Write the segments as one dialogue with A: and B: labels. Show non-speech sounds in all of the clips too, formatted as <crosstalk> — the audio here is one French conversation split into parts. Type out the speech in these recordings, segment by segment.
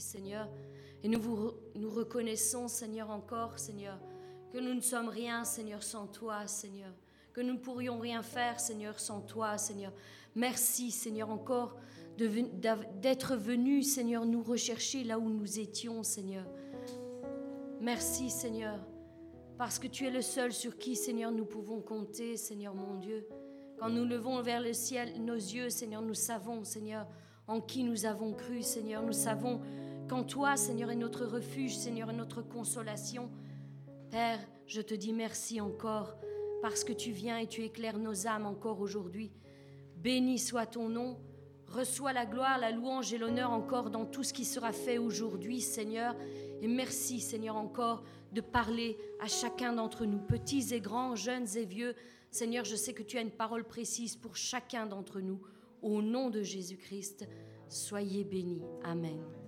A: Seigneur. Et nous, vous, nous reconnaissons, Seigneur, encore, Seigneur, que nous ne sommes rien, Seigneur, sans toi, Seigneur. Que nous ne pourrions rien faire, Seigneur, sans toi, Seigneur. Merci, Seigneur, encore d'être venu, Seigneur, nous rechercher là où nous étions, Seigneur. Merci, Seigneur, parce que tu es le seul sur qui, Seigneur, nous pouvons compter, Seigneur mon Dieu. Quand nous levons vers le ciel nos yeux, Seigneur, nous savons, Seigneur, en qui nous avons cru, Seigneur. Nous savons qu'en toi, Seigneur, est notre refuge, Seigneur, est notre consolation. Père, je te dis merci encore parce que tu viens et tu éclaires nos âmes encore aujourd'hui. Béni soit ton nom. Reçois la gloire, la louange et l'honneur encore dans tout ce qui sera fait aujourd'hui, Seigneur. Et merci, Seigneur, encore de parler à chacun d'entre nous, petits et grands, jeunes et vieux. Seigneur, je sais que tu as une parole précise pour chacun d'entre nous. Au nom de Jésus-Christ, soyez bénis. Amen.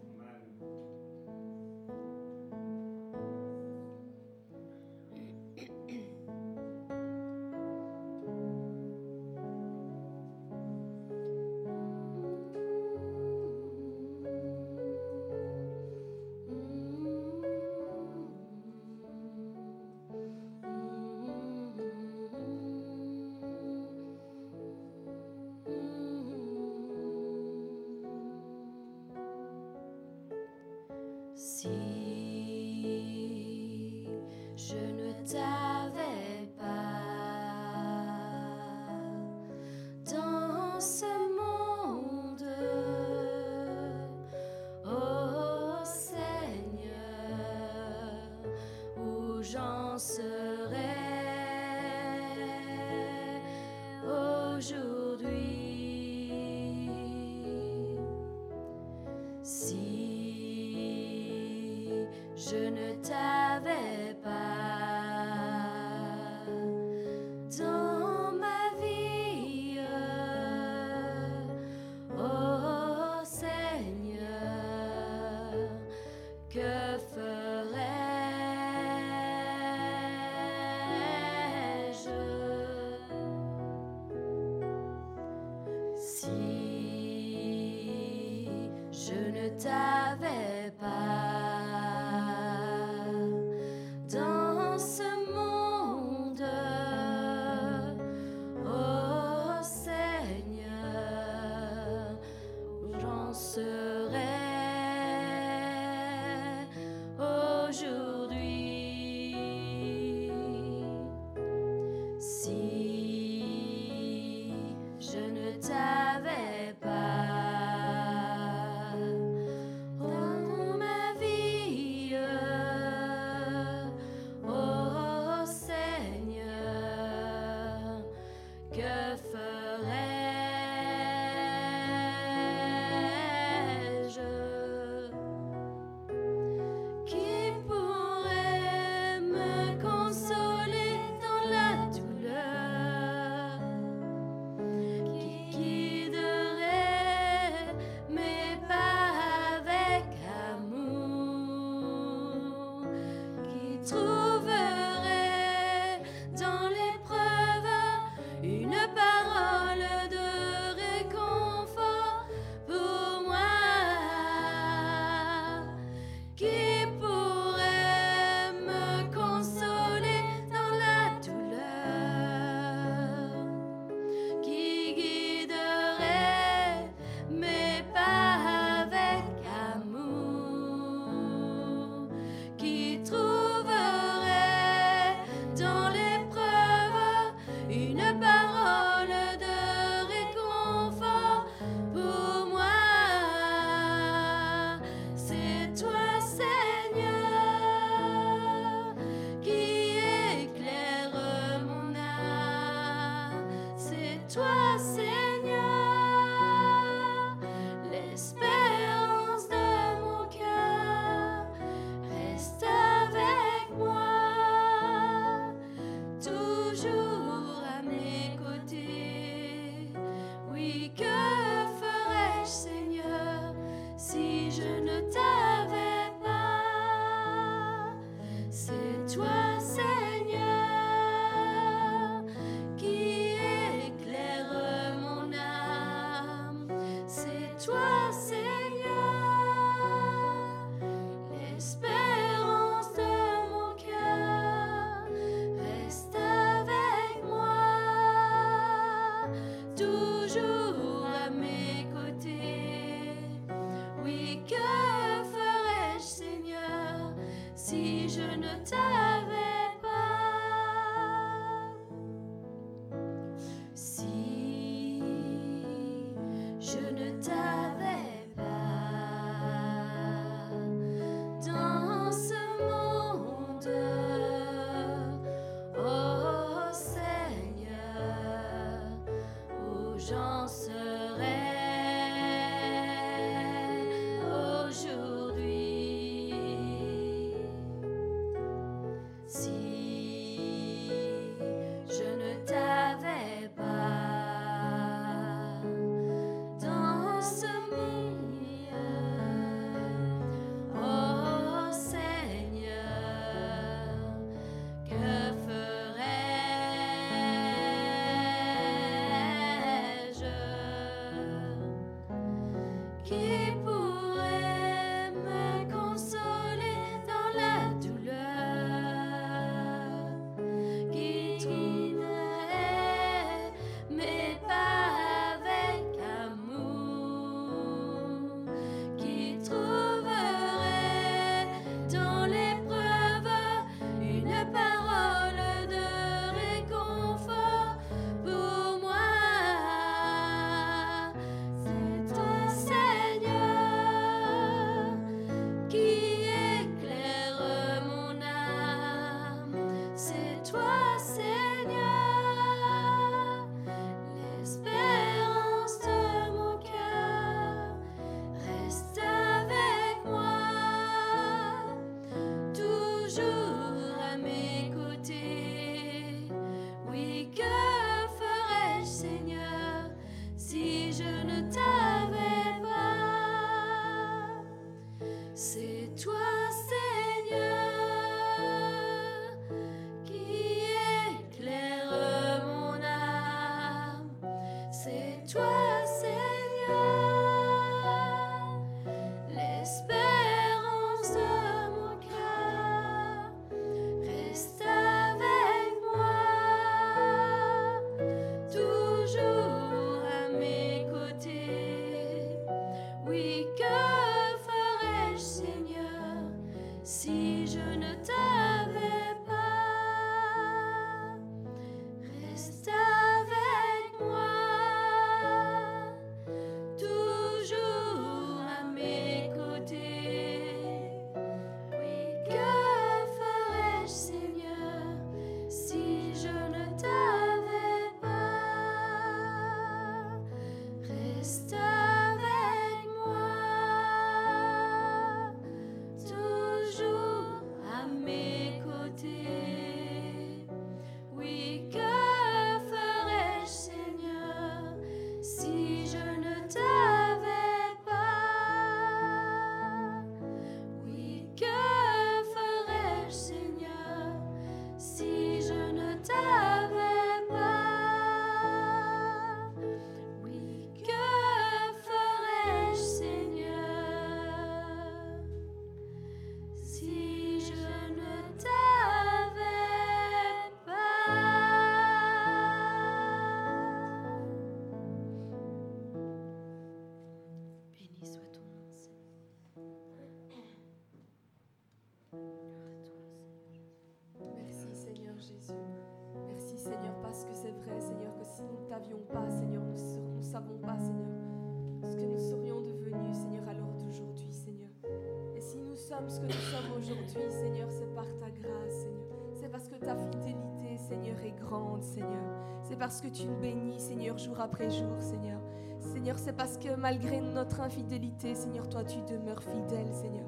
B: Ce que nous sommes aujourd'hui, Seigneur, c'est par ta grâce, Seigneur. C'est parce que ta fidélité, Seigneur, est grande, Seigneur. C'est parce que tu nous bénis, Seigneur, jour après jour, Seigneur. Seigneur, c'est parce que malgré notre infidélité, Seigneur, toi, tu demeures fidèle, Seigneur.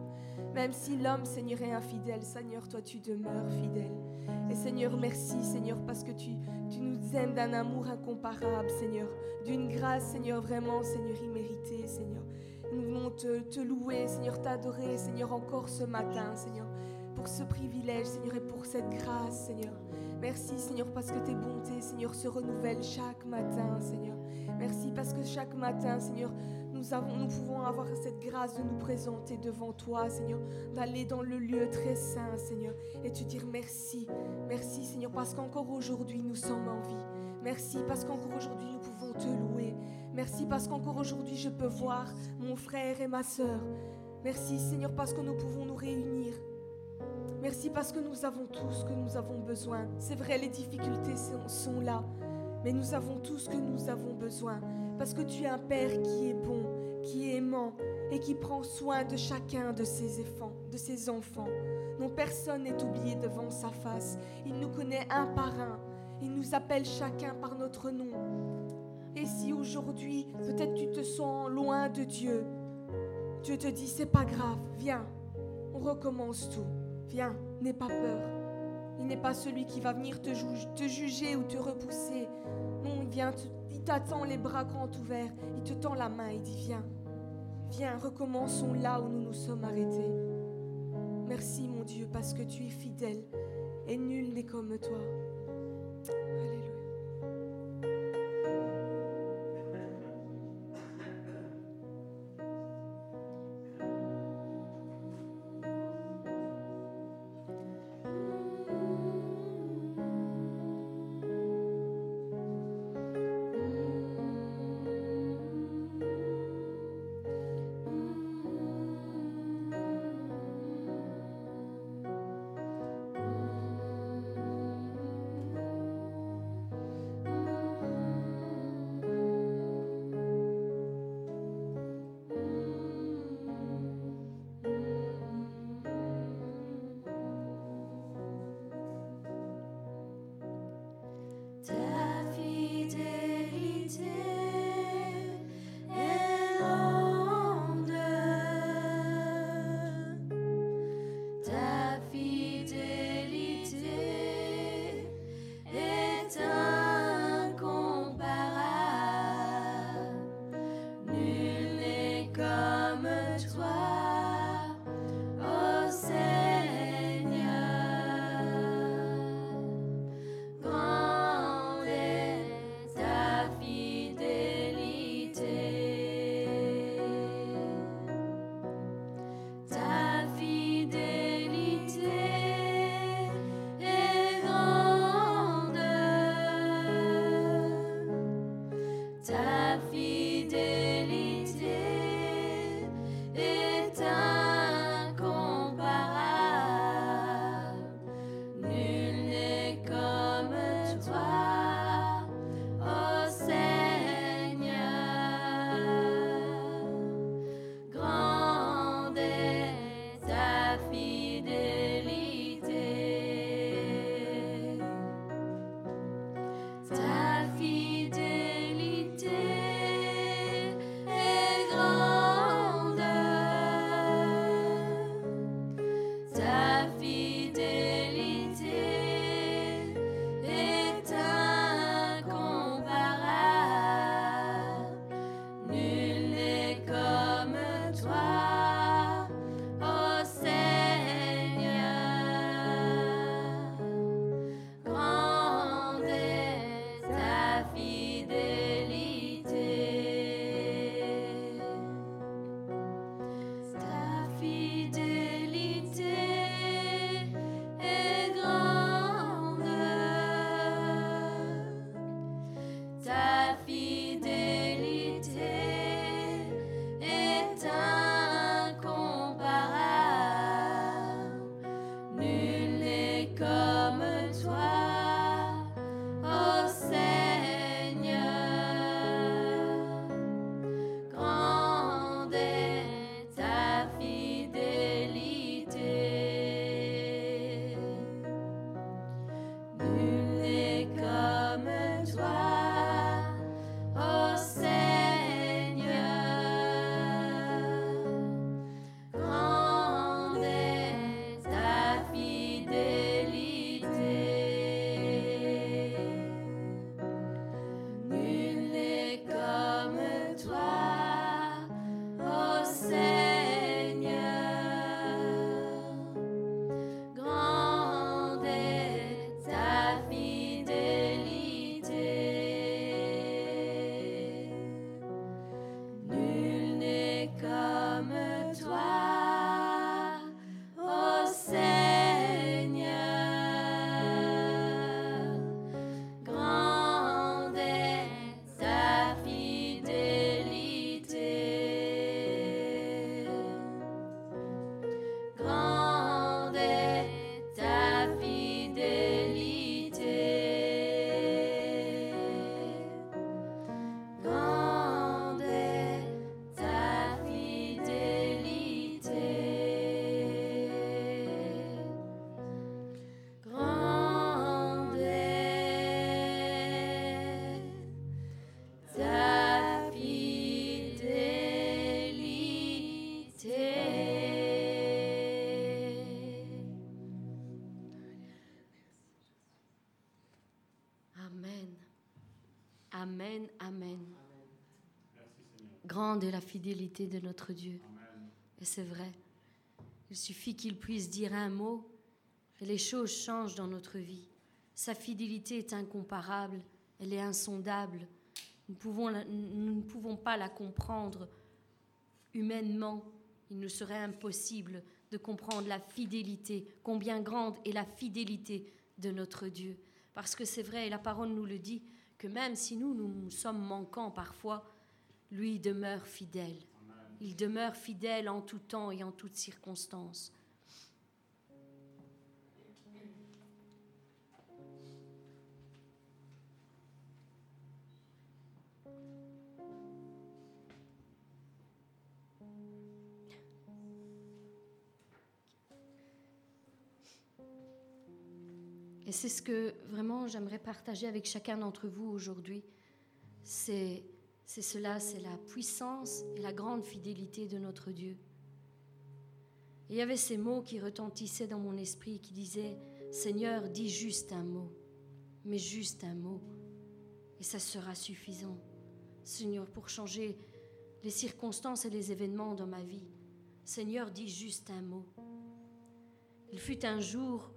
B: Même si l'homme, Seigneur, est infidèle, Seigneur, toi, tu demeures fidèle. Et Seigneur, merci, Seigneur, parce que tu, nous aimes d'un amour incomparable, Seigneur. D'une grâce, Seigneur, vraiment, Seigneur, imméritée, Seigneur. Nous voulons te, louer, Seigneur, t'adorer, Seigneur, encore ce matin, Seigneur, pour ce privilège, Seigneur, et pour cette grâce, Seigneur. Merci, Seigneur, parce que tes bontés, Seigneur, se renouvellent chaque matin, Seigneur. Merci parce que chaque matin, Seigneur, nous, pouvons avoir cette grâce de nous présenter devant toi, Seigneur, d'aller dans le lieu très saint, Seigneur, et te dire merci. Merci, Seigneur, parce qu'encore aujourd'hui, nous sommes en vie. Merci parce qu'encore aujourd'hui, nous pouvons te louer. Merci parce qu'encore aujourd'hui, je peux voir mon frère et ma sœur. Merci Seigneur parce que nous pouvons nous réunir. Merci parce que nous avons tout ce que nous avons besoin. C'est vrai, les difficultés sont là, mais nous avons tout ce que nous avons besoin. Parce que tu es un Père qui est bon, qui est aimant et qui prend soin de chacun de ses enfants. De ses enfants. Non, personne n'est oublié devant sa face. Il nous connaît un par un. Il nous appelle chacun par notre nom. Et si aujourd'hui, peut-être tu te sens loin de Dieu, Dieu te dit, c'est pas grave, viens, on recommence tout. Viens, n'aie pas peur. Il n'est pas celui qui va venir te, te juger ou te repousser. Non, il vient, il t'attend les bras grands ouverts, il te tend la main, il dit, viens, viens, recommençons là où nous nous sommes arrêtés. Merci mon Dieu parce que tu es fidèle et nul n'est comme toi.
A: Est la fidélité de notre Dieu. Et c'est vrai. Il suffit qu'il puisse dire un mot et les choses changent dans notre vie. Sa fidélité est incomparable, elle est insondable. Nous ne pouvons pas la comprendre humainement. Il nous serait impossible de comprendre la fidélité, combien grande est la fidélité de notre Dieu. Parce que c'est vrai, et la parole nous le dit, que même si nous, nous sommes manquants parfois, lui demeure fidèle. Il demeure fidèle en tout temps et en toutes circonstances. Et c'est ce que vraiment j'aimerais partager avec chacun d'entre vous aujourd'hui. C'est, c'est cela, c'est la puissance et la grande fidélité de notre Dieu. Et il y avait ces mots qui retentissaient dans mon esprit qui disaient, Seigneur, dis juste un mot, mais juste un mot, et ça sera suffisant. Seigneur, pour changer les circonstances et les événements dans ma vie. Seigneur, dis juste un mot. Il fut un jour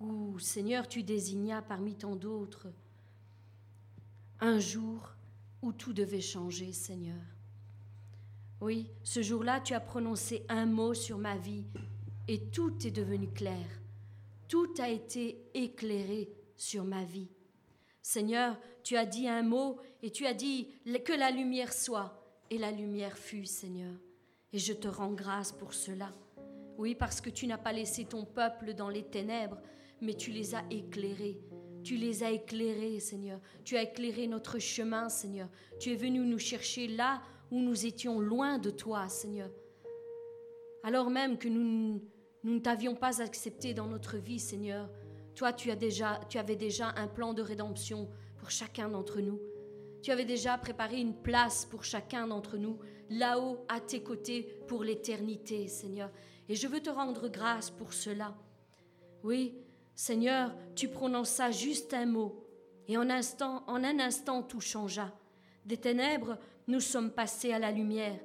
A: où, Seigneur, tu désignas parmi tant d'autres un jour où tout devait changer, Seigneur. Oui, ce jour-là, tu as prononcé un mot sur ma vie et tout est devenu clair. Tout a été éclairé sur ma vie. Seigneur, tu as dit un mot et tu as dit que la lumière soit. Et la lumière fut, Seigneur. Et je te rends grâce pour cela. Oui, parce que tu n'as pas laissé ton peuple dans les ténèbres, mais tu les as éclairés. Tu les as éclairés, Seigneur. Tu as éclairé notre chemin, Seigneur. Tu es venu nous chercher là où nous étions loin de toi, Seigneur. Alors même que nous, nous ne t'avions pas accepté dans notre vie, Seigneur, toi, tu, as déjà, tu avais déjà un plan de rédemption pour chacun d'entre nous. Tu avais déjà préparé une place pour chacun d'entre nous, là-haut, à tes côtés, pour l'éternité, Seigneur. Et je veux te rendre grâce pour cela. Oui, Seigneur, tu prononças juste un mot, et en, instant, en un instant tout changea. Des ténèbres, nous sommes passés à la lumière.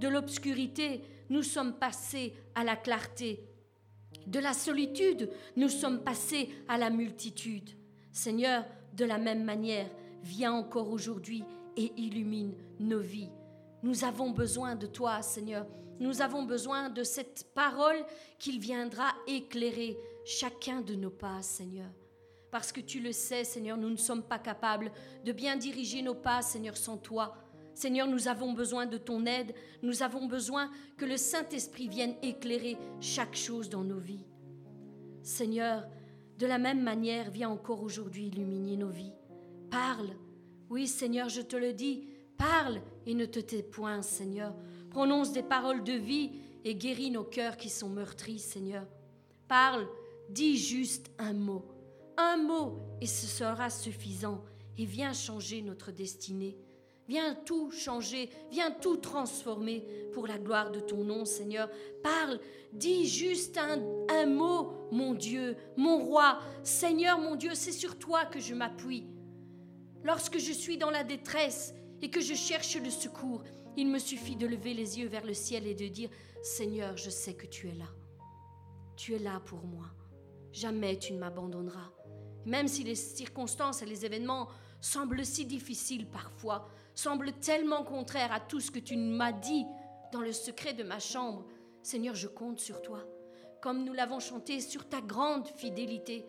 A: De l'obscurité, nous sommes passés à la clarté. De la solitude, nous sommes passés à la multitude. Seigneur, de la même manière, viens encore aujourd'hui et illumine nos vies. Nous avons besoin de toi, Seigneur. Nous avons besoin de cette parole qu'il viendra éclairer chacun de nos pas, Seigneur. Parce que tu le sais, Seigneur, nous ne sommes pas capables de bien diriger nos pas, Seigneur, sans toi. Seigneur, nous avons besoin de ton aide, nous avons besoin que le Saint-Esprit vienne éclairer chaque chose dans nos vies. Seigneur, de la même manière, viens encore aujourd'hui illuminer nos vies. Parle. Oui, Seigneur, je te le dis, parle et ne te tais point, Seigneur. Prononce des paroles de vie et guéris nos cœurs qui sont meurtris, Seigneur. Parle Dis juste un mot, un mot, et ce sera suffisant, et viens changer notre destinée. Viens tout changer, viens tout transformer pour la gloire de ton nom, Seigneur. Parle, dis juste un, un mot, mon Dieu, mon roi. Seigneur, mon Dieu, c'est sur toi que je m'appuie. Lorsque je suis dans la détresse et que je cherche le secours, il me suffit de lever les yeux vers le ciel et de dire, Seigneur, je sais que tu es là. Tu es là pour moi. Jamais tu ne m'abandonneras. Même si les circonstances et les événements semblent si difficiles parfois, semblent tellement contraires à tout ce que tu m'as dit dans le secret de ma chambre, Seigneur, je compte sur toi, comme nous l'avons chanté, sur ta grande fidélité.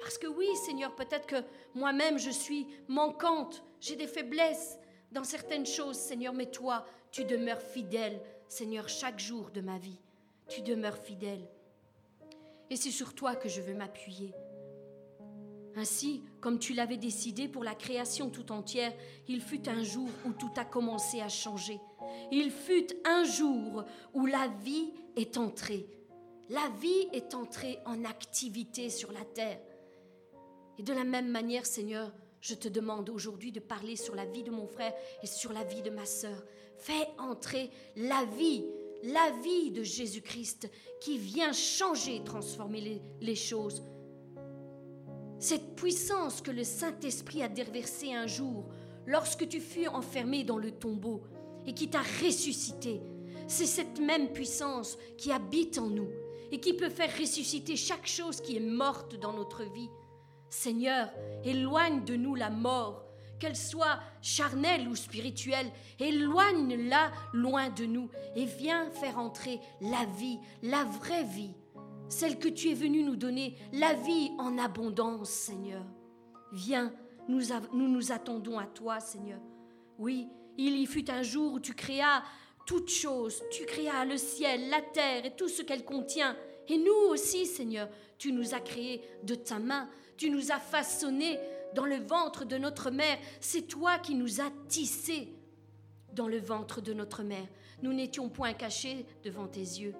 A: Parce que oui, Seigneur, peut-être que moi-même je suis manquante, j'ai des faiblesses dans certaines choses, Seigneur, mais toi, tu demeures fidèle, Seigneur, chaque jour de ma vie. Tu demeures fidèle et c'est sur toi que je veux m'appuyer. Ainsi, comme tu l'avais décidé pour la création tout entière, il fut un jour où tout a commencé à changer. Il fut un jour où la vie est entrée. La vie est entrée en activité sur la terre. Et de la même manière, Seigneur, je te demande aujourd'hui de parler sur la vie de mon frère et sur la vie de ma sœur. Fais entrer la vie la vie de Jésus-Christ qui vient changer, transformer les, choses. Cette puissance que le Saint-Esprit a déversée un jour, lorsque tu fus enfermé dans le tombeau et qui t'a ressuscité. C'est cette même puissance qui habite en nous et qui peut faire ressusciter chaque chose qui est morte dans notre vie. Seigneur, éloigne de nous la mort, qu'elle soit charnelle ou spirituelle, éloigne-la loin de nous et viens faire entrer la vie, la vraie vie, celle que tu es venu nous donner, la vie en abondance, Seigneur. Viens, nous, nous nous attendons à toi, Seigneur. Oui, il y fut un jour où tu créas toutes choses, tu créas le ciel, la terre et tout ce qu'elle contient. Et nous aussi, Seigneur, tu nous as créés de ta main, tu nous as façonnés dans le ventre de notre mère. C'est toi qui nous as tissés dans le ventre de notre mère. Nous n'étions point cachés devant tes yeux.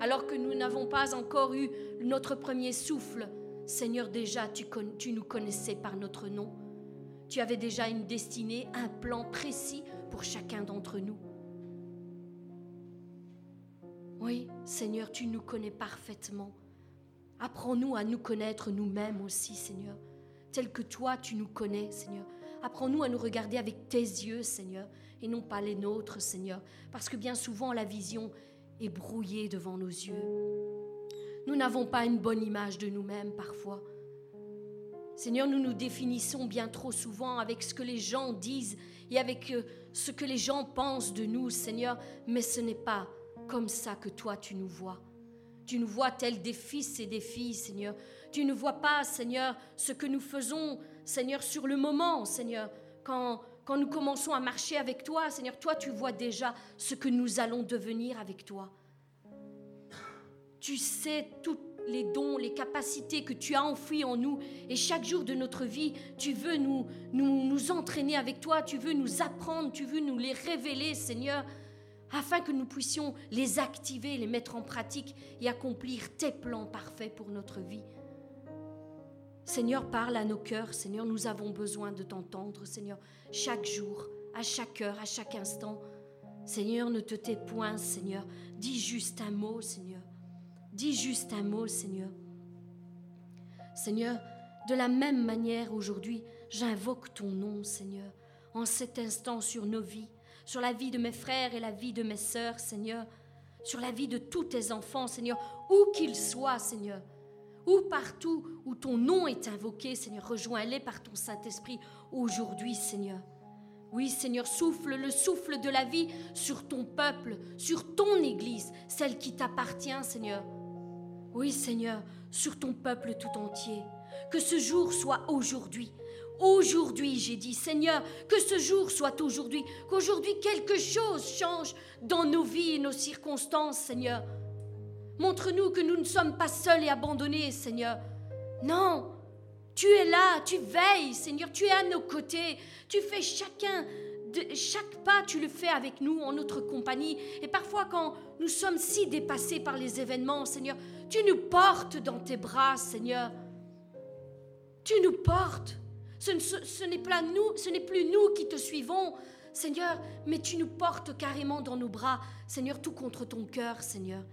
A: Alors que nous n'avons pas encore eu notre premier souffle, Seigneur, déjà tu, nous connaissais par notre nom. Tu avais déjà une destinée, un plan précis pour chacun d'entre nous. Oui, Seigneur, tu nous connais parfaitement. Apprends-nous à nous connaître nous-mêmes aussi, Seigneur, tel que toi tu nous connais, Seigneur. Apprends-nous à nous regarder avec tes yeux, Seigneur, et non pas les nôtres, Seigneur, parce que bien souvent la vision est brouillée devant nos yeux. Nous n'avons pas une bonne image de nous-mêmes parfois. Seigneur, nous nous définissons bien trop souvent avec ce que les gens disent et avec euh, ce que les gens pensent de nous, Seigneur, mais ce n'est pas comme ça que toi tu nous vois. Tu nous vois tels des fils et des filles, Seigneur. Tu ne vois pas, Seigneur, ce que nous faisons, Seigneur, sur le moment, Seigneur. Quand, quand nous commençons à marcher avec toi, Seigneur, toi, tu vois déjà ce que nous allons devenir avec toi. Tu sais tous les dons, les capacités que tu as enfouies en nous. Et chaque jour de notre vie, tu veux nous, nous, nous entraîner avec toi, tu veux nous apprendre, tu veux nous les révéler, Seigneur afin que nous puissions les activer, les mettre en pratique et accomplir tes plans parfaits pour notre vie. Seigneur, parle à nos cœurs. Seigneur, nous avons besoin de t'entendre, Seigneur, chaque jour, à chaque heure, à chaque instant. Seigneur, ne te tais point, Seigneur. Dis juste un mot, Seigneur. Dis juste un mot, Seigneur. Seigneur, de la même manière aujourd'hui, j'invoque ton nom, Seigneur, en cet instant sur nos vies sur la vie de mes frères et la vie de mes sœurs, Seigneur, sur la vie de tous tes enfants, Seigneur, où qu'ils soient, Seigneur, où partout où ton nom est invoqué, Seigneur, rejoins-les par ton Saint-Esprit aujourd'hui, Seigneur. Oui, Seigneur, souffle le souffle de la vie sur ton peuple, sur ton Église, celle qui t'appartient, Seigneur. Oui, Seigneur, sur ton peuple tout entier. Que ce jour soit aujourd'hui, Aujourd'hui, j'ai dit, Seigneur, que ce jour soit aujourd'hui, qu'aujourd'hui quelque chose change dans nos vies et nos circonstances, Seigneur. Montre-nous que nous ne sommes pas seuls et abandonnés, Seigneur. Non, tu es là, tu veilles, Seigneur, tu es à nos côtés, tu fais chacun, chaque pas, tu le fais avec nous, en notre compagnie. Et parfois, quand nous sommes si dépassés par les événements, Seigneur, tu nous portes dans tes bras, Seigneur. Tu nous portes. Ce, n'est ce n'est plus nous qui te suivons, Seigneur, mais tu nous portes carrément dans nos bras, Seigneur, tout contre ton cœur, Seigneur.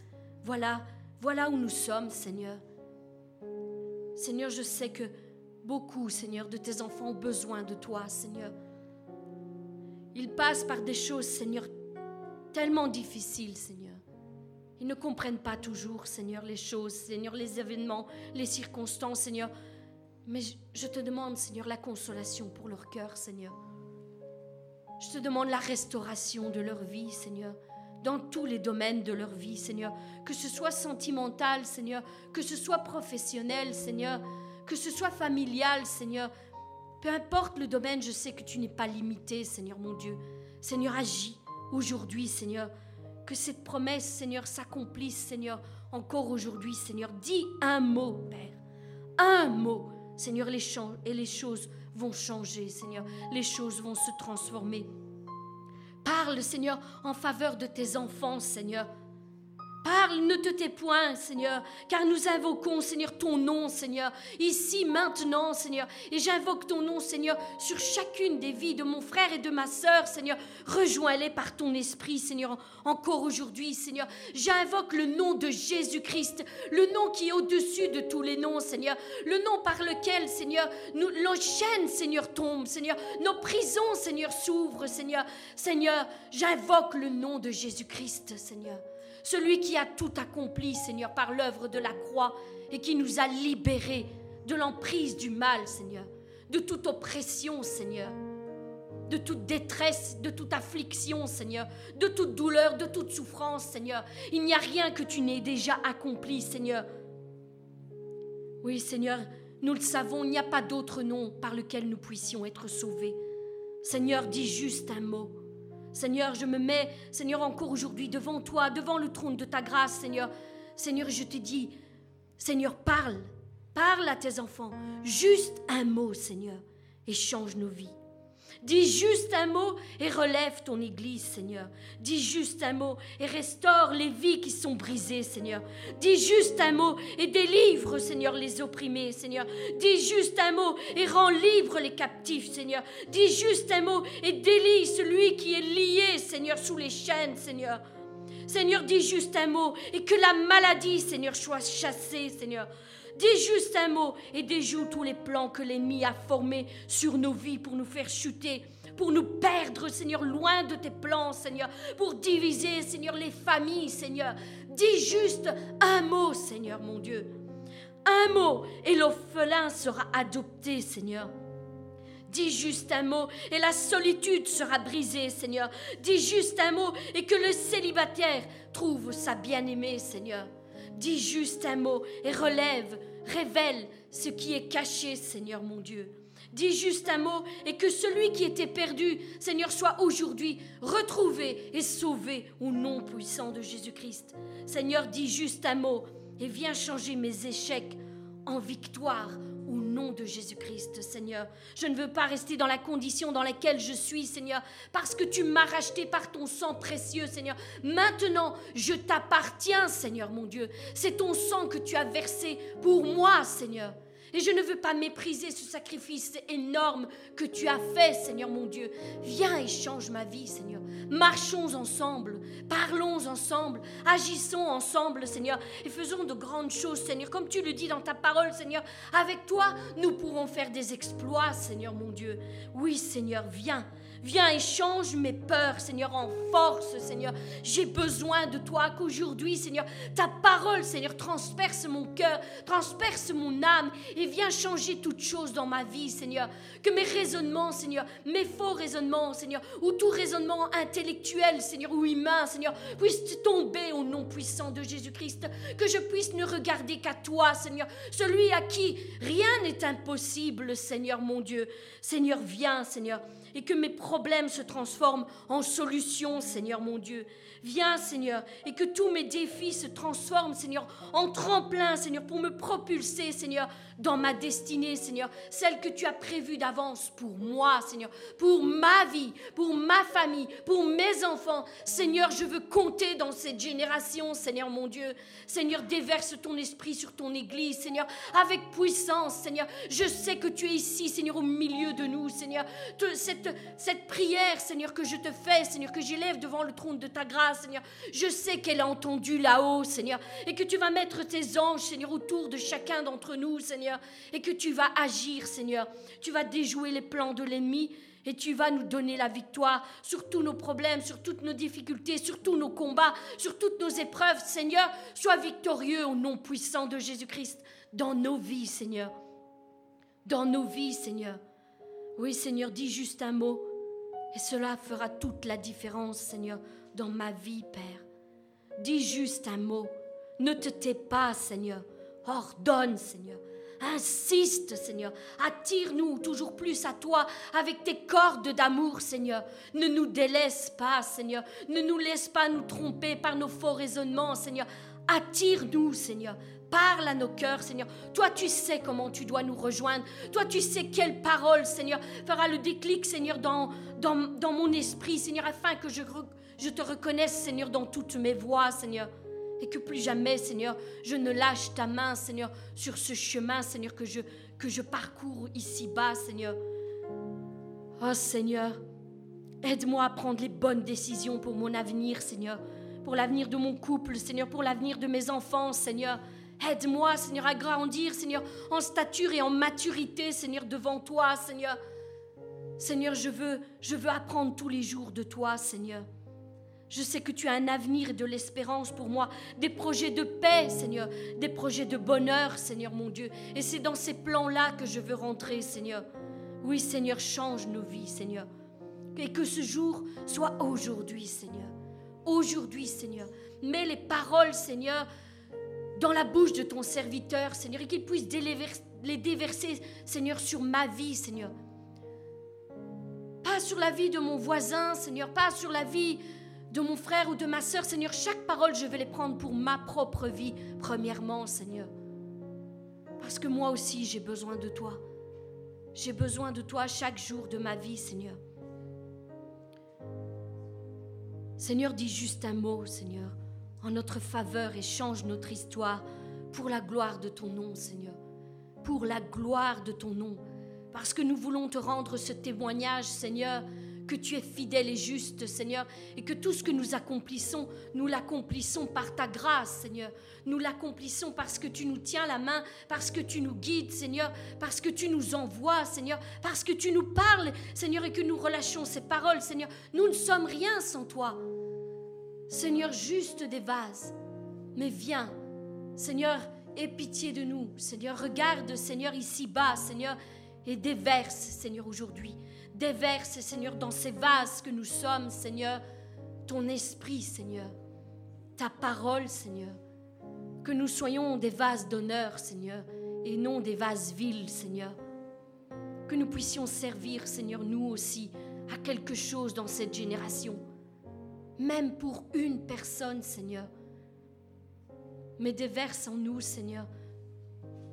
A: Voilà, voilà où nous sommes, Seigneur. Seigneur, je sais que beaucoup, Seigneur, de tes enfants ont besoin de toi, Seigneur. Ils passent par des choses, Seigneur, tellement difficiles, Seigneur. Ils ne comprennent pas toujours, Seigneur, les choses, Seigneur, les événements, les circonstances, Seigneur. Mais je te demande, Seigneur, la consolation pour leur cœur, Seigneur. Je te demande la restauration de leur vie, Seigneur, dans tous les domaines de leur vie, Seigneur. Que ce soit sentimental, Seigneur, que ce soit professionnel, Seigneur, que ce soit familial, Seigneur. Peu importe le domaine, je sais que tu n'es pas limité, Seigneur mon Dieu. Seigneur, agis aujourd'hui, Seigneur. Que cette promesse, Seigneur, s'accomplisse, Seigneur, encore aujourd'hui, Seigneur. Dis un mot, Père. Un mot Seigneur, les, et les choses vont changer, Seigneur. Les choses vont se transformer. Parle, Seigneur, en faveur de tes enfants, Seigneur. Parle, ne te tais point, Seigneur, car nous invoquons, Seigneur, ton nom, Seigneur, ici, maintenant, Seigneur. Et j'invoque ton nom, Seigneur, sur chacune des vies de mon frère et de ma sœur, Seigneur. Rejoins-les par ton esprit, Seigneur, encore aujourd'hui, Seigneur. J'invoque le nom de Jésus-Christ, le nom qui est au-dessus de tous les noms, Seigneur. Le nom par lequel, Seigneur, nos chaînes, Seigneur, tombent, Seigneur. Nos prisons, Seigneur, s'ouvrent, Seigneur. Seigneur, j'invoque le nom de Jésus-Christ, Seigneur celui qui a tout accompli, Seigneur, par l'œuvre de la croix et qui nous a libérés de l'emprise du mal, Seigneur, de toute oppression, Seigneur, de toute détresse, de toute affliction, Seigneur, de toute douleur, de toute souffrance, Seigneur. Il n'y a rien que tu n'aies déjà accompli, Seigneur. Oui, Seigneur, nous le savons, il n'y a pas d'autre nom par lequel nous puissions être sauvés. Seigneur, dis juste un mot. Seigneur, je me mets, Seigneur, encore aujourd'hui devant toi, devant le trône de ta grâce, Seigneur. Seigneur, je te dis, Seigneur, parle, parle à tes enfants. Juste un mot, Seigneur, et change nos vies. Dis juste un mot et relève ton Église, Seigneur. Dis juste un mot et restaure les vies qui sont brisées, Seigneur. Dis juste un mot et délivre, Seigneur, les opprimés, Seigneur. Dis juste un mot et rends libre les captifs, Seigneur. Dis juste un mot et délie celui qui est lié, Seigneur, sous les chaînes, Seigneur. Seigneur, dis juste un mot et que la maladie, Seigneur, soit chassée, Seigneur. Dis juste un mot et déjoue tous les plans que l'ennemi a formés sur nos vies pour nous faire chuter, pour nous perdre, Seigneur, loin de tes plans, Seigneur, pour diviser, Seigneur, les familles, Seigneur. Dis juste un mot, Seigneur, mon Dieu. Un mot et l'orphelin sera adopté, Seigneur. Dis juste un mot et la solitude sera brisée, Seigneur. Dis juste un mot et que le célibataire trouve sa bien-aimée, Seigneur. Dis juste un mot et relève Révèle ce qui est caché, Seigneur mon Dieu. Dis juste un mot et que celui qui était perdu, Seigneur, soit aujourd'hui retrouvé et sauvé au nom puissant de Jésus-Christ. Seigneur, dis juste un mot et viens changer mes échecs en victoire au nom de Jésus-Christ, Seigneur. Je ne veux pas rester dans la condition dans laquelle je suis, Seigneur, parce que tu m'as racheté par ton sang précieux, Seigneur. Maintenant, je t'appartiens, Seigneur mon Dieu. C'est ton sang que tu as versé pour moi, Seigneur. Et je ne veux pas mépriser ce sacrifice énorme que tu as fait, Seigneur mon Dieu. Viens et change ma vie, Seigneur. Marchons ensemble, parlons ensemble, agissons ensemble, Seigneur, et faisons de grandes choses, Seigneur. Comme tu le dis dans ta parole, Seigneur, avec toi, nous pourrons faire des exploits, Seigneur mon Dieu. Oui, Seigneur, viens. Viens et change mes peurs, Seigneur, en force, Seigneur. J'ai besoin de toi, qu'aujourd'hui, Seigneur, ta parole, Seigneur, transperce mon cœur, transperce mon âme et viens changer toutes choses dans ma vie, Seigneur. Que mes raisonnements, Seigneur, mes faux raisonnements, Seigneur, ou tout raisonnement intellectuel, Seigneur, ou humain, Seigneur, puissent tomber au nom puissant de Jésus-Christ. Que je puisse ne regarder qu'à toi, Seigneur, celui à qui rien n'est impossible, Seigneur mon Dieu. Seigneur, viens, Seigneur et que mes problèmes se transforment en solutions, Seigneur mon Dieu. Viens, Seigneur, et que tous mes défis se transforment, Seigneur, en tremplin, Seigneur, pour me propulser, Seigneur, dans ma destinée, Seigneur, celle que tu as prévue d'avance pour moi, Seigneur, pour ma vie, pour ma famille, pour mes enfants. Seigneur, je veux compter dans cette génération, Seigneur mon Dieu. Seigneur, déverse ton esprit sur ton Église, Seigneur, avec puissance, Seigneur. Je sais que tu es ici, Seigneur, au milieu de nous, Seigneur. Cette, cette prière, Seigneur, que je te fais, Seigneur, que j'élève devant le trône de ta grâce, Seigneur, je sais qu'elle a entendu là-haut, Seigneur, et que tu vas mettre tes anges, Seigneur, autour de chacun d'entre nous, Seigneur et que tu vas agir, Seigneur. Tu vas déjouer les plans de l'ennemi et tu vas nous donner la victoire sur tous nos problèmes, sur toutes nos difficultés, sur tous nos combats, sur toutes nos épreuves, Seigneur. Sois victorieux au nom puissant de Jésus-Christ dans nos vies, Seigneur. Dans nos vies, Seigneur. Oui, Seigneur, dis juste un mot et cela fera toute la différence, Seigneur, dans ma vie, Père. Dis juste un mot. Ne te tais pas, Seigneur. Ordonne, Seigneur. Insiste, Seigneur. Attire-nous toujours plus à toi avec tes cordes d'amour, Seigneur. Ne nous délaisse pas, Seigneur. Ne nous laisse pas nous tromper par nos faux raisonnements, Seigneur. Attire-nous, Seigneur. Parle à nos cœurs, Seigneur. Toi, tu sais comment tu dois nous rejoindre. Toi, tu sais quelle parole, Seigneur, fera le déclic, Seigneur, dans, dans, mon esprit, Seigneur, afin que je, je te reconnaisse, Seigneur, dans toutes mes voies, Seigneur. Et que plus jamais, Seigneur, je ne lâche ta main, Seigneur, sur ce chemin, Seigneur, que je, que je parcours ici-bas, Seigneur. Oh Seigneur, aide-moi à prendre les bonnes décisions pour mon avenir, Seigneur, pour l'avenir de mon couple, Seigneur, pour l'avenir de mes enfants, Seigneur. Aide-moi, Seigneur, à grandir, Seigneur, en stature et en maturité, Seigneur, devant toi, Seigneur. Seigneur, je veux, je veux apprendre tous les jours de toi, Seigneur. Je sais que tu as un avenir et de l'espérance pour moi, des projets de paix, Seigneur, des projets de bonheur, Seigneur mon Dieu. Et c'est dans ces plans-là que je veux rentrer, Seigneur. Oui, Seigneur, change nos vies, Seigneur. Et que ce jour soit aujourd'hui, Seigneur. Aujourd'hui, Seigneur. Mets les paroles, Seigneur, dans la bouche de ton serviteur, Seigneur, et qu'il puisse les déverser, Seigneur, sur ma vie, Seigneur. Pas sur la vie de mon voisin, Seigneur, pas sur la vie de mon frère ou de ma sœur, Seigneur, chaque parole, je vais les prendre pour ma propre vie, premièrement, Seigneur. Parce que moi aussi, j'ai besoin de toi. J'ai besoin de toi chaque jour de ma vie, Seigneur. Seigneur, dis juste un mot, Seigneur, en notre faveur et change notre histoire pour la gloire de ton nom, Seigneur. Pour la gloire de ton nom. Parce que nous voulons te rendre ce témoignage, Seigneur, que tu es fidèle et juste, Seigneur, et que tout ce que nous accomplissons, nous l'accomplissons par ta grâce, Seigneur. Nous l'accomplissons parce que tu nous tiens la main, parce que tu nous guides, Seigneur, parce que tu nous envoies, Seigneur, parce que tu nous parles, Seigneur, et que nous relâchons ces paroles, Seigneur. Nous ne sommes rien sans toi. Seigneur, juste des vases. Mais viens, Seigneur, aie pitié de nous. Seigneur, regarde, Seigneur, ici-bas, Seigneur, et déverse, Seigneur, aujourd'hui Déverse, Seigneur, dans ces vases que nous sommes, Seigneur, ton esprit, Seigneur, ta parole, Seigneur. Que nous soyons des vases d'honneur, Seigneur, et non des vases vils, Seigneur. Que nous puissions servir, Seigneur, nous aussi, à quelque chose dans cette génération, même pour une personne, Seigneur. Mais déverse en nous, Seigneur,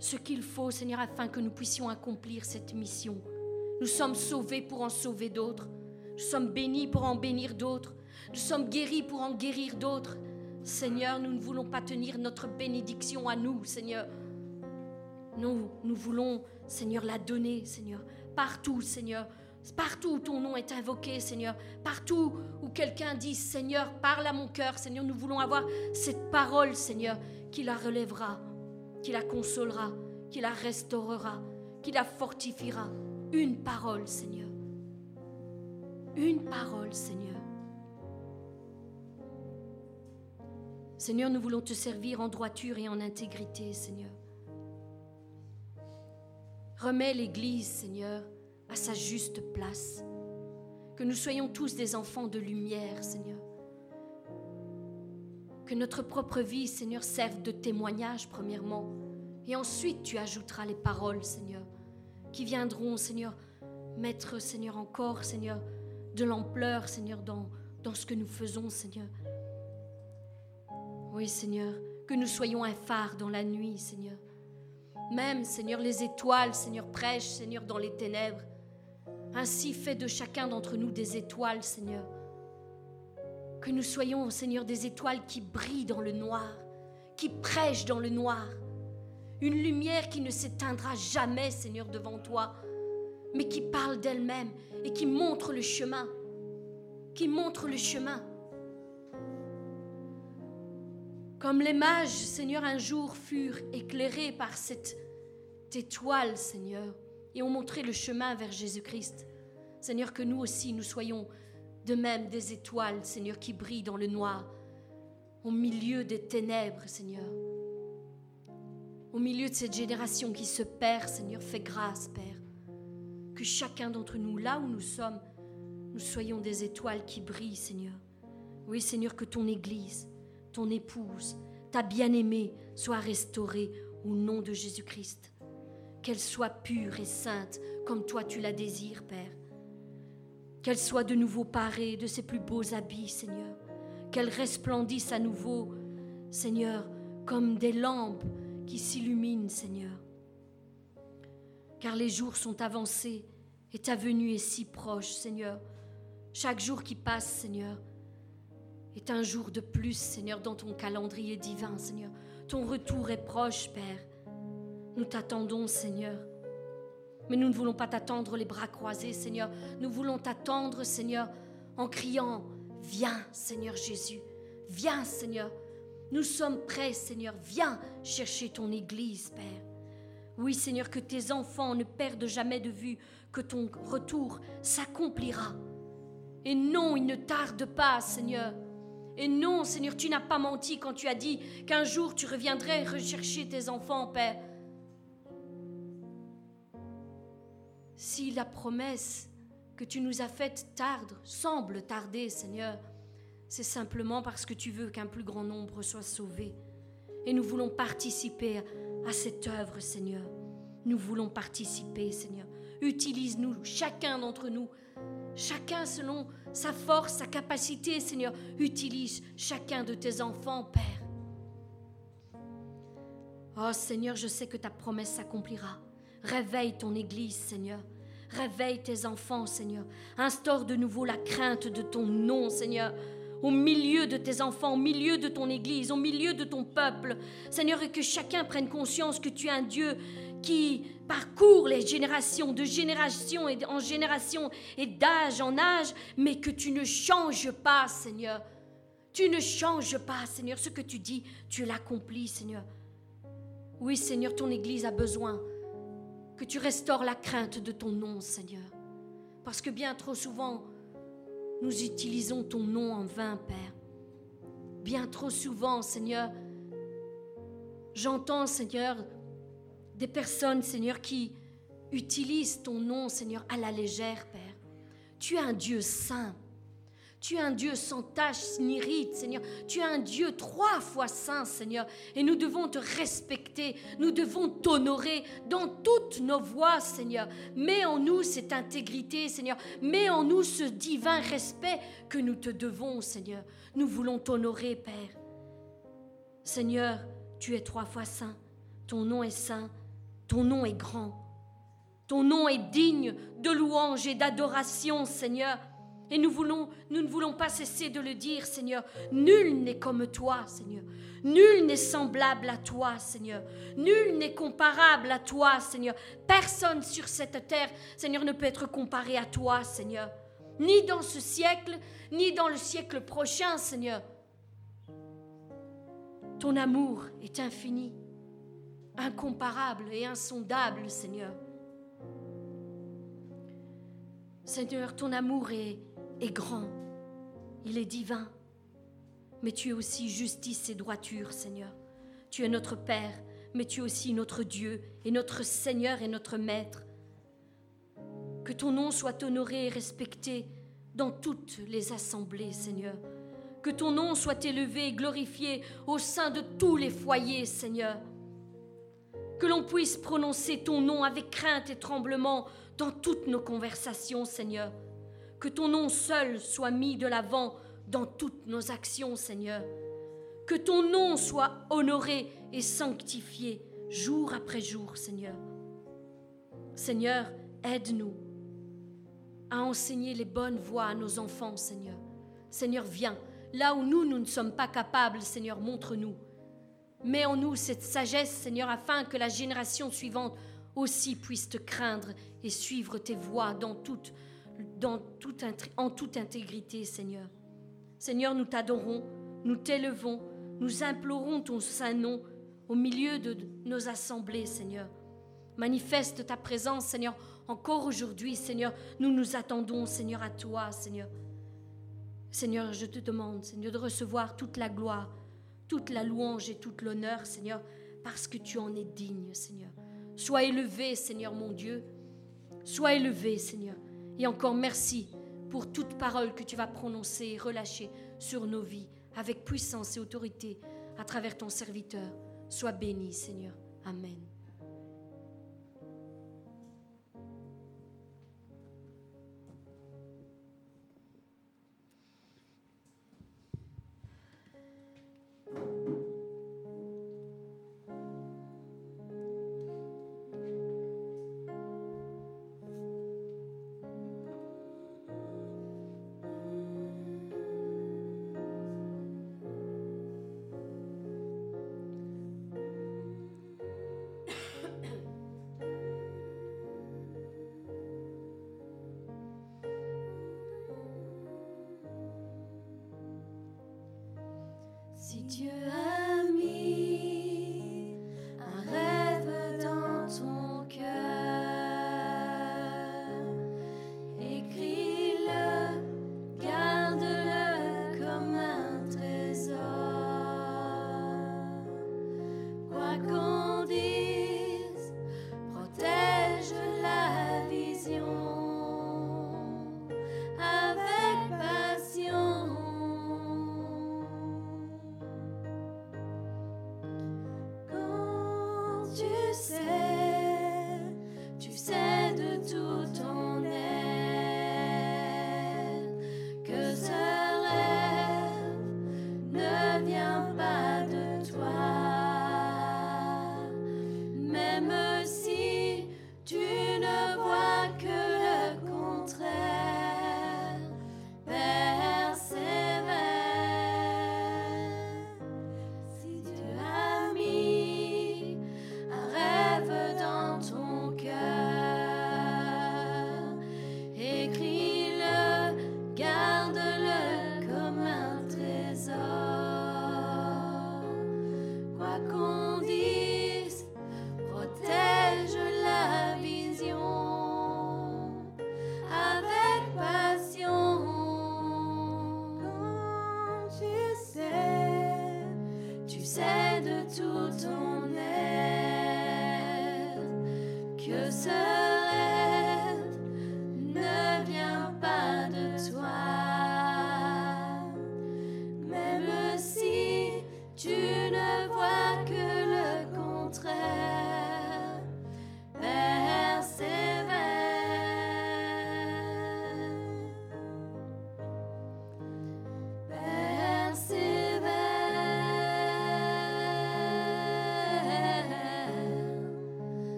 A: ce qu'il faut, Seigneur, afin que nous puissions accomplir cette mission. Nous sommes sauvés pour en sauver d'autres. Nous sommes bénis pour en bénir d'autres. Nous sommes guéris pour en guérir d'autres. Seigneur, nous ne voulons pas tenir notre bénédiction à nous, Seigneur. Nous, nous voulons, Seigneur, la donner, Seigneur. Partout, Seigneur. Partout où ton nom est invoqué, Seigneur. Partout où quelqu'un dit, Seigneur, parle à mon cœur, Seigneur. Nous voulons avoir cette parole, Seigneur, qui la relèvera, qui la consolera, qui la restaurera, qui la fortifiera. Une parole, Seigneur. Une parole, Seigneur. Seigneur, nous voulons te servir en droiture et en intégrité, Seigneur. Remets l'Église, Seigneur, à sa juste place. Que nous soyons tous des enfants de lumière, Seigneur. Que notre propre vie, Seigneur, serve de témoignage, premièrement. Et ensuite, tu ajouteras les paroles, Seigneur qui viendront, Seigneur, mettre, Seigneur, encore, Seigneur, de l'ampleur, Seigneur, dans, ce que nous faisons, Seigneur. Oui, Seigneur, que nous soyons un phare dans la nuit, Seigneur. Même, Seigneur, les étoiles, Seigneur, prêchent, Seigneur, dans les ténèbres. Ainsi, fais de chacun d'entre nous des étoiles, Seigneur. Que nous soyons, Seigneur, des étoiles qui brillent dans le noir, qui prêchent dans le noir, une lumière qui ne s'éteindra jamais, Seigneur, devant toi, mais qui parle d'elle-même et qui montre le chemin, qui montre le chemin. Comme les mages, Seigneur, un jour furent éclairés par cette étoile, Seigneur, et ont montré le chemin vers Jésus-Christ. Seigneur, que nous aussi, nous soyons de même des étoiles, Seigneur, qui brillent dans le noir, au milieu des ténèbres, Seigneur. Au milieu de cette génération qui se perd, Seigneur, fais grâce, Père. Que chacun d'entre nous, là où nous sommes, nous soyons des étoiles qui brillent, Seigneur. Oui, Seigneur, que ton Église, ton épouse, ta bien-aimée soit restaurée au nom de Jésus-Christ. Qu'elle soit pure et sainte comme toi tu la désires, Père. Qu'elle soit de nouveau parée de ses plus beaux habits, Seigneur. Qu'elle resplendisse à nouveau, Seigneur, comme des lampes qui s'illumine, Seigneur. Car les jours sont avancés et ta venue est si proche, Seigneur. Chaque jour qui passe, Seigneur, est un jour de plus, Seigneur, dans ton calendrier divin, Seigneur. Ton retour est proche, Père. Nous t'attendons, Seigneur. Mais nous ne voulons pas t'attendre les bras croisés, Seigneur. Nous voulons t'attendre, Seigneur, en criant, viens, Seigneur Jésus. Viens, Seigneur. Nous sommes prêts, Seigneur. Viens chercher ton Église, Père. Oui, Seigneur, que tes enfants ne perdent jamais de vue que ton retour s'accomplira. Et non, il ne tarde pas, Seigneur. Et non, Seigneur, tu n'as pas menti quand tu as dit qu'un jour tu reviendrais rechercher tes enfants, Père. Si la promesse que tu nous as faite tarde, semble tarder, Seigneur, c'est simplement parce que tu veux qu'un plus grand nombre soit sauvé. Et nous voulons participer à cette œuvre, Seigneur. Nous voulons participer, Seigneur. Utilise-nous, chacun d'entre nous, chacun selon sa force, sa capacité, Seigneur. Utilise chacun de tes enfants, Père. Oh Seigneur, je sais que ta promesse s'accomplira. Réveille ton Église, Seigneur. Réveille tes enfants, Seigneur. Instaure de nouveau la crainte de ton nom, Seigneur. Au milieu de tes enfants, au milieu de ton Église, au milieu de ton peuple. Seigneur, et que chacun prenne conscience que tu es un Dieu qui parcourt les générations, de génération en génération et d'âge en âge, mais que tu ne changes pas, Seigneur. Tu ne changes pas, Seigneur. Ce que tu dis, tu l'accomplis, Seigneur. Oui, Seigneur, ton Église a besoin que tu restaures la crainte de ton nom, Seigneur. Parce que bien trop souvent, nous utilisons ton nom en vain, Père. Bien trop souvent, Seigneur, j'entends, Seigneur, des personnes, Seigneur, qui utilisent ton nom, Seigneur, à la légère, Père. Tu es un Dieu saint. Tu es un Dieu sans tache ni rite, Seigneur. Tu es un Dieu trois fois saint, Seigneur. Et nous devons te respecter, nous devons t'honorer dans toutes nos voies, Seigneur. Mets en nous cette intégrité, Seigneur. Mets en nous ce divin respect que nous te devons, Seigneur. Nous voulons t'honorer, Père. Seigneur, tu es trois fois saint. Ton nom est saint. Ton nom est grand. Ton nom est digne de louange et d'adoration, Seigneur. Et nous, voulons, nous ne voulons pas cesser de le dire, Seigneur. Nul n'est comme toi, Seigneur. Nul n'est semblable à toi, Seigneur. Nul n'est comparable à toi, Seigneur. Personne sur cette terre, Seigneur, ne peut être comparé à toi, Seigneur. Ni dans ce siècle, ni dans le siècle prochain, Seigneur. Ton amour est infini, incomparable et insondable, Seigneur. Seigneur, ton amour est est grand, il est divin, mais tu es aussi justice et droiture, Seigneur. Tu es notre Père, mais tu es aussi notre Dieu et notre Seigneur et notre Maître. Que ton nom soit honoré et respecté dans toutes les assemblées, Seigneur. Que ton nom soit élevé et glorifié au sein de tous les foyers, Seigneur. Que l'on puisse prononcer ton nom avec crainte et tremblement dans toutes nos conversations, Seigneur que ton nom seul soit mis de l'avant dans toutes nos actions, Seigneur. Que ton nom soit honoré et sanctifié jour après jour, Seigneur. Seigneur, aide-nous à enseigner les bonnes voies à nos enfants, Seigneur. Seigneur, viens. Là où nous, nous ne sommes pas capables, Seigneur, montre-nous. Mets en nous cette sagesse, Seigneur, afin que la génération suivante aussi puisse te craindre et suivre tes voies dans toutes en toute intégrité, Seigneur. Seigneur, nous t'adorons, nous t'élevons, nous implorons ton saint nom au milieu de nos assemblées, Seigneur. Manifeste ta présence, Seigneur, encore aujourd'hui, Seigneur. Nous nous attendons, Seigneur, à toi, Seigneur. Seigneur, je te demande, Seigneur, de recevoir toute la gloire, toute la louange et toute l'honneur, Seigneur, parce que tu en es digne, Seigneur. Sois élevé, Seigneur mon Dieu. Sois élevé, Seigneur. Et encore merci pour toute parole que tu vas prononcer et relâcher sur nos vies avec puissance et autorité à travers ton serviteur. Sois béni, Seigneur. Amen.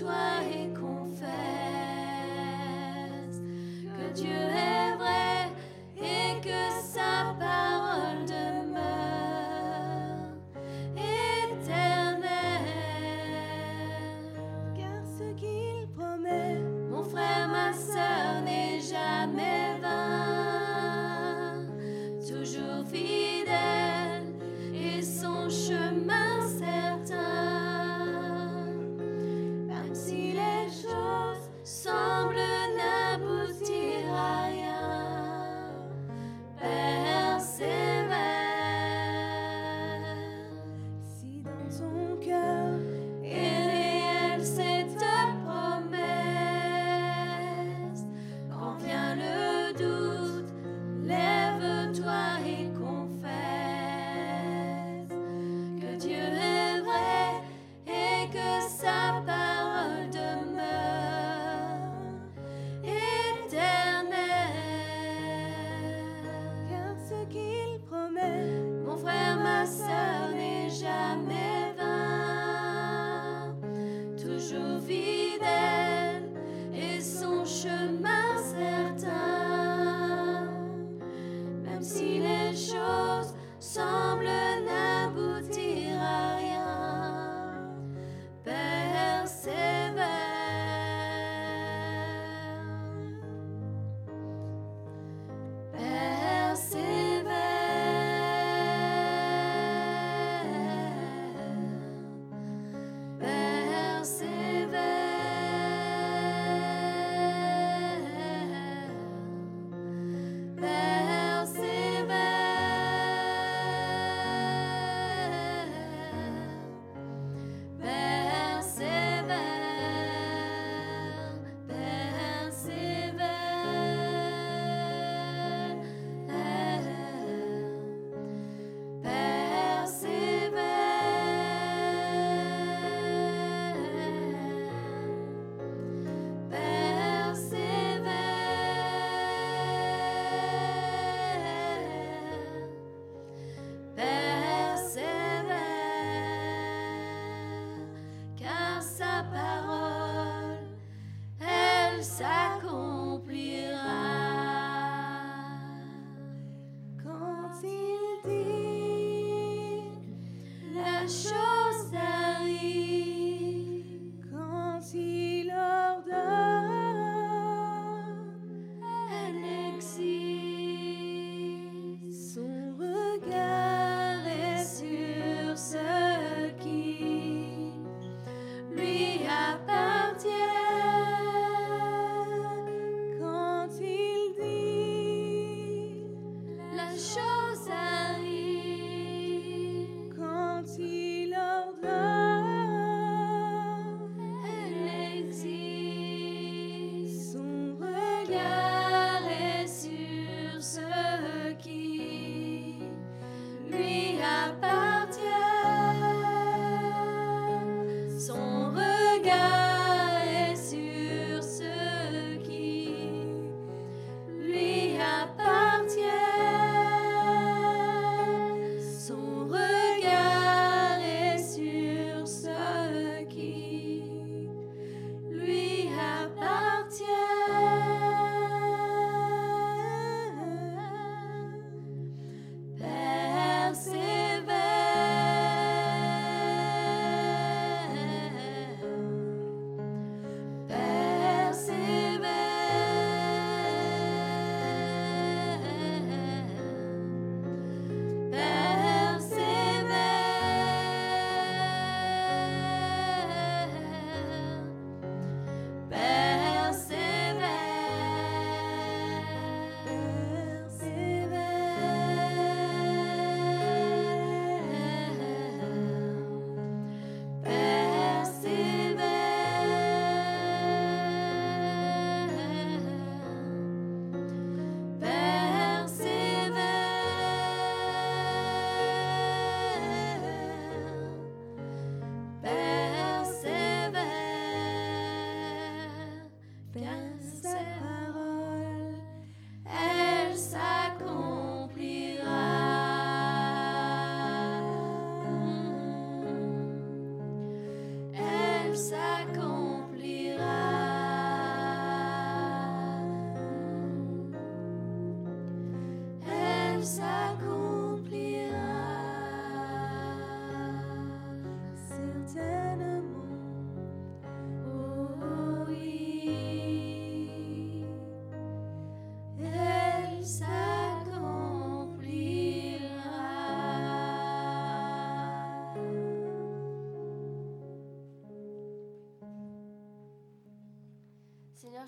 A: twice.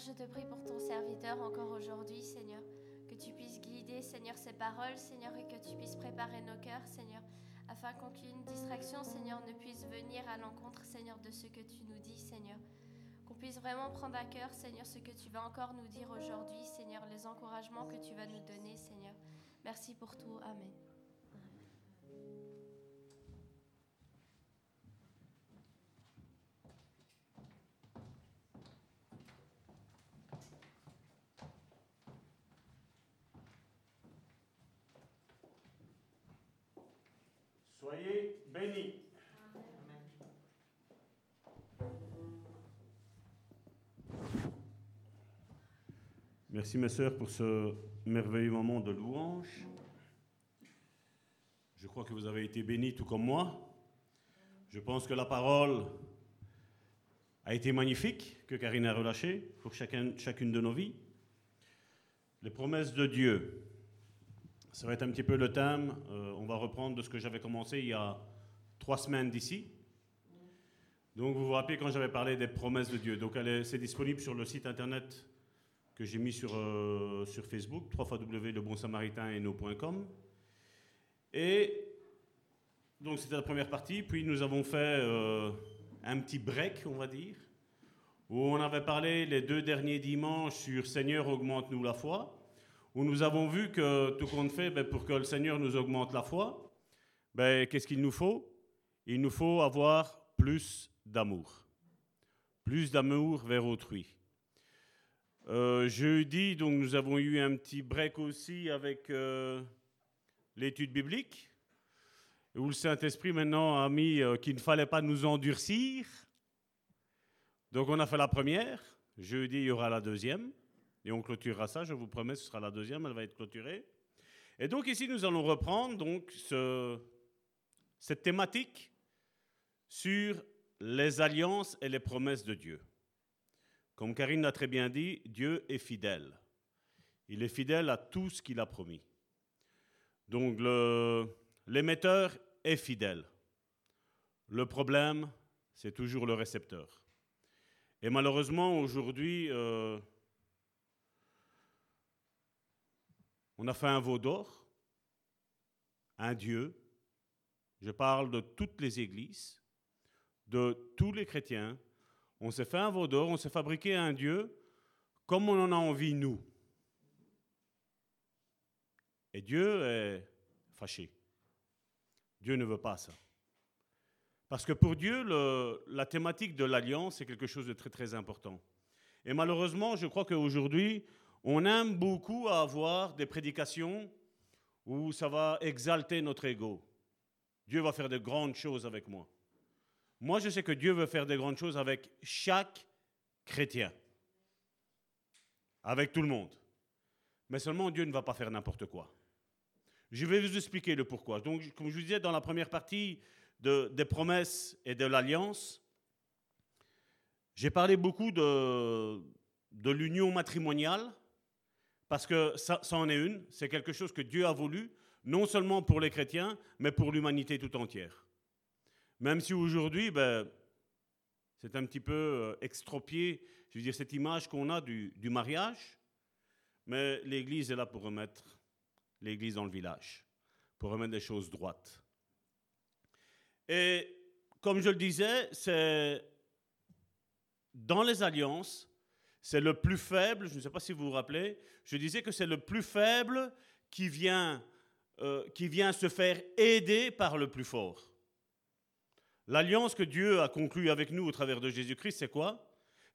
C: Je te prie pour ton serviteur encore aujourd'hui, Seigneur. Que tu puisses guider, Seigneur, ses paroles, Seigneur, et que tu puisses préparer nos cœurs, Seigneur, afin qu'aucune distraction, Seigneur, ne puisse venir à l'encontre, Seigneur, de ce que tu nous dis, Seigneur. Qu'on puisse vraiment prendre à cœur, Seigneur, ce que tu vas encore nous dire aujourd'hui, Seigneur, les encouragements que tu vas nous donner, Seigneur. Merci pour tout. Amen.
D: Merci mes sœurs pour ce merveilleux moment de louange. Je crois que vous avez été bénis tout comme moi. Je pense que la parole a été magnifique, que Karine a relâchée pour chacun, chacune de nos vies. Les promesses de Dieu. Ça va être un petit peu le thème. Euh, on va reprendre de ce que j'avais commencé il y a trois semaines d'ici. Donc vous vous rappelez quand j'avais parlé des promesses de Dieu. Donc c'est disponible sur le site internet que j'ai mis sur, euh, sur Facebook, www.lebonsamaritaineno.com. Et donc c'était la première partie. Puis nous avons fait euh, un petit break, on va dire, où on avait parlé les deux derniers dimanches sur Seigneur, augmente-nous la foi où nous avons vu que tout compte fait, ben, pour que le Seigneur nous augmente la foi, ben, qu'est-ce qu'il nous faut? Il nous faut avoir plus d'amour. Plus d'amour vers autrui. Euh, jeudi, nous avons eu un petit break aussi avec euh, l'étude biblique, où le Saint-Esprit maintenant a mis euh, qu'il ne fallait pas nous endurcir. Donc on a fait la première. Jeudi, il y aura la deuxième. Et on clôturera ça, je vous promets, ce sera la deuxième, elle va être clôturée. Et donc ici, nous allons reprendre donc ce, cette thématique sur les alliances et les promesses de Dieu. Comme Karine l'a très bien dit, Dieu est fidèle. Il est fidèle à tout ce qu'il a promis. Donc l'émetteur est fidèle. Le problème, c'est toujours le récepteur. Et malheureusement, aujourd'hui, euh, On a fait un veau d'or, un Dieu. Je parle de toutes les églises, de tous les chrétiens. On s'est fait un veau on s'est fabriqué un Dieu comme on en a envie, nous. Et Dieu est fâché. Dieu ne veut pas ça. Parce que pour Dieu, la thématique de l'alliance, c'est quelque chose de très très important. Et malheureusement, je crois qu'aujourd'hui, on aime beaucoup avoir des prédications où ça va exalter notre ego. Dieu va faire de grandes choses avec moi. Moi, je sais que Dieu veut faire de grandes choses avec chaque chrétien, avec tout le monde. Mais seulement Dieu ne va pas faire n'importe quoi. Je vais vous expliquer le pourquoi. Donc, comme je vous disais dans la première partie des promesses et de l'alliance, j'ai parlé beaucoup de, de l'union matrimoniale parce que ça, en est une, c'est quelque chose que Dieu a voulu, non seulement pour les chrétiens, mais pour l'humanité tout entière. Même si aujourd'hui, ben, c'est un petit peu euh, extropié, je veux dire, cette image qu'on a du, mariage, mais l'Église est là pour remettre l'Église dans le village, pour remettre des choses droites. Et comme je le disais, c'est dans les alliances, c'est le plus faible, je ne sais pas si vous vous rappelez, je disais que c'est le plus faible qui vient, euh, qui vient se faire aider par le plus fort. L'alliance que Dieu a conclue avec nous au travers de Jésus-Christ, c'est quoi?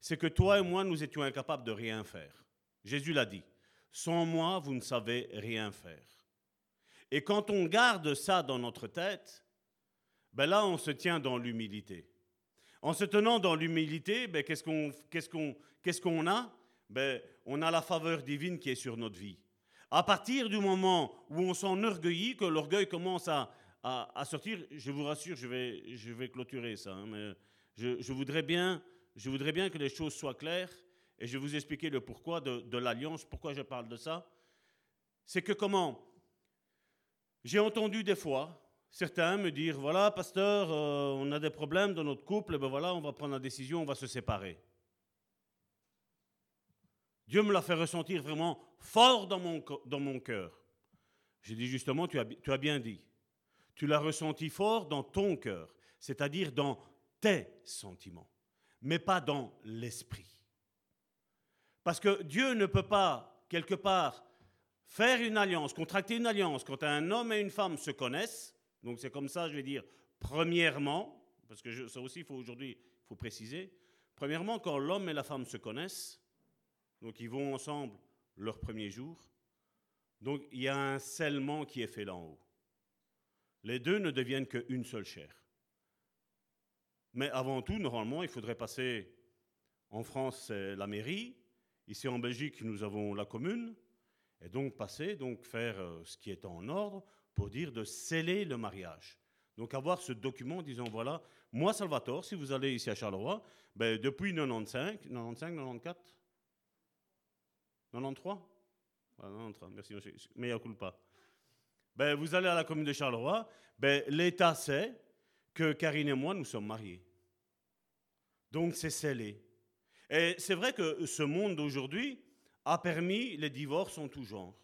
D: C'est que toi et moi, nous étions incapables de rien faire. Jésus l'a dit. Sans moi, vous ne savez rien faire. Et quand on garde ça dans notre tête, ben là, on se tient dans l'humilité. En se tenant dans l'humilité, ben, qu'est-ce qu'on qu'est-ce qu'on qu'est-ce qu'on a? Ben, On a la faveur divine qui est sur notre vie. À partir du moment où on s'enorgueillit, que l'orgueil commence à, à, sortir, je vous rassure, je vais, je vais clôturer ça, hein, mais je, voudrais bien, je voudrais bien que les choses soient claires et je vais vous expliquer le pourquoi de, l'alliance, pourquoi je parle de ça. C'est que comment J'ai entendu des fois certains me dire, voilà, pasteur, euh, on a des problèmes dans notre couple, et ben voilà, on va prendre la décision, on va se séparer. Dieu me l'a fait ressentir vraiment fort dans mon, cœur. J'ai dit justement, tu as bien dit. Tu l'as ressenti fort dans ton cœur, c'est-à-dire dans tes sentiments, mais pas dans l'esprit. Parce que Dieu ne peut pas, quelque part, faire une alliance, contracter une alliance quand un homme et une femme se connaissent. Donc c'est comme ça, je vais dire, premièrement, parce que ça aussi, il faut aujourd'hui, il faut préciser. Premièrement, quand l'homme et la femme se connaissent, donc ils vont ensemble leur premier jour, donc il y a un scellement qui est fait là en haut. Les deux ne deviennent qu'une seule chair. Mais avant tout, normalement, il faudrait passer, en France, c'est la mairie, ici en Belgique, nous avons la commune, et donc passer, donc faire euh, ce qui est en ordre pour dire de sceller le mariage. Donc avoir ce document disant, voilà, moi Salvatore, si vous allez ici à Charleroi, ben, depuis 95, 95, 94, 93 ah, 93, merci, il pas. Ben, vous allez à la commune de Charleroi, ben, l'État sait que Karine et moi, nous sommes mariés. Donc c'est scellé. Et c'est vrai que ce monde d'aujourd'hui a permis les divorces en tout genre.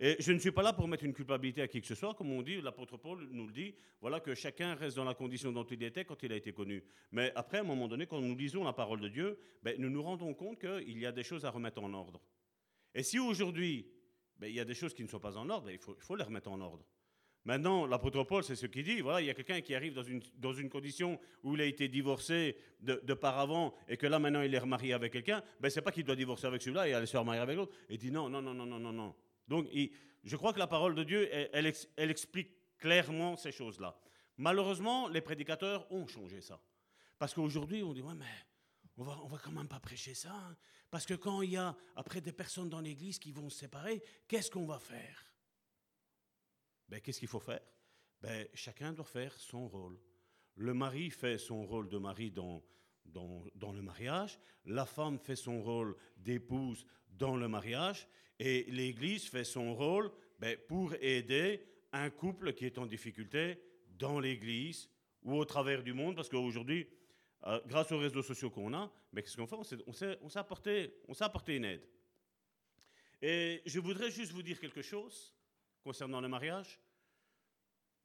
D: Et je ne suis pas là pour mettre une culpabilité à qui que ce soit, comme on dit, l'apôtre Paul nous le dit, voilà que chacun reste dans la condition dont il était quand il a été connu. Mais après, à un moment donné, quand nous lisons la parole de Dieu, ben, nous nous rendons compte qu'il y a des choses à remettre en ordre. Et si aujourd'hui, ben, il y a des choses qui ne sont pas en ordre, ben, il, faut, les remettre en ordre. Maintenant, l'apôtre Paul, c'est ce qu'il dit. Voilà, il y a quelqu'un qui arrive dans une, dans une condition où il a été divorcé de, de par avant et que là, maintenant, il est remarié avec quelqu'un. Ben, c'est pas qu'il doit divorcer avec celui-là et aller se remarier avec l'autre. Il dit non, non, non, non, non, non, non. Donc, je crois que la parole de Dieu, elle, elle, explique clairement ces choses-là. Malheureusement, les prédicateurs ont changé ça. Parce qu'aujourd'hui, on dit, ouais, mais on va, on va quand même pas prêcher ça. Hein. Parce que quand il y a après des personnes dans l'église qui vont se séparer, qu'est-ce qu'on va faire? Ben, Qu'est-ce qu'il faut faire? Ben, Chacun doit faire son rôle. Le mari fait son rôle de mari dans, dans, dans le mariage, la femme fait son rôle d'épouse dans le mariage, et l'Église fait son rôle ben, pour aider un couple qui est en difficulté dans l'Église ou au travers du monde, parce qu'aujourd'hui, euh, grâce aux réseaux sociaux qu'on a, mais qu'est-ce qu'on fait? On s'est apporté, apporté une aide. Et je voudrais juste vous dire quelque chose concernant le mariage.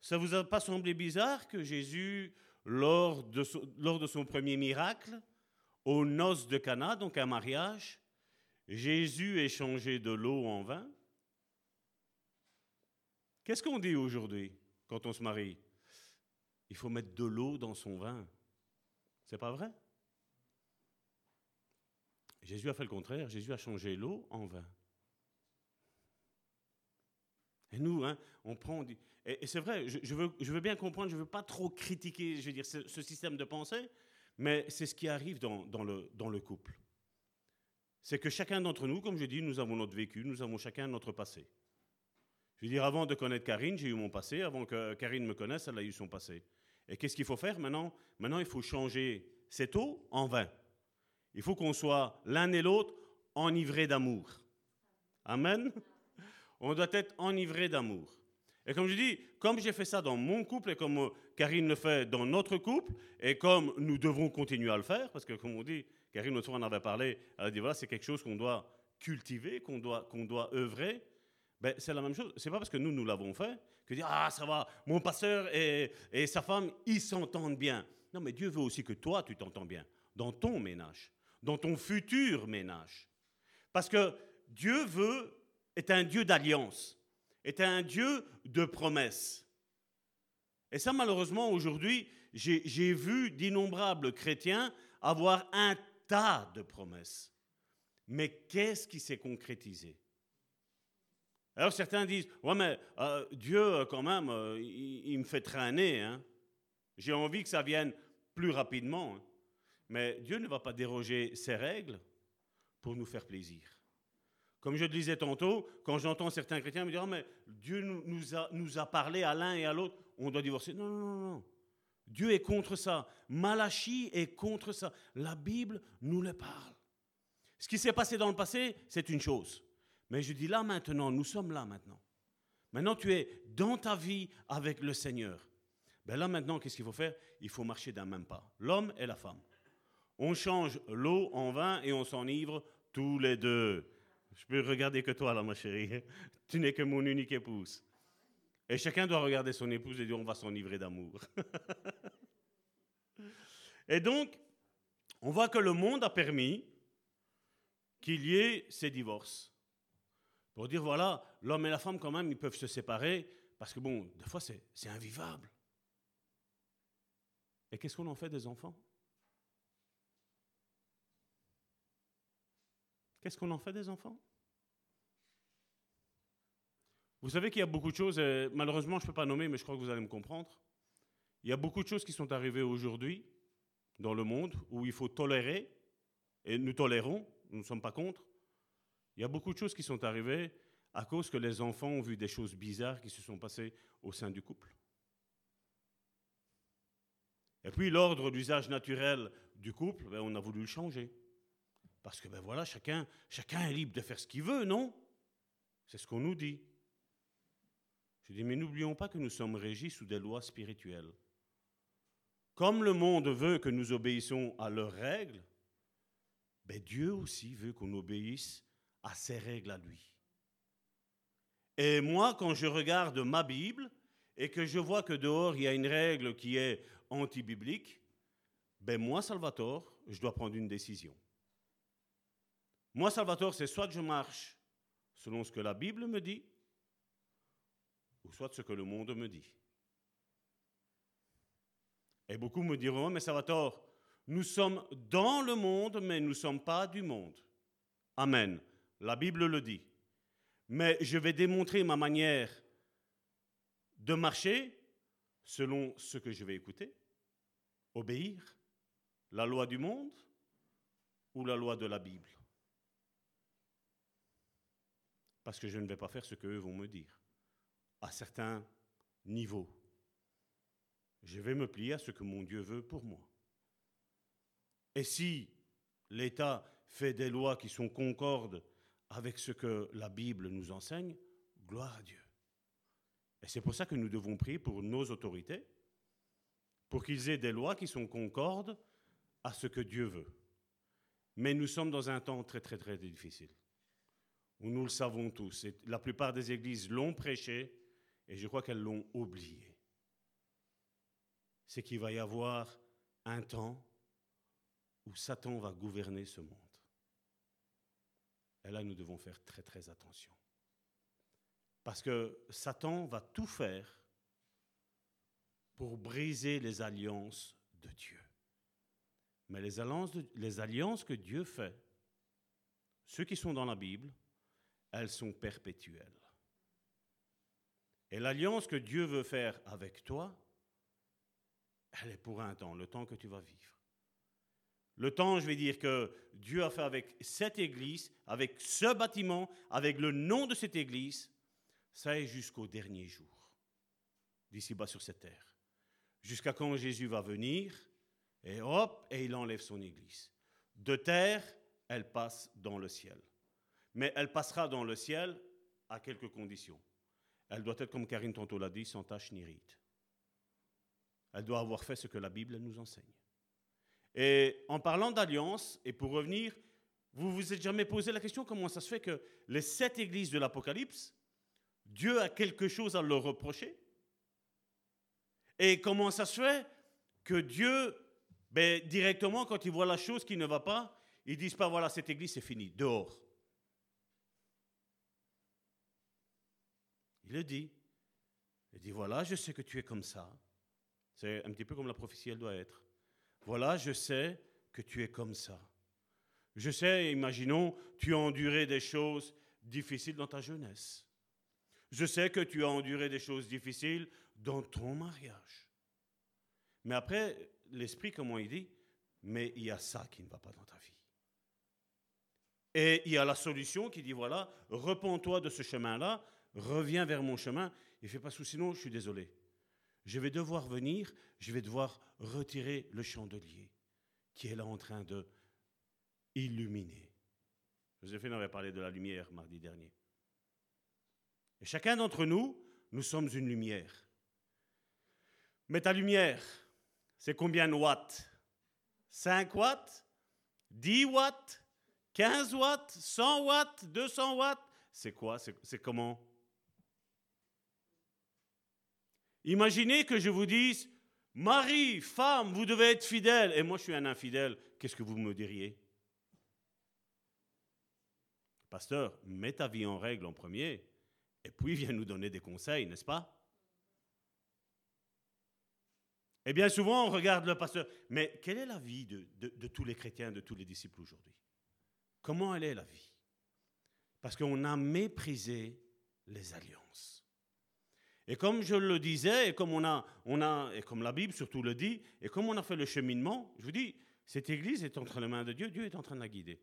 D: Ça vous a pas semblé bizarre que Jésus, lors de, son, lors de son premier miracle, aux noces de Cana, donc un mariage, Jésus ait changé de l'eau en vin? Qu'est-ce qu'on dit aujourd'hui quand on se marie? Il faut mettre de l'eau dans son vin. C'est pas vrai? Jésus a fait le contraire. Jésus a changé l'eau en vin. Et nous, hein, on prend. Et, c'est vrai, je, veux, je, veux, bien comprendre, je ne veux pas trop critiquer je veux dire, ce, système de pensée, mais c'est ce qui arrive dans, dans, le, dans le couple c'est que chacun d'entre nous, comme je dis, nous avons notre vécu, nous avons chacun notre passé. Je veux dire, avant de connaître Karine, j'ai eu mon passé. Avant que Karine me connaisse, elle a eu son passé. Et qu'est-ce qu'il faut faire maintenant? Maintenant, il faut changer cette eau en vin. Il faut qu'on soit l'un et l'autre enivrés d'amour. Amen. On doit être enivrés d'amour. Et comme je dis, comme j'ai fait ça dans mon couple et comme Karine le fait dans notre couple, et comme nous devons continuer à le faire, parce que comme on dit, Karine, l'autre fois, en avait parlé. Elle a dit voilà, c'est quelque chose qu'on doit cultiver, qu'on doit, qu'on doit œuvrer. Ben, c'est la même chose. C'est pas parce que nous, nous l'avons fait que dire ah, ça va, mon pasteur et, et sa femme, ils s'entendent bien. Non, mais Dieu veut aussi que toi, tu t'entends bien dans ton ménage, dans ton futur ménage. Parce que Dieu veut, est un Dieu d'alliance, est un Dieu de promesses. Et ça, malheureusement, aujourd'hui, j'ai vu d'innombrables chrétiens avoir un tas de promesses. Mais qu'est-ce qui s'est concrétisé? Alors certains disent, ouais mais euh, Dieu euh, quand même, euh, il, me fait traîner. Hein. J'ai envie que ça vienne plus rapidement. Hein. Mais Dieu ne va pas déroger ses règles pour nous faire plaisir. Comme je le disais tantôt, quand j'entends certains chrétiens me dire, oh, mais Dieu nous a, parlé à l'un et à l'autre, on doit divorcer. Non, non, non, non. Dieu est contre ça. Malachi est contre ça. La Bible nous le parle. Ce qui s'est passé dans le passé, c'est une chose. Mais je dis là maintenant, nous sommes là maintenant. Maintenant, tu es dans ta vie avec le Seigneur. Ben là maintenant, qu'est-ce qu'il faut faire? Il faut marcher d'un même pas. L'homme et la femme. On change l'eau en vin et on s'enivre tous les deux. Je peux regarder que toi, là, ma chérie. <laughs> Tu n'es que mon unique épouse. Et chacun doit regarder son épouse et dire on va s'enivrer d'amour. <laughs> et donc, on voit que le monde a permis qu'il y ait ces divorces. Pour dire, voilà, l'homme et la femme, quand même, ils peuvent se séparer, parce que, bon, des fois, c'est invivable. Et qu'est-ce qu'on en fait des enfants? Qu'est-ce qu'on en fait des enfants? Vous savez qu'il y a beaucoup de choses, malheureusement je ne peux pas nommer, mais je crois que vous allez me comprendre. Il y a beaucoup de choses qui sont arrivées aujourd'hui dans le monde où il faut tolérer, et nous tolérons, nous ne sommes pas contre. Il y a beaucoup de choses qui sont arrivées à cause que les enfants ont vu des choses bizarres qui se sont passées au sein du couple. Et puis l'ordre d'usage naturel du couple, ben, on a voulu le changer. Parce que ben voilà, chacun, chacun est libre de faire ce qu'il veut, non? C'est ce qu'on nous dit. Je dis, mais n'oublions pas que nous sommes régis sous des lois spirituelles. Comme le monde veut que nous obéissons à leurs règles, ben Dieu aussi veut qu'on obéisse à ses règles à lui. Et moi, quand je regarde ma Bible et que je vois que dehors il y a une règle qui est anti-biblique, ben moi, Salvatore, je dois prendre une décision. Moi, Salvatore, c'est soit que je marche selon ce que la Bible me dit, ou soit ce que le monde me dit. Et beaucoup me diront, mais Salvatore, nous sommes dans le monde, mais nous ne sommes pas du monde. Amen. La Bible le dit. Mais je vais démontrer ma manière de marcher selon ce que je vais écouter, obéir, la loi du monde ou la loi de la Bible. Parce que je ne vais pas faire ce qu'eux vont me dire, à certains niveaux. Je vais me plier à ce que mon Dieu veut pour moi. Et si l'État fait des lois qui sont concordes avec ce que la Bible nous enseigne, gloire à Dieu. Et c'est pour ça que nous devons prier pour nos autorités, pour qu'ils aient des lois qui sont concordes à ce que Dieu veut. Mais nous sommes dans un temps très très très difficile où nous le savons tous. La plupart des églises l'ont prêché et je crois qu'elles l'ont oublié. C'est qu'il va y avoir un temps où Satan va gouverner ce monde. Et là, nous devons faire très très attention. Parce que Satan va tout faire pour briser les alliances de Dieu. Mais les alliances, les alliances que Dieu fait, ceux qui sont dans la Bible, elles sont perpétuelles. Et l'alliance que Dieu veut faire avec toi, elle est pour un temps, le temps que tu vas vivre. Le temps, je vais dire, que Dieu a fait avec cette église, avec ce bâtiment, avec le nom de cette église, ça est jusqu'au dernier jour, d'ici bas sur cette terre. Jusqu'à quand Jésus va venir, et hop, et il enlève son église. De terre, elle passe dans le ciel mais elle passera dans le ciel à quelques conditions. Elle doit être, comme Karine tantôt l'a dit, sans tache ni rite. Elle doit avoir fait ce que la Bible nous enseigne. Et en parlant d'alliance, et pour revenir, vous vous êtes jamais posé la question comment ça se fait que les sept églises de l'Apocalypse, Dieu a quelque chose à leur reprocher? Et comment ça se fait que Dieu, ben, directement, quand il voit la chose qui ne va pas, ils disent pas voilà, cette église c'est fini, dehors. Il le dit. Il dit, voilà, je sais que tu es comme ça. C'est un petit peu comme la prophétie, elle doit être. Voilà, je sais que tu es comme ça. Je sais, imaginons, tu as enduré des choses difficiles dans ta jeunesse. Je sais que tu as enduré des choses difficiles dans ton mariage. Mais après, l'Esprit, comment il dit, mais il y a ça qui ne va pas dans ta vie. Et il y a la solution qui dit, voilà, repens-toi de ce chemin-là, reviens vers mon chemin et fais pas sous, sinon je suis désolé. Je vais devoir venir, je vais devoir retirer le chandelier qui est là en train de illuminer. Joséphine avait parlé de la lumière mardi dernier. Et chacun d'entre nous, nous sommes une lumière. Mais ta lumière, c'est combien de watts? 5 watts? 10 watts? 15 watts, 100 watts, 200 watts? C'est quoi? C'est comment? Imaginez que je vous dise, Marie, femme, vous devez être fidèle, et moi je suis un infidèle. Qu'est-ce que vous me diriez? Pasteur, mets ta vie en règle en premier, et puis viens nous donner des conseils, n'est-ce pas? Et eh bien souvent, on regarde le pasteur. Mais quelle est la vie de, de tous les chrétiens, de tous les disciples aujourd'hui? Comment elle est la vie? Parce qu'on a méprisé les alliances. Et comme je le disais, et comme, on a, on a, et comme la Bible surtout le dit, et comme on a fait le cheminement, je vous dis, cette Église est entre les mains de Dieu, Dieu est en train de la guider.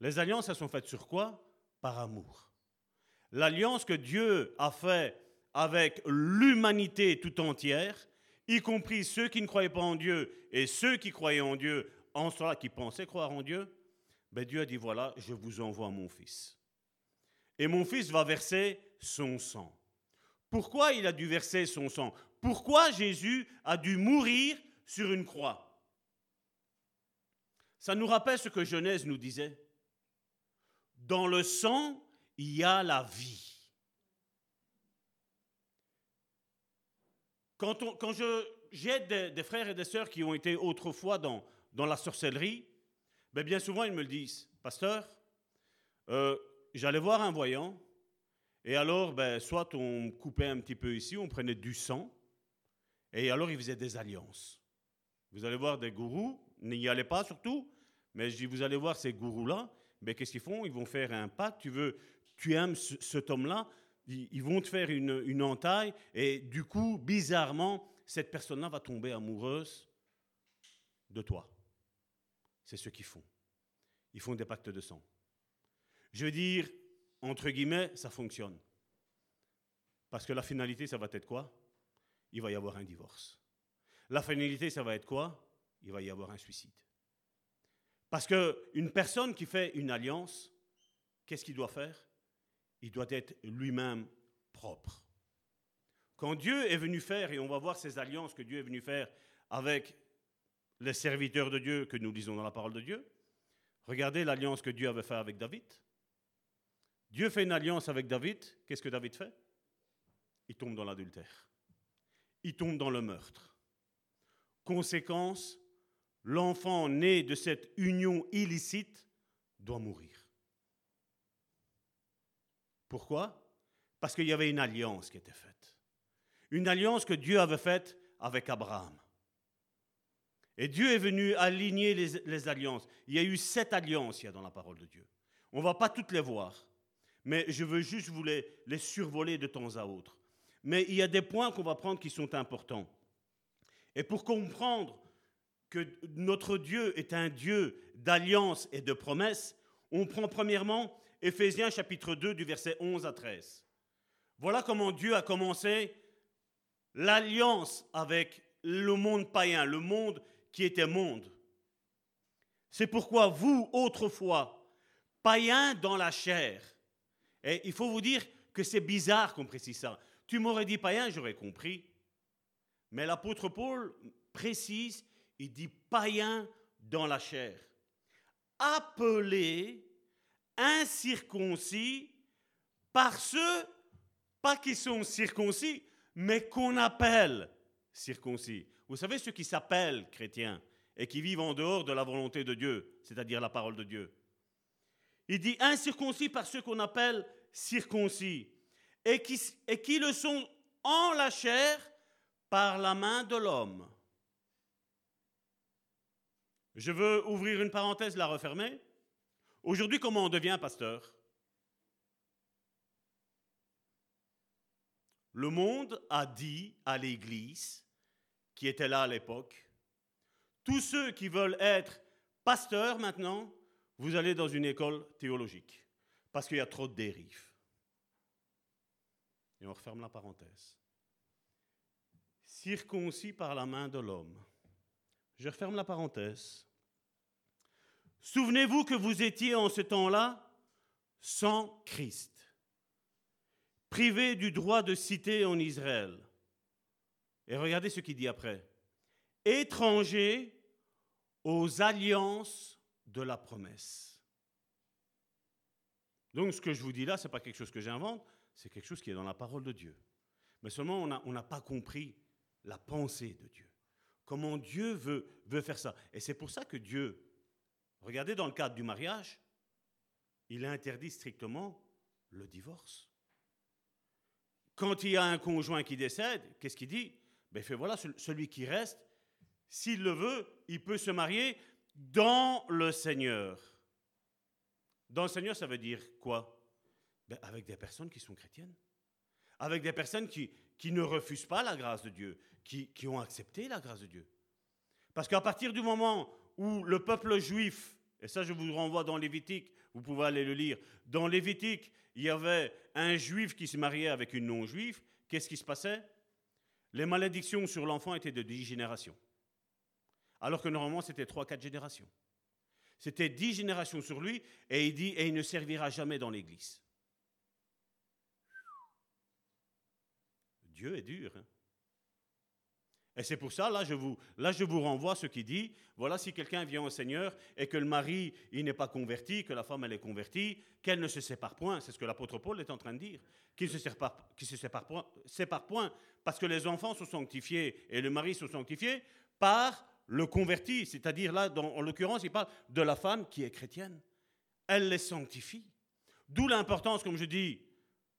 D: Les alliances, elles sont faites sur quoi? Par amour. L'alliance que Dieu a faite avec l'humanité tout entière, y compris ceux qui ne croyaient pas en Dieu et ceux qui croyaient en Dieu, en cela qui pensaient croire en Dieu, ben Dieu a dit voilà, je vous envoie mon fils. Et mon fils va verser son sang. Pourquoi il a dû verser son sang? Pourquoi Jésus a dû mourir sur une croix? Ça nous rappelle ce que Genèse nous disait. Dans le sang, il y a la vie. Quand, j'ai des, frères et des sœurs qui ont été autrefois dans, dans la sorcellerie, ben bien souvent ils me le disent, pasteur, euh, j'allais voir un voyant, et alors ben, soit on coupait un petit peu ici, on prenait du sang, et alors ils faisaient des alliances. Vous allez voir des gourous, n'y allez pas surtout, mais je dis, vous allez voir ces gourous-là, ben, qu'est-ce qu'ils font? Ils vont faire un pacte, tu veux, tu aimes cet homme-là, ils vont te faire une, entaille et du coup, bizarrement, cette personne-là va tomber amoureuse de toi. C'est ce qu'ils font. Ils font des pactes de sang. Je veux dire, entre guillemets, ça fonctionne. Parce que la finalité, ça va être quoi? Il va y avoir un divorce. La finalité, ça va être quoi? Il va y avoir un suicide. Parce qu'une personne qui fait une alliance, qu'est-ce qu'il doit faire? Il doit être lui-même propre. Quand Dieu est venu faire, et on va voir ces alliances que Dieu est venu faire avec les serviteurs de Dieu que nous lisons dans la parole de Dieu, regardez l'alliance que Dieu avait faite avec David. Dieu fait une alliance avec David, qu'est-ce que David fait? Il tombe dans l'adultère. Il tombe dans le meurtre. Conséquence, l'enfant né de cette union illicite doit mourir. Pourquoi? Parce qu'il y avait une alliance qui était faite. Une alliance que Dieu avait faite avec Abraham. Et Dieu est venu aligner les, alliances. Il y a eu sept alliances il y a dans la parole de Dieu. On ne va pas toutes les voir, mais je veux juste vous les, survoler de temps à autre. Mais il y a des points qu'on va prendre qui sont importants. Et pour comprendre que notre Dieu est un Dieu d'alliance et de promesses, on prend premièrement Éphésiens chapitre 2 du verset 11 à 13. Voilà comment Dieu a commencé l'alliance avec le monde païen, le monde qui était monde. C'est pourquoi vous, autrefois, païens dans la chair, et il faut vous dire que c'est bizarre qu'on précise ça. Tu m'aurais dit païen, j'aurais compris. Mais l'apôtre Paul précise, il dit païen dans la chair. Appelé incirconcis par ceux, pas qui sont circoncis, mais qu'on appelle circoncis. Vous savez, ceux qui s'appellent chrétiens et qui vivent en dehors de la volonté de Dieu, c'est-à-dire la parole de Dieu. Il dit incirconcis par ceux qu'on appelle circoncis et qui, et qui le sont en la chair par la main de l'homme. Je veux ouvrir une parenthèse, la refermer. Aujourd'hui, comment on devient pasteur? Le monde a dit à l'Église, qui était là à l'époque, tous ceux qui veulent être pasteurs maintenant, vous allez dans une école théologique, parce qu'il y a trop de dérives. Et on referme la parenthèse. Circoncis par la main de l'homme. Je referme la parenthèse. Souvenez-vous que vous étiez en ce temps-là sans Christ, privé du droit de citer en Israël. Et regardez ce qu'il dit après. Étranger aux alliances de la promesse. Donc ce que je vous dis là, ce n'est pas quelque chose que j'invente, c'est quelque chose qui est dans la parole de Dieu. Mais seulement on n'a pas compris la pensée de Dieu. Comment Dieu veut, veut faire ça. Et c'est pour ça que Dieu, regardez dans le cadre du mariage, il interdit strictement le divorce. Quand il y a un conjoint qui décède, qu'est-ce qu'il dit? Ben, fait voilà, celui qui reste, s'il le veut, il peut se marier dans le Seigneur. Dans le Seigneur, ça veut dire quoi? Ben, Avec des personnes qui sont chrétiennes. Avec des personnes qui, qui ne refusent pas la grâce de Dieu, qui, qui ont accepté la grâce de Dieu. Parce qu'à partir du moment où le peuple juif, et ça je vous renvoie dans Lévitique, vous pouvez aller le lire, dans Lévitique, il y avait un juif qui se mariait avec une non-juive, qu'est-ce qui se passait? Les malédictions sur l'enfant étaient de dix générations. Alors que normalement, c'était trois, quatre générations. C'était dix générations sur lui, et il dit, et il ne servira jamais dans l'Église. Dieu est dur. Hein et c'est pour ça, là je, vous, là, je vous renvoie ce qui dit, voilà, si quelqu'un vient au Seigneur et que le mari, il n'est pas converti, que la femme, elle est convertie, qu'elle ne se sépare point, c'est ce que l'apôtre Paul est en train de dire, qu'il se se sépare point, parce que les enfants sont sanctifiés et le mari sont sanctifiés par le converti, c'est-à-dire là, dans, en l'occurrence, il parle de la femme qui est chrétienne. Elle les sanctifie. D'où l'importance, comme je dis,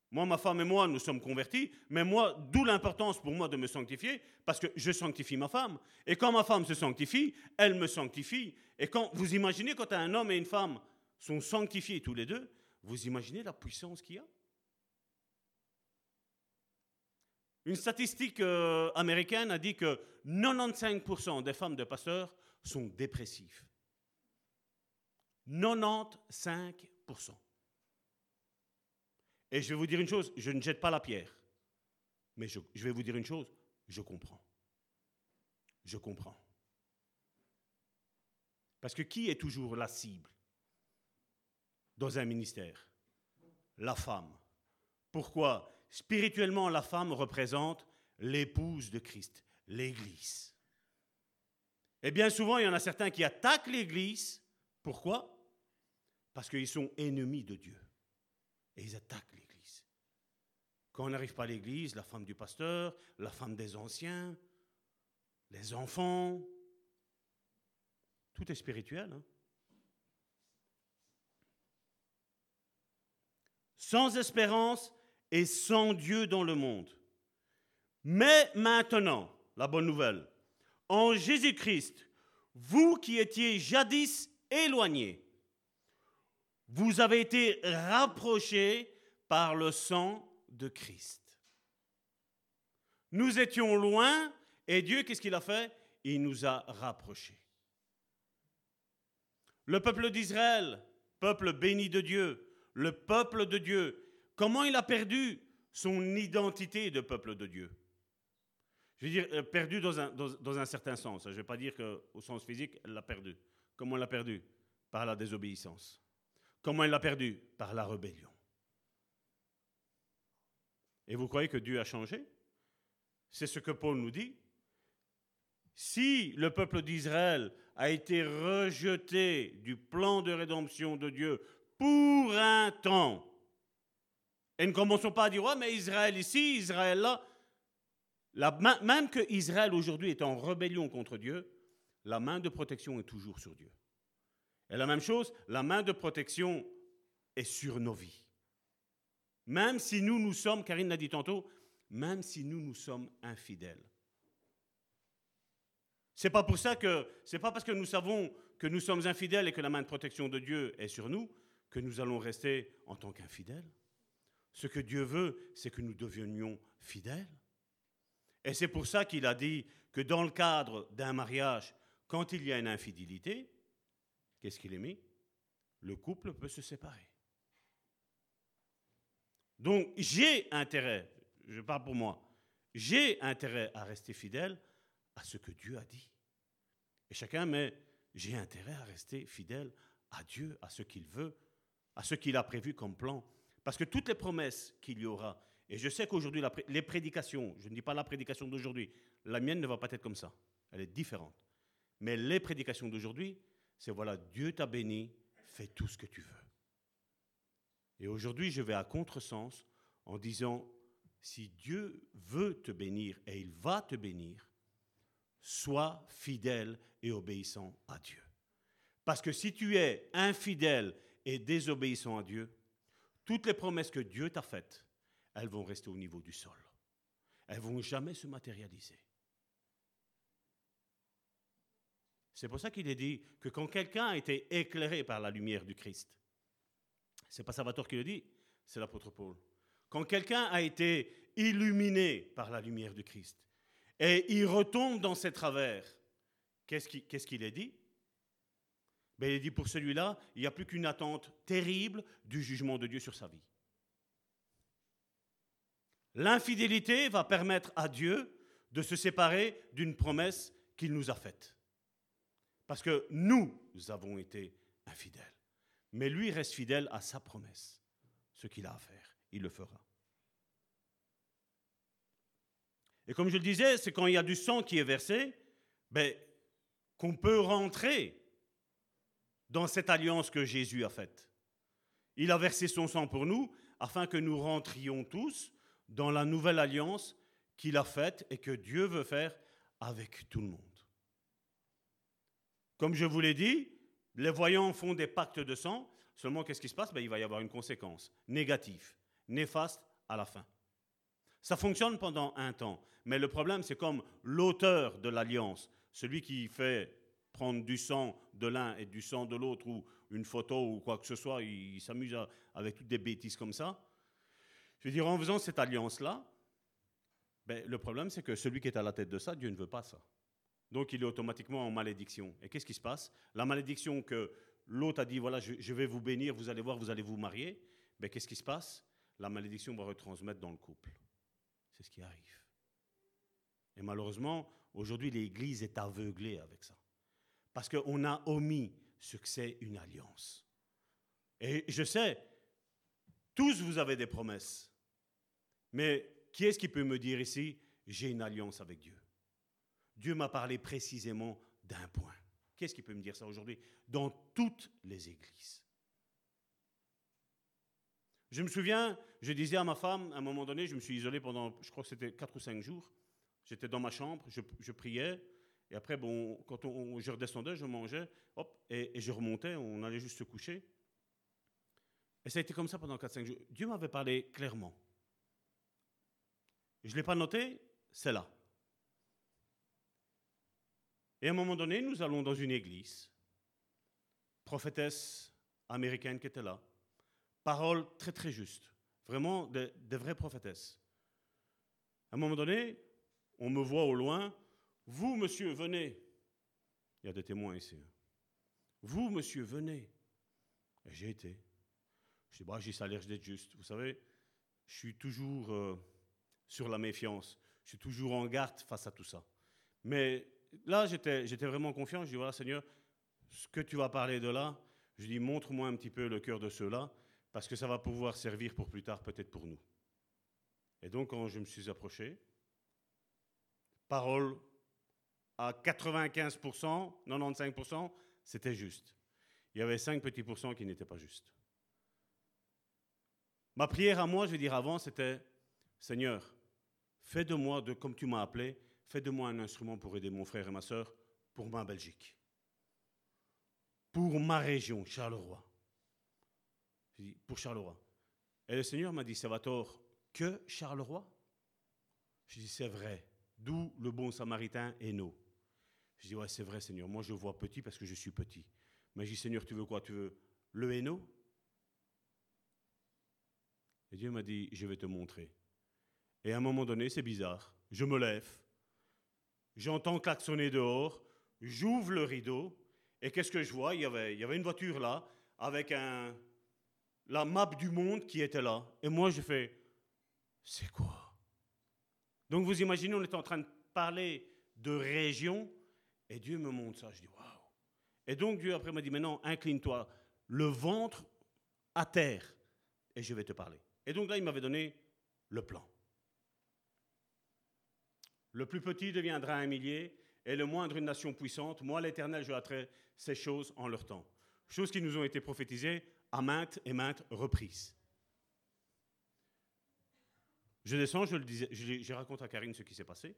D: moi, ma femme et moi, nous sommes convertis, mais moi, d'où l'importance pour moi de me sanctifier, parce que je sanctifie ma femme. Et quand ma femme se sanctifie, elle me sanctifie. Et quand vous imaginez quand un homme et une femme sont sanctifiés tous les deux, vous imaginez la puissance qu'il y a Une statistique euh, américaine a dit que 95% des femmes de pasteurs sont dépressives. 95%. Et je vais vous dire une chose, je ne jette pas la pierre. Mais je, vais vous dire une chose, je comprends. Je comprends. Parce que qui est toujours la cible dans un ministère? La femme. Pourquoi? Spirituellement, la femme représente l'épouse de Christ, l'Église. Et bien souvent, il y en a certains qui attaquent l'Église. Pourquoi? Parce qu'ils sont ennemis de Dieu. Et ils attaquent l'Église. Quand on n'arrive pas à l'église, la femme du pasteur, la femme des anciens, les enfants, tout est spirituel. Hein. Sans espérance et sans Dieu dans le monde. Mais maintenant, la bonne nouvelle, en Jésus-Christ, vous qui étiez jadis éloignés, vous avez été rapprochés par le sang de Christ. Nous étions loin et Dieu, qu'est-ce qu'il a fait? Il nous a rapprochés. Le peuple d'Israël, peuple béni de Dieu, le peuple de Dieu, comment il a perdu son identité de peuple de Dieu Je veux dire, euh, perdu dans un, dans, un certain sens. Je ne vais pas dire qu'au sens physique, elle l'a perdu. Comment elle l'a perdu? Par la désobéissance. Comment elle l'a perdu? Par la rébellion. Et vous croyez que Dieu a changé? C'est ce que Paul nous dit. Si le peuple d'Israël a été rejeté du plan de rédemption de Dieu pour un temps, et ne commençons pas à dire, ouais, mais Israël ici, Israël là, même que Israël aujourd'hui est en rébellion contre Dieu, la main de protection est toujours sur Dieu. Et la même chose, la main de protection est sur nos vies. Même si nous, nous sommes, Karine l'a dit tantôt, même si nous, nous sommes infidèles. C'est pas pour ça que, c'est pas parce que nous savons que nous sommes infidèles et que la main de protection de Dieu est sur nous que nous allons rester en tant qu'infidèles. Ce que Dieu veut, c'est que nous devenions fidèles. Et c'est pour ça qu'il a dit que dans le cadre d'un mariage, quand il y a une infidélité, qu'est-ce qu'il est mis? Le couple peut se séparer. Donc j'ai intérêt, je parle pour moi, j'ai intérêt à rester fidèle à ce que Dieu a dit. Et chacun, mais j'ai intérêt à rester fidèle à Dieu, à ce qu'il veut, à ce qu'il a prévu comme plan. Parce que toutes les promesses qu'il y aura, et je sais qu'aujourd'hui, les prédications, je ne dis pas la prédication d'aujourd'hui, la mienne ne va pas être comme ça, elle est différente. Mais les prédications d'aujourd'hui, c'est voilà, Dieu t'a béni, fais tout ce que tu veux. Et aujourd'hui, je vais à contresens en disant, si Dieu veut te bénir et il va te bénir, sois fidèle et obéissant à Dieu. Parce que si tu es infidèle et désobéissant à Dieu, toutes les promesses que Dieu t'a faites, elles vont rester au niveau du sol. Elles vont jamais se matérialiser. C'est pour ça qu'il est dit que quand quelqu'un a été éclairé par la lumière du Christ, c'est pas Salvatore qui le dit, c'est l'apôtre Paul. Quand quelqu'un a été illuminé par la lumière du Christ et il retombe dans ses travers, qu'est-ce qu'il est dit? Ben, Il dit pour celui-là, il n'y a plus qu'une attente terrible du jugement de Dieu sur sa vie. L'infidélité va permettre à Dieu de se séparer d'une promesse qu'il nous a faite. Parce que nous avons été infidèles. Mais lui reste fidèle à sa promesse. Ce qu'il a à faire, il le fera. Et comme je le disais, c'est quand il y a du sang qui est versé, ben, qu'on peut rentrer dans cette alliance que Jésus a faite. Il a versé son sang pour nous afin que nous rentrions tous dans la nouvelle alliance qu'il a faite et que Dieu veut faire avec tout le monde. Comme je vous l'ai dit, les voyants font des pactes de sang, seulement qu'est-ce qui se passe? Ben, Il va y avoir une conséquence négative, néfaste à la fin. Ça fonctionne pendant un temps, mais le problème c'est comme l'auteur de l'alliance, celui qui fait prendre du sang de l'un et du sang de l'autre, ou une photo ou quoi que ce soit, il, s'amuse avec toutes des bêtises comme ça. Je veux dire, en faisant cette alliance-là, ben, le problème c'est que celui qui est à la tête de ça, Dieu ne veut pas ça. Donc il est automatiquement en malédiction. Et qu'est-ce qui se passe? La malédiction que l'autre a dit, voilà, je, vais vous bénir, vous allez voir, vous allez vous marier, ben, qu'est-ce qui se passe? La malédiction va retransmettre dans le couple. C'est ce qui arrive. Et malheureusement, aujourd'hui, l'Église est aveuglée avec ça. Parce qu'on a omis ce que c'est une alliance. Et je sais, tous vous avez des promesses. Mais qui est-ce qui peut me dire ici, j'ai une alliance avec Dieu? Dieu m'a parlé précisément d'un point. Qu'est-ce qui peut me dire ça aujourd'hui? Dans toutes les églises. Je me souviens, je disais à ma femme, à un moment donné, je me suis isolé pendant, je crois que c'était 4 ou 5 jours. J'étais dans ma chambre, je, priais, et après, bon, quand je redescendais, je mangeais, hop, et, je remontais, on allait juste se coucher. Et ça a été comme ça pendant 4-5 jours. Dieu m'avait parlé clairement. Je ne l'ai pas noté, c'est là. Et à un moment donné, nous allons dans une église, prophétesse américaine qui était là, parole très très juste, vraiment de, vraies prophétesses. À un moment donné, on me voit au loin, vous monsieur, venez. Il y a des témoins ici. Hein. Vous monsieur, venez. Et j'ai été. Je dis, bah, j'ai ça l'air d'être juste. Vous savez, je suis toujours euh, sur la méfiance. Je suis toujours en garde face à tout ça. Mais là, j'étais vraiment confiant. Je dis, voilà, Seigneur, ce que tu vas parler de là, je dis, montre-moi un petit peu le cœur de ceux-là, parce que ça va pouvoir servir pour plus tard, peut-être pour nous. Et donc, quand je me suis approché, parole à 95%, 95%, c'était juste. Il y avait 5 petits pourcents qui n'étaient pas justes. Ma prière à moi, je vais dire avant, c'était Seigneur, fais de moi, de, comme tu m'as appelé, fais de moi un instrument pour aider mon frère et ma soeur pour ma Belgique, pour ma région, Charleroi. pour Charleroi. Et le Seigneur m'a dit, Salvatore, que Charleroi? Je dis, c'est vrai. D'où le bon samaritain nous. Je dis, ouais, c'est vrai, Seigneur. Moi, je vois petit parce que je suis petit. Mais je dis, Seigneur, tu veux quoi? Tu veux le Hainaut Et Dieu m'a dit, je vais te montrer. Et à un moment donné, c'est bizarre. Je me lève, J'entends klaxonner dehors, j'ouvre le rideau, et qu'est-ce que je vois? Il y, avait, il y avait une voiture là, avec un, la map du monde qui était là. Et moi, je fais, c'est quoi? Donc vous imaginez, on est en train de parler de région, et Dieu me montre ça. Je dis, waouh Et donc Dieu après m'a dit, maintenant, incline-toi, le ventre à terre, et je vais te parler. Et donc là, il m'avait donné le plan. Le plus petit deviendra un millier et le moindre une nation puissante, moi l'Éternel, je hâterai ces choses en leur temps. Choses qui nous ont été prophétisées à maintes et maintes reprises. Je descends, je le disais, je, raconte à Karine ce qui s'est passé.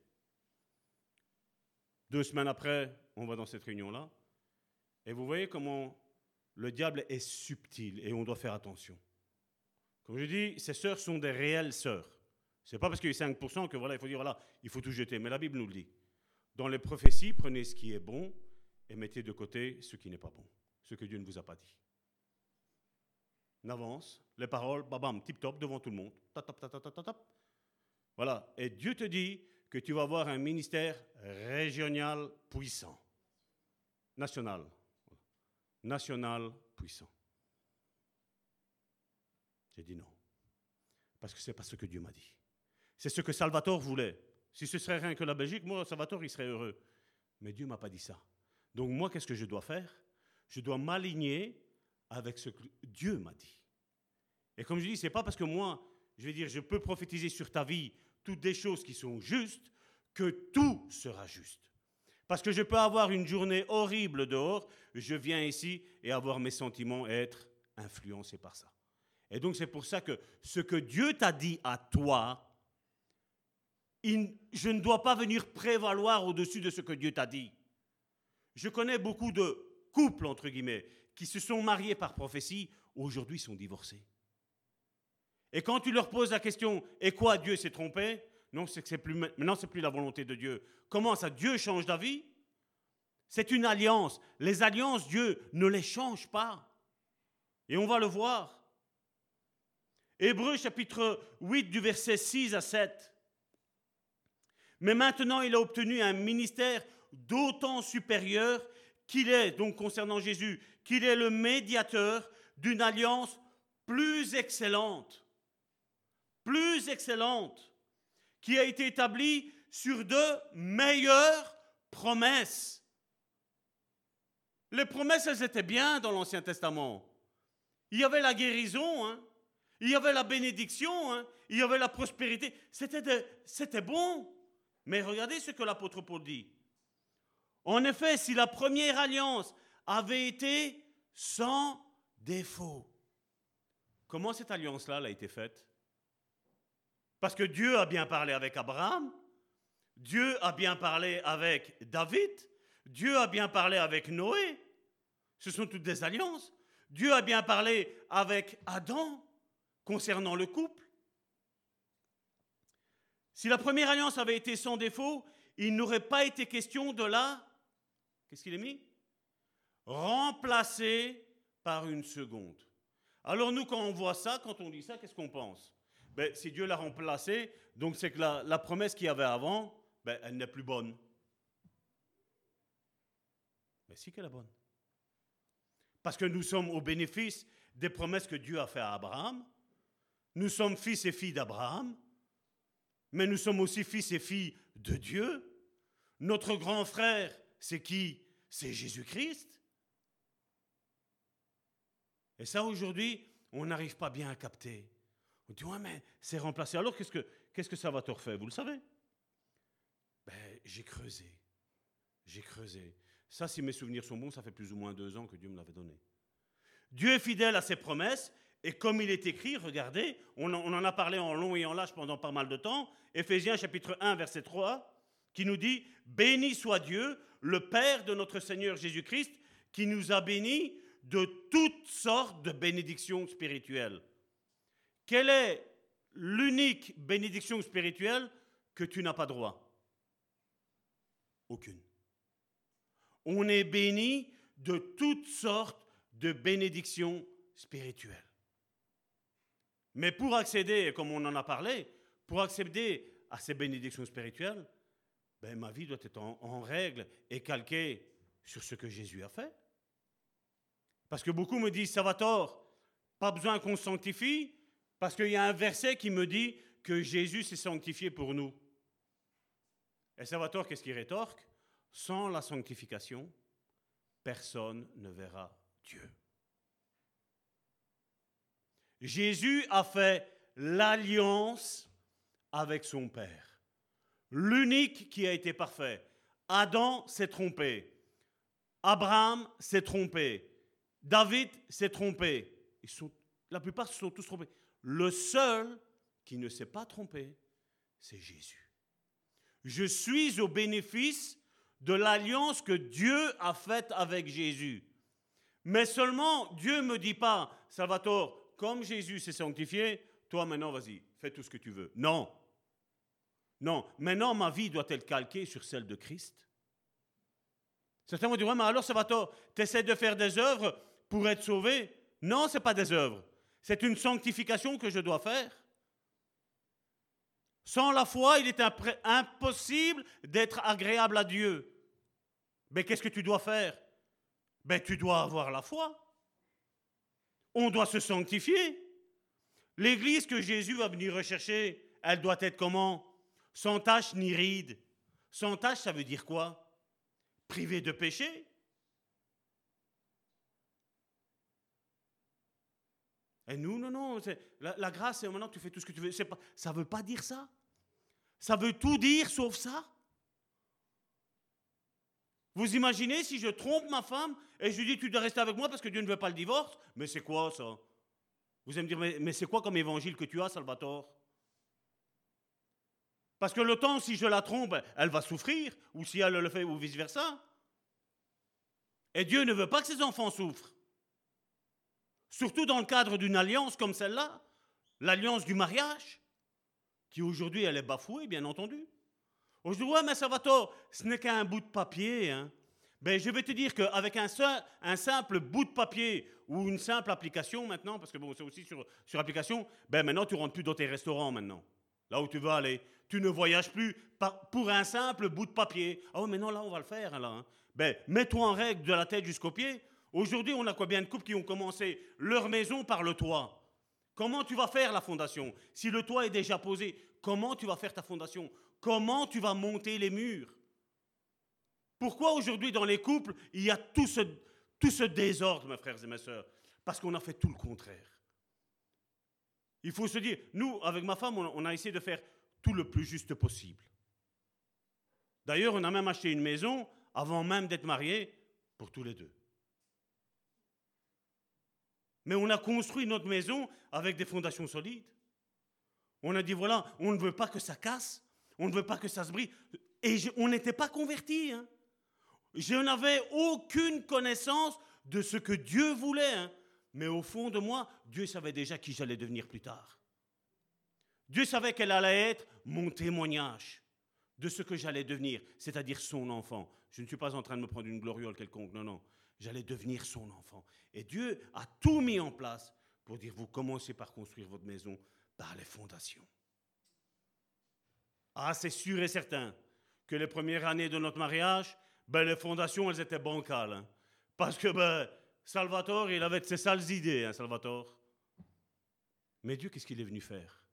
D: Deux semaines après, on va dans cette réunion-là. Et vous voyez comment le diable est subtil et on doit faire attention. Comme je dis, ces sœurs sont des réelles sœurs. Ce n'est pas parce qu'il y a 5% que voilà, il faut dire voilà, il faut tout jeter. Mais la Bible nous le dit. Dans les prophéties, prenez ce qui est bon et mettez de côté ce qui n'est pas bon, ce que Dieu ne vous a pas dit. On avance, les paroles, babam, tip top devant tout le monde. Voilà. Et Dieu te dit que tu vas avoir un ministère régional puissant. National. National puissant. J'ai dit non. Parce que ce n'est pas ce que Dieu m'a dit. C'est ce que Salvatore voulait. Si ce serait rien que la Belgique, moi, Salvatore, il serait heureux. Mais Dieu m'a pas dit ça. Donc moi, qu'est-ce que je dois faire? Je dois m'aligner avec ce que Dieu m'a dit. Et comme je dis, ce n'est pas parce que moi, je vais dire, je peux prophétiser sur ta vie toutes des choses qui sont justes, que tout sera juste. Parce que je peux avoir une journée horrible dehors, je viens ici et avoir mes sentiments et être influencé par ça. Et donc c'est pour ça que ce que Dieu t'a dit à toi, je ne dois pas venir prévaloir au-dessus de ce que Dieu t'a dit. Je connais beaucoup de couples, entre guillemets, qui se sont mariés par prophétie, aujourd'hui sont divorcés. Et quand tu leur poses la question, et quoi, Dieu s'est trompé? Non, c'est que c'est plus, maintenant, c'est plus la volonté de Dieu. Comment ça, Dieu change d'avis? C'est une alliance. Les alliances, Dieu ne les change pas. Et on va le voir. Hébreu chapitre 8 du verset 6 à 7. Mais maintenant, il a obtenu un ministère d'autant supérieur qu'il est, donc concernant Jésus, qu'il est le médiateur d'une alliance plus excellente plus excellente, qui a été établie sur de meilleures promesses. Les promesses, elles étaient bien dans l'Ancien Testament. Il y avait la guérison, hein. il y avait la bénédiction, hein. il y avait la prospérité. C'était bon. Mais regardez ce que l'apôtre Paul dit. En effet, si la première alliance avait été sans défaut, comment cette alliance-là a été faite? Parce que Dieu a bien parlé avec Abraham, Dieu a bien parlé avec David, Dieu a bien parlé avec Noé. Ce sont toutes des alliances. Dieu a bien parlé avec Adam concernant le couple. Si la première alliance avait été sans défaut, il n'aurait pas été question de la... Qu'est-ce qu'il est mis? Remplacer par une seconde. Alors nous, quand on voit ça, quand on dit ça, qu'est-ce qu'on pense? Ben, si Dieu l'a remplacé, donc c'est que la, promesse qu'il y avait avant, ben, elle n'est plus bonne. Mais si qu'elle est bonne. Parce que nous sommes au bénéfice des promesses que Dieu a faites à Abraham. Nous sommes fils et filles d'Abraham, mais nous sommes aussi fils et filles de Dieu. Notre grand frère, c'est qui? C'est Jésus-Christ. Et ça, aujourd'hui, on n'arrive pas bien à capter. On dit, ouais, mais c'est remplacé. Alors, qu'est-ce que, qu'est-ce que Salvatore fait? Vous le savez? Ben, J'ai creusé. J'ai creusé. Ça, si mes souvenirs sont bons, ça fait plus ou moins deux ans que Dieu me l'avait donné. Dieu est fidèle à ses promesses, et comme il est écrit, regardez, on en, on en a parlé en long et en large pendant pas mal de temps, Éphésiens chapitre 1, verset 3, qui nous dit, Béni soit Dieu, le Père de notre Seigneur Jésus-Christ, qui nous a bénis de toutes sortes de bénédictions spirituelles. Quelle est l'unique bénédiction spirituelle que tu n'as pas droit? Aucune. On est béni de toutes sortes de bénédictions spirituelles. Mais pour accéder, comme on en a parlé, pour accéder à ces bénédictions spirituelles, ben, ma vie doit être en, en règle et calquée sur ce que Jésus a fait. Parce que beaucoup me disent, ça va tort, pas besoin qu'on sanctifie, parce qu'il y a un verset qui me dit que Jésus s'est sanctifié pour nous. Et Salvatore, qu'est-ce qu'il rétorque? Sans la sanctification, personne ne verra Dieu. Jésus a fait l'alliance avec son Père, l'unique qui a été parfait. Adam s'est trompé. Abraham s'est trompé. David s'est trompé. La plupart se sont tous trompés. Le seul qui ne s'est pas trompé, c'est Jésus. Je suis au bénéfice de l'alliance que Dieu a faite avec Jésus. Mais seulement, Dieu ne me dit pas, Salvatore, comme Jésus s'est sanctifié, toi maintenant, vas-y, fais tout ce que tu veux. Non. Non. Maintenant, ma vie doit être calquée sur celle de Christ? Certains vont dire, mais alors, Salvatore, tu essaies de faire des œuvres pour être sauvé? Non, ce n'est pas des œuvres. C'est une sanctification que je dois faire. Sans la foi, il est impossible d'être agréable à Dieu. Mais qu'est-ce que tu dois faire? Ben, tu dois avoir la foi. On doit se sanctifier. L'église que Jésus va venir rechercher, elle doit être comment? Sans tache ni ride. Sans tache, ça veut dire quoi? Privé de péché Et nous, non, non, la, grâce, c'est maintenant tu fais tout ce que tu veux. Ça ne veut pas dire ça. Ça veut tout dire sauf ça. Vous imaginez si je trompe ma femme et je lui dis tu dois rester avec moi parce que Dieu ne veut pas le divorce? Mais c'est quoi ça? Vous allez me dire mais, mais c'est quoi comme évangile que tu as, Salvatore? Parce que le temps, si je la trompe, elle va souffrir, ou si elle le fait, ou vice-versa. Et Dieu ne veut pas que ses enfants souffrent. Surtout dans le cadre d'une alliance comme celle-là, l'alliance du mariage, qui aujourd'hui elle est bafouée, bien entendu. Aujourd'hui, ouais, mais Salvatore, ce n'est qu'un bout de papier. Hein. Ben, je vais te dire qu'avec un, un, simple bout de papier ou une simple application maintenant, parce que bon, c'est aussi sur, application, ben maintenant tu rentres plus dans tes restaurants maintenant, là où tu veux aller. Tu ne voyages plus pour un simple bout de papier. Ah oui, mais non, là on va le faire. Là, hein. Ben, mets-toi en règle de la tête jusqu'aux pieds. Aujourd'hui, on a combien de couples qui ont commencé leur maison par le toit? Comment tu vas faire la fondation? Si le toit est déjà posé, comment tu vas faire ta fondation? Comment tu vas monter les murs? Pourquoi aujourd'hui dans les couples, il y a tout ce, désordre, mes frères et mes sœurs? Parce qu'on a fait tout le contraire. Il faut se dire, nous, avec ma femme, on a essayé de faire tout le plus juste possible. D'ailleurs, on a même acheté une maison avant même d'être mariés pour tous les deux. Mais on a construit notre maison avec des fondations solides. On a dit, voilà, on ne veut pas que ça casse, on ne veut pas que ça se brise. Et on n'était pas convertis. Hein. Je n'avais aucune connaissance de ce que Dieu voulait. Hein. Mais au fond de moi, Dieu savait déjà qui j'allais devenir plus tard. Dieu savait qu'elle allait être mon témoignage de ce que j'allais devenir, c'est-à-dire son enfant. Je ne suis pas en train de me prendre une gloriole quelconque, non, non. J'allais devenir son enfant. Et Dieu a tout mis en place pour dire, vous commencez par construire votre maison par les fondations. Ah, c'est sûr et certain que les premières années de notre mariage, ben, les fondations, elles étaient bancales. Hein. Parce que ben, Salvatore, il avait ses sales idées, hein, Salvatore. Mais Dieu, qu'est-ce qu'il est venu faire?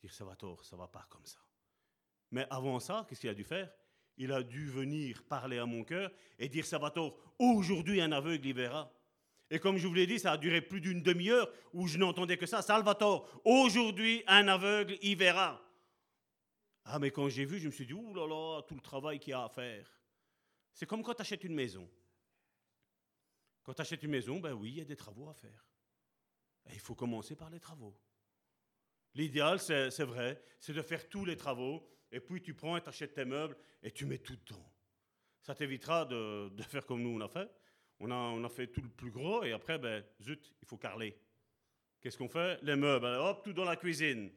D: Dire, Salvatore, ça va pas comme ça. Mais avant ça, qu'est-ce qu'il a dû faire? Il a dû venir parler à mon cœur et dire, Salvatore, aujourd'hui un aveugle y verra. Et comme je vous l'ai dit, ça a duré plus d'une demi-heure où je n'entendais que ça. Salvatore, aujourd'hui un aveugle y verra. Ah, mais quand j'ai vu, je me suis dit, ouh là là, tout le travail qu'il y a à faire. C'est comme quand tu achètes une maison. Quand tu achètes une maison, ben oui, il y a des travaux à faire. Et il faut commencer par les travaux. L'idéal, c'est vrai, c'est de faire tous les travaux, et puis tu prends et tu achètes tes meubles, et tu mets tout dedans. Ça t'évitera de, faire comme nous on a fait. On a, on a fait tout le plus gros, et après, ben, zut, il faut carler. Qu'est-ce qu'on fait? Les meubles, hop, tout dans la cuisine.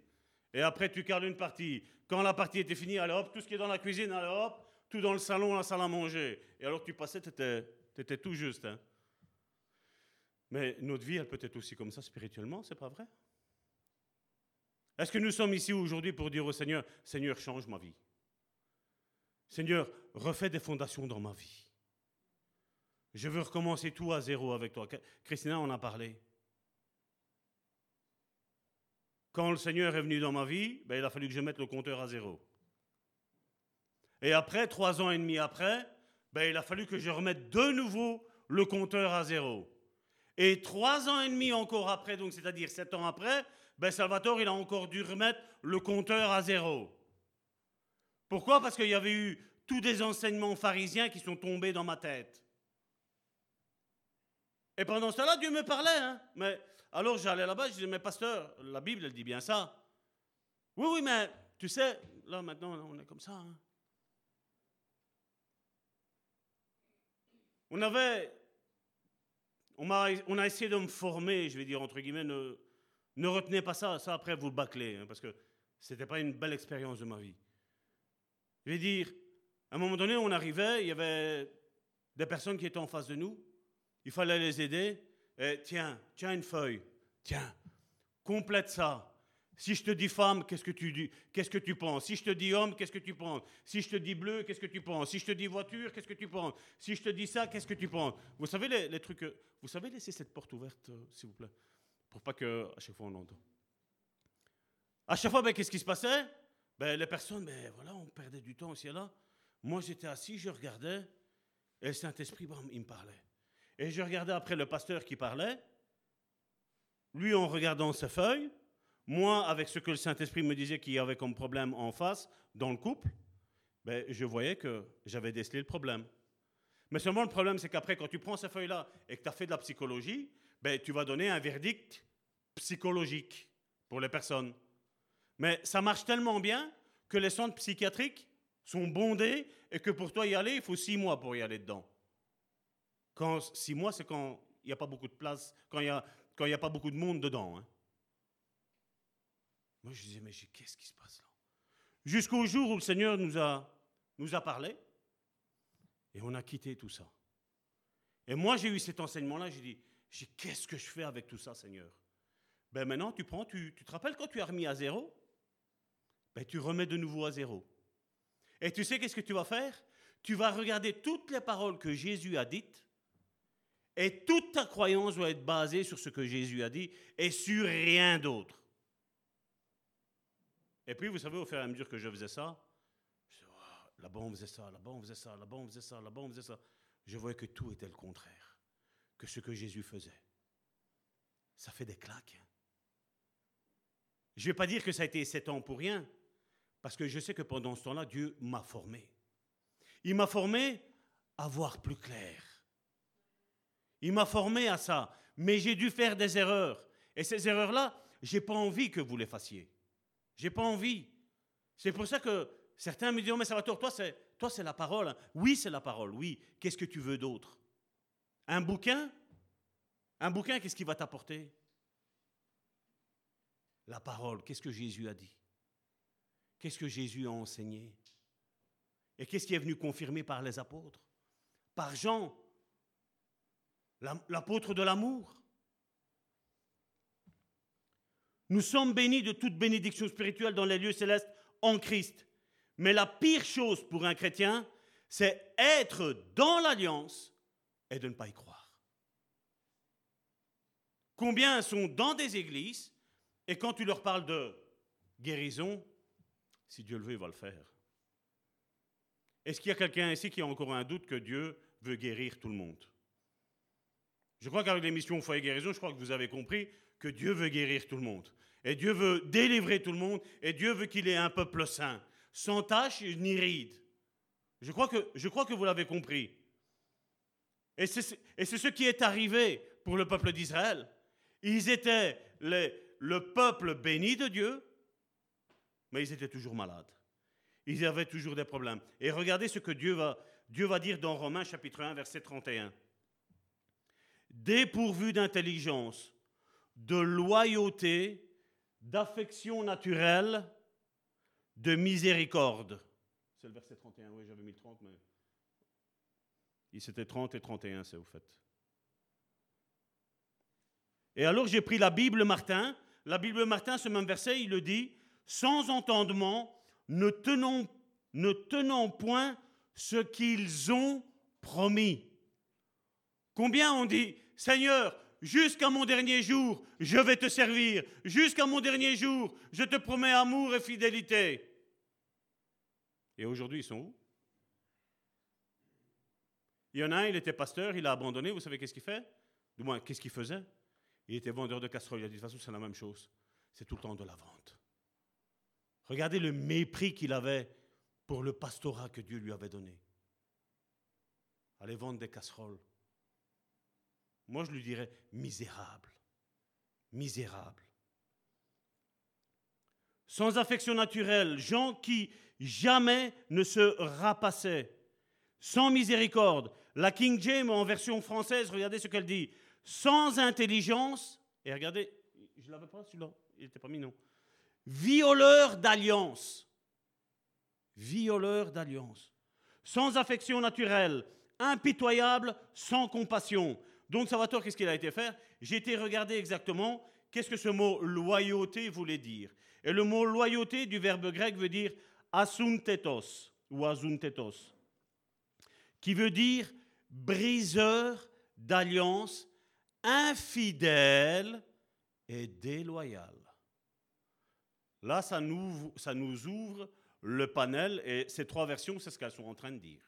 D: Et après, tu carles une partie. Quand la partie était finie, allez hop, tout ce qui est dans la cuisine, allez hop, tout dans le salon, la salle à manger. Et alors tu passais, tu étais, tout juste. Hein. Mais notre vie, elle peut être aussi comme ça spirituellement, c'est pas vrai? Est-ce que nous sommes ici aujourd'hui pour dire au Seigneur, Seigneur, change ma vie Seigneur, refais des fondations dans ma vie. Je veux recommencer tout à zéro avec toi. Christina en a parlé. Quand le Seigneur est venu dans ma vie, ben, il a fallu que je mette le compteur à zéro. Et après, trois ans et demi après, ben, il a fallu que je remette de nouveau le compteur à zéro. Et trois ans et demi encore après, donc c'est-à-dire sept ans après, ben Salvatore, il a encore dû remettre le compteur à zéro. Pourquoi? Parce qu'il y avait eu tous des enseignements pharisiens qui sont tombés dans ma tête. Et pendant ce temps-là, Dieu me parlait. Hein. Mais alors j'allais là-bas, je disais, mais pasteur, la Bible, elle dit bien ça. Oui, oui, mais tu sais, là maintenant, on est comme ça. Hein. On avait, on a, on a essayé de me former, je vais dire entre guillemets, ne retenez pas ça, ça après vous bâclez, hein, parce que ce n'était pas une belle expérience de ma vie. Je vais dire, à un moment donné, on arrivait, il y avait des personnes qui étaient en face de nous, il fallait les aider. Et tiens, tiens une feuille, tiens, complète ça. Si je te dis femme, qu'est-ce que tu dis Qu'est-ce que tu penses? Si je te dis homme, qu'est-ce que tu penses? Si je te dis bleu, qu'est-ce que tu penses? Si je te dis voiture, qu'est-ce que tu penses? Si je te dis ça, qu'est-ce que tu penses? Vous savez les, trucs Vous savez laisser cette porte ouverte, euh, s'il vous plaît, pour pas que à chaque fois on entend. À chaque fois, ben, qu'est-ce qui se passait? Ben, Les personnes, ben, voilà, on perdait du temps aussi là. Moi, j'étais assis, je regardais, et le Saint-Esprit, il me parlait. Et je regardais après le pasteur qui parlait, lui en regardant ses feuilles, moi avec ce que le Saint-Esprit me disait qu'il y avait comme problème en face, dans le couple, ben, je voyais que j'avais décelé le problème. Mais seulement le problème, c'est qu'après, quand tu prends ces feuilles-là et que tu as fait de la psychologie, ben, tu vas donner un verdict psychologique pour les personnes. Mais ça marche tellement bien que les centres psychiatriques sont bondés et que pour toi y aller, il faut six mois pour y aller dedans. Quand six mois, c'est quand il n'y a pas beaucoup de place, quand il n'y a, a pas beaucoup de monde dedans. Hein. Moi, je disais, mais qu'est-ce qui se passe là? Jusqu'au jour où le Seigneur nous a, nous a parlé et on a quitté tout ça. Et moi, j'ai eu cet enseignement-là, j'ai dit, qu'est-ce que je fais avec tout ça, Seigneur? Ben maintenant, tu prends, tu, tu te rappelles quand tu as remis à zéro? Ben tu remets de nouveau à zéro. Et tu sais qu'est-ce que tu vas faire? Tu vas regarder toutes les paroles que Jésus a dites, et toute ta croyance doit être basée sur ce que Jésus a dit et sur rien d'autre. Et puis, vous savez, au fur et à mesure que je faisais ça, disais, là-bas on faisait ça, là-bas on faisait ça, là-bas on faisait ça, là-bas on faisait ça. Je voyais que tout était le contraire que ce que Jésus faisait. Ça fait des claques. Hein. Je ne vais pas dire que ça a été sept ans pour rien, parce que je sais que pendant ce temps-là, Dieu m'a formé. Il m'a formé à voir plus clair. Il m'a formé à ça. Mais j'ai dû faire des erreurs. Et ces erreurs-là, je n'ai pas envie que vous les fassiez. J'ai pas envie. C'est pour ça que certains me disent, oh, mais Salvatore, toi c'est, toi c'est la parole. Oui, c'est la parole, oui. Qu'est-ce que tu veux d'autre? Un bouquin Un bouquin, qu'est-ce qui va t'apporter? La parole, qu'est-ce que Jésus a dit? Qu'est-ce que Jésus a enseigné? Et qu'est-ce qui est venu confirmer par les apôtres? Par Jean, l'apôtre de l'amour. Nous sommes bénis de toute bénédiction spirituelle dans les lieux célestes en Christ. Mais la pire chose pour un chrétien, c'est être dans l'alliance et de ne pas y croire. Combien sont dans des églises et quand tu leur parles de guérison, si Dieu le veut, il va le faire. Est-ce qu'il y a quelqu'un ici qui a encore un doute que Dieu veut guérir tout le monde? Je crois qu'avec l'émission Foyer Guérison, je crois que vous avez compris que Dieu veut guérir tout le monde. Et Dieu veut délivrer tout le monde. Et Dieu veut qu'il ait un peuple saint, sans tache ni ride. Je crois que, je crois que vous l'avez compris. Et c'est ce qui est arrivé pour le peuple d'Israël. Ils étaient le peuple béni de Dieu, mais ils étaient toujours malades. Ils avaient toujours des problèmes. Et regardez ce que Dieu va, Dieu va dire dans Romains chapitre 1, verset 31. Dépourvu d'intelligence, de loyauté, d'affection naturelle, de miséricorde. C'est le verset 31, oui, j'avais mis 30, mais. C'était 30 et 31, c'est au fait. Et alors j'ai pris la Bible Martin. La Bible Martin, ce même verset, il le dit sans entendement, ne tenons, point ce qu'ils ont promis. Combien on dit, Seigneur, jusqu'à mon dernier jour, je vais te servir. Jusqu'à mon dernier jour, je te promets amour et fidélité. Et aujourd'hui, ils sont où? Il y en a un, il était pasteur, il a abandonné. Vous savez qu'est-ce qu'il fait? Du moins, qu'est-ce qu'il faisait? Il était vendeur de casseroles. Il a dit, de toute façon, c'est la même chose. C'est tout le temps de la vente. Regardez le mépris qu'il avait pour le pastorat que Dieu lui avait donné. Aller vendre des casseroles. Moi, je lui dirais misérable. Misérable. Sans affection naturelle, gens qui jamais ne se rapassaient. Sans miséricorde. La King James en version française, regardez ce qu'elle dit. Sans intelligence. Et regardez, je l'avais pas celui-là, il n'était pas mis, non. Violeur d'alliance. Violeur d'alliance. Sans affection naturelle, impitoyable, sans compassion. Donc, Salvatore, qu'est-ce qu'il a été faire? J'ai été regarder exactement qu'est-ce que ce mot loyauté voulait dire. Et le mot loyauté du verbe grec veut dire asuntetos ou asuntetos, qui veut dire briseur d'alliance, infidèle et déloyal. Là, ça nous, ça nous ouvre le panel et ces trois versions, c'est ce qu'elles sont en train de dire.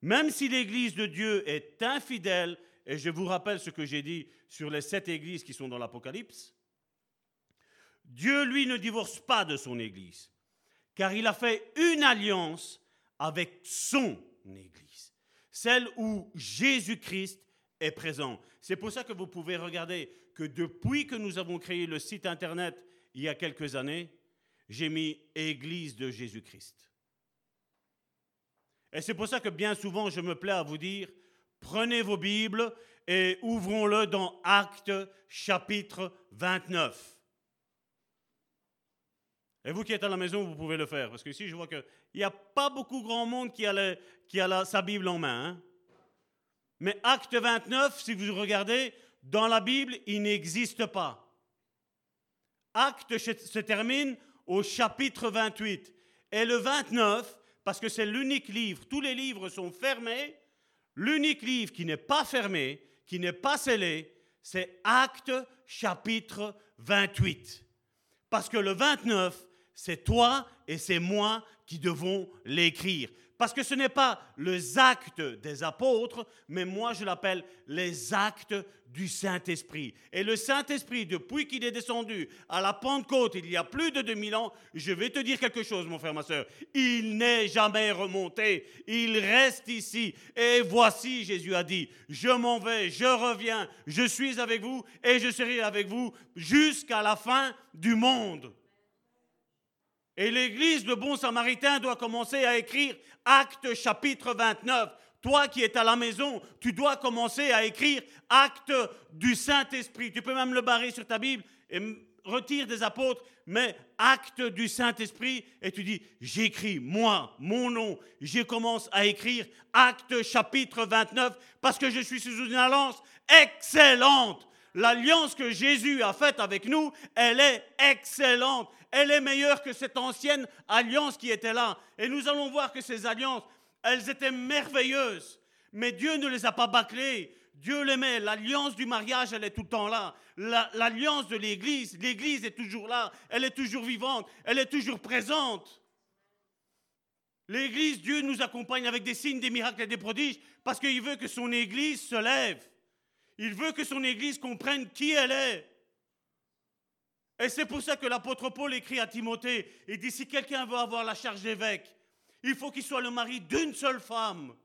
D: Même si l'Église de Dieu est infidèle et je vous rappelle ce que j'ai dit sur les sept églises qui sont dans l'Apocalypse. Dieu, lui, ne divorce pas de son Église, car il a fait une alliance avec son Église, celle où Jésus-Christ est présent. C'est pour ça que vous pouvez regarder que depuis que nous avons créé le site Internet il y a quelques années, j'ai mis Église de Jésus-Christ. Et c'est pour ça que bien souvent je me plais à vous dire, Prenez vos Bibles et ouvrons-le dans Actes chapitre 29. Et vous qui êtes à la maison, vous pouvez le faire, parce que ici, je vois qu'il n'y a pas beaucoup grand monde qui a, qui a sa Bible en main. Hein. Mais Acte 29, si vous regardez, dans la Bible, il n'existe pas. Acte se termine au chapitre 28. Et le 29, parce que c'est l'unique livre, tous les livres sont fermés, L'unique livre qui n'est pas fermé, qui n'est pas scellé, c'est Acte chapitre 28. Parce que le 29, c'est toi et c'est moi qui devons l'écrire. Parce que ce n'est pas les actes des apôtres, mais moi je l'appelle les actes du Saint-Esprit. Et le Saint-Esprit, depuis qu'il est descendu à la Pentecôte il y a plus de 2000 ans, je vais te dire quelque chose, mon frère, ma soeur. Il n'est jamais remonté. Il reste ici. Et voici, Jésus a dit, je m'en vais, je reviens, je suis avec vous et je serai avec vous jusqu'à la fin du monde. Et l'église de Bon Samaritain doit commencer à écrire Acte chapitre 29. Toi qui es à la maison, tu dois commencer à écrire Acte du Saint-Esprit. Tu peux même le barrer sur ta Bible et retire des apôtres, mais acte du Saint-Esprit, et tu dis, j'écris, moi, mon nom, je commence à écrire acte chapitre 29, parce que je suis sous une alliance excellente. L'alliance que Jésus a faite avec nous, elle est excellente elle est meilleure que cette ancienne alliance qui était là. Et nous allons voir que ces alliances, elles étaient merveilleuses. Mais Dieu ne les a pas bâclées. Dieu les met. L'alliance du mariage, elle est tout le temps là. L'alliance de l'Église, l'Église est toujours là. Elle est toujours vivante. Elle est toujours présente. L'Église, Dieu nous accompagne avec des signes, des miracles et des prodiges parce qu'il veut que son Église se lève. Il veut que son Église comprenne qui elle est. Et c'est pour ça que l'apôtre Paul écrit à Timothée, il dit, si quelqu'un veut avoir la charge d'évêque, il faut qu'il soit le mari d'une seule femme.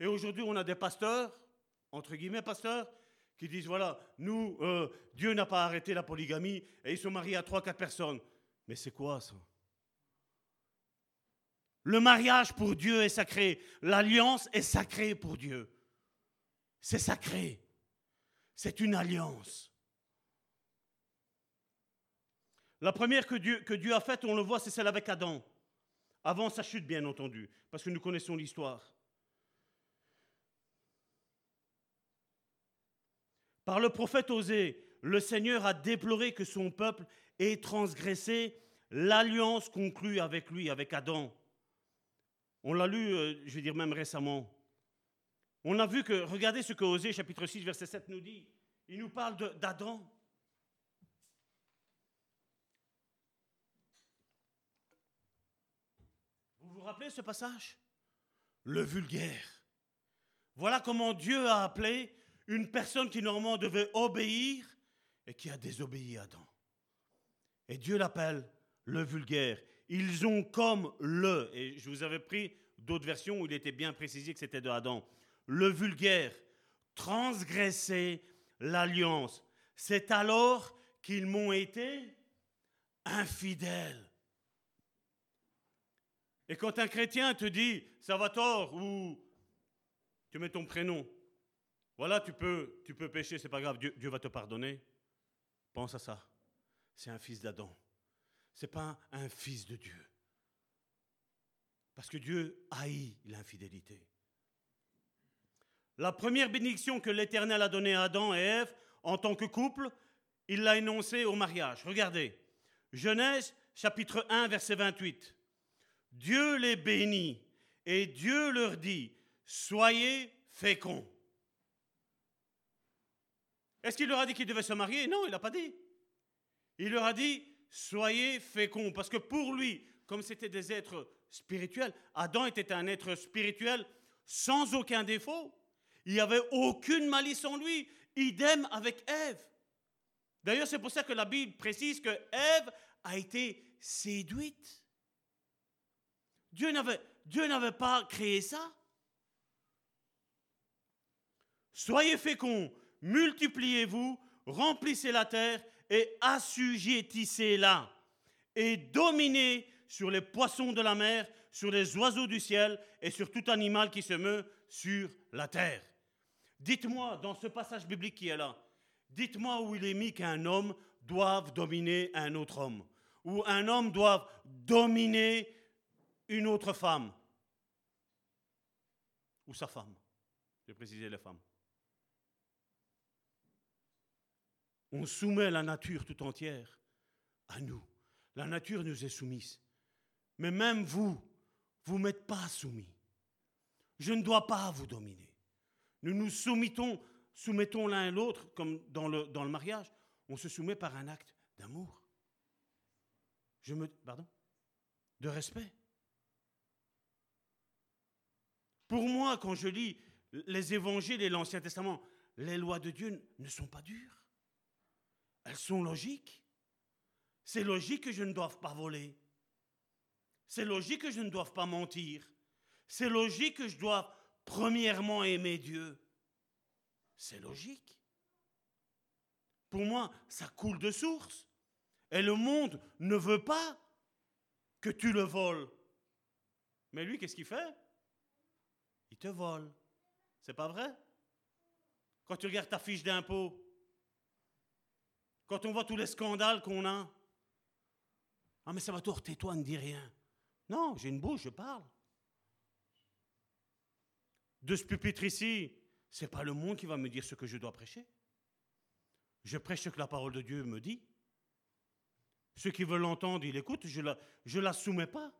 D: Et aujourd'hui, on a des pasteurs, entre guillemets pasteurs, qui disent, voilà, nous, euh, Dieu n'a pas arrêté la polygamie, et ils sont mariés à trois, quatre personnes. Mais c'est quoi ça? Le mariage pour Dieu est sacré. L'alliance est sacrée pour Dieu. C'est sacré. C'est une alliance. La première que Dieu, a faite, on le voit, c'est celle avec Adam. Avant sa chute, bien entendu, parce que nous connaissons l'histoire. Par le prophète Osée, le Seigneur a déploré que son peuple ait transgressé l'alliance conclue avec lui, avec Adam. On l'a lu, euh, je vais dire même récemment. On a vu que, regardez ce que Osée chapitre 6, verset 7 nous dit. Il nous parle d'Adam. Rappelez ce passage? Le vulgaire. Voilà comment Dieu a appelé une personne qui normalement devait obéir et qui a désobéi à Adam. Et Dieu l'appelle le vulgaire. ils ont comme le, et je vous avais pris d'autres versions où il était bien précisé que c'était de Adam, le vulgaire, transgressé l'alliance. C'est alors qu'ils m'ont été infidèles. Et quand un chrétien te dit Salvatore ou tu mets ton prénom, voilà, tu peux, tu peux pécher, c'est pas grave, Dieu, Dieu va te pardonner. Pense à ça. C'est un fils d'Adam. C'est pas un fils de Dieu. Parce que Dieu haït l'infidélité. La première bénédiction que l'Éternel a donnée à Adam et Ève en tant que couple, il l'a énoncée au mariage. Regardez, Genèse chapitre 1 verset 28. Dieu les bénit et Dieu leur dit, soyez féconds. Est-ce qu'il leur a dit qu'ils devaient se marier? Non, il n'a pas dit. Il leur a dit, soyez féconds, parce que pour lui, comme c'était des êtres spirituels, Adam était un être spirituel sans aucun défaut. Il n'y avait aucune malice en lui. Idem avec Ève. D'ailleurs, c'est pour ça que la Bible précise que Ève a été séduite. Dieu n'avait, pas créé ça. Soyez féconds, multipliez-vous, remplissez la terre et assujettissez-la. Et dominez sur les poissons de la mer, sur les oiseaux du ciel et sur tout animal qui se meut sur la terre. Dites-moi, dans ce passage biblique qui est là, dites-moi où il est mis qu'un homme doive dominer un autre homme, ou un homme doit dominer une autre femme, ou sa femme. Je vais préciser les femmes. On soumet la nature tout entière à nous. La nature nous est soumise. Mais même vous, vous n'êtes pas soumis. Je ne dois pas vous dominer. Nous nous soumettons, soumettons l'un à l'autre, comme dans le, dans le mariage. On se soumet par un acte d'amour. Je me, pardon, de respect. Pour moi, quand je lis les évangiles et l'Ancien Testament, les lois de Dieu ne sont pas dures. Elles sont logiques. C'est logique que je ne doive pas voler. C'est logique que je ne doive pas mentir. C'est logique que je dois premièrement aimer Dieu. C'est logique. Pour moi, ça coule de source. Et le monde ne veut pas que tu le voles. Mais lui, qu'est-ce qu'il fait? Il te vole. C'est pas vrai? Quand tu regardes ta fiche d'impôt, quand on voit tous les scandales qu'on a, ah mais ça va tais-toi, ne dis rien. Non, j'ai une bouche, je parle. De ce pupitre ici, c'est pas le monde qui va me dire ce que je dois prêcher. Je prêche ce que la parole de Dieu me dit. Ceux qui veulent l'entendre, ils l'écoutent. Je la, je la soumets pas.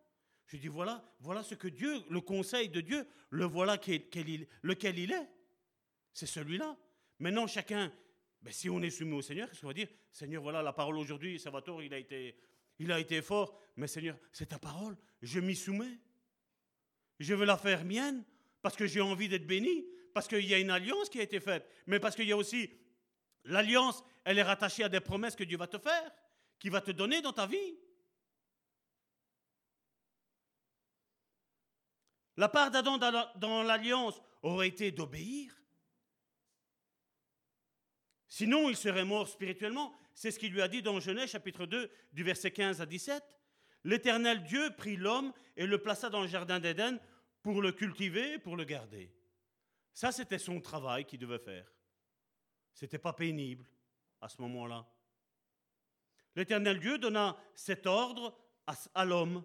D: Je dis voilà, voilà ce que Dieu, le conseil de Dieu, le voilà lequel il est. C'est celui-là. Maintenant, chacun, ben, si on est soumis au Seigneur, qu'est-ce qu'on va dire? Seigneur, voilà la parole aujourd'hui, Salvatore, il a été, il a été fort, mais Seigneur, c'est ta parole, je m'y soumets. Je veux la faire mienne parce que j'ai envie d'être béni, parce qu'il y a une alliance qui a été faite, mais parce qu'il y a aussi l'alliance, elle est rattachée à des promesses que Dieu va te faire, qui va te donner dans ta vie. La part d'Adam dans l'alliance aurait été d'obéir. Sinon, il serait mort spirituellement. C'est ce qu'il lui a dit dans Genèse chapitre 2 du verset 15 à 17. L'Éternel Dieu prit l'homme et le plaça dans le jardin d'Éden pour le cultiver, pour le garder. Ça, c'était son travail qu'il devait faire. C'était pas pénible à ce moment-là. L'Éternel Dieu donna cet ordre à l'homme.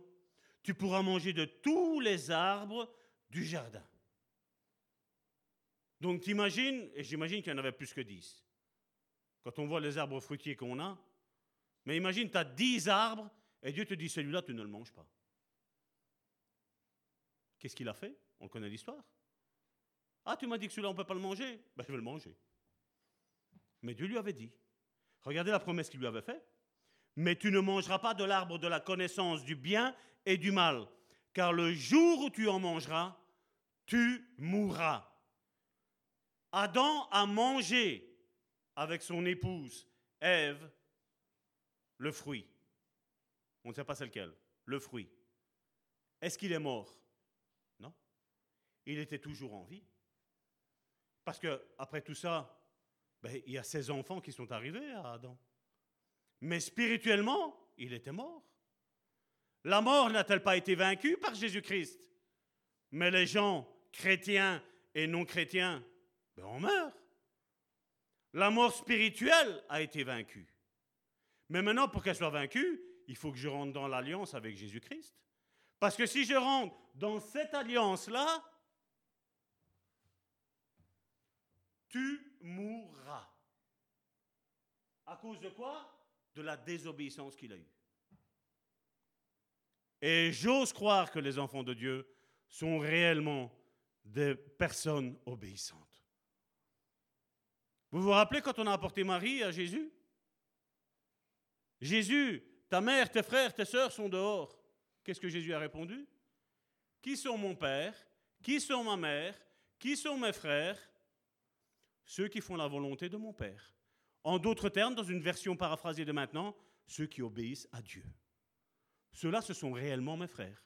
D: Tu pourras manger de tous les arbres du jardin. Donc t'imagines, et j'imagine qu'il y en avait plus que dix, quand on voit les arbres fruitiers qu'on a. Mais imagine, tu as dix arbres et Dieu te dit celui-là, tu ne le manges pas. Qu'est-ce qu'il a fait? On connaît l'histoire. Ah, tu m'as dit que celui-là, on ne peut pas le manger? Ben, Je vais le manger. Mais Dieu lui avait dit. Regardez la promesse qu'il lui avait faite. Mais tu ne mangeras pas de l'arbre de la connaissance du bien et du mal, car le jour où tu en mangeras, tu mourras. Adam a mangé avec son épouse Ève le fruit. On ne sait pas c'est lequel. le fruit, est-ce qu'il est mort? Non. Il était toujours en vie. Parce que après tout ça, ben, il y a ses enfants qui sont arrivés à Adam. Mais spirituellement, il était mort. La mort n'a-t-elle pas été vaincue par Jésus-Christ? Mais les gens, chrétiens et non chrétiens, ben on meurt. La mort spirituelle a été vaincue. Mais maintenant, pour qu'elle soit vaincue, il faut que je rentre dans l'alliance avec Jésus-Christ. Parce que si je rentre dans cette alliance-là, tu mourras. À cause de quoi? De la désobéissance qu'il a eue. Et j'ose croire que les enfants de Dieu sont réellement des personnes obéissantes. Vous vous rappelez quand on a apporté Marie à Jésus? Jésus, ta mère, tes frères, tes sœurs sont dehors. Qu'est-ce que Jésus a répondu? Qui sont mon père? Qui sont ma mère? Qui sont mes frères? Ceux qui font la volonté de mon Père. En d'autres termes, dans une version paraphrasée de maintenant, ceux qui obéissent à Dieu. Ceux-là, ce sont réellement mes frères.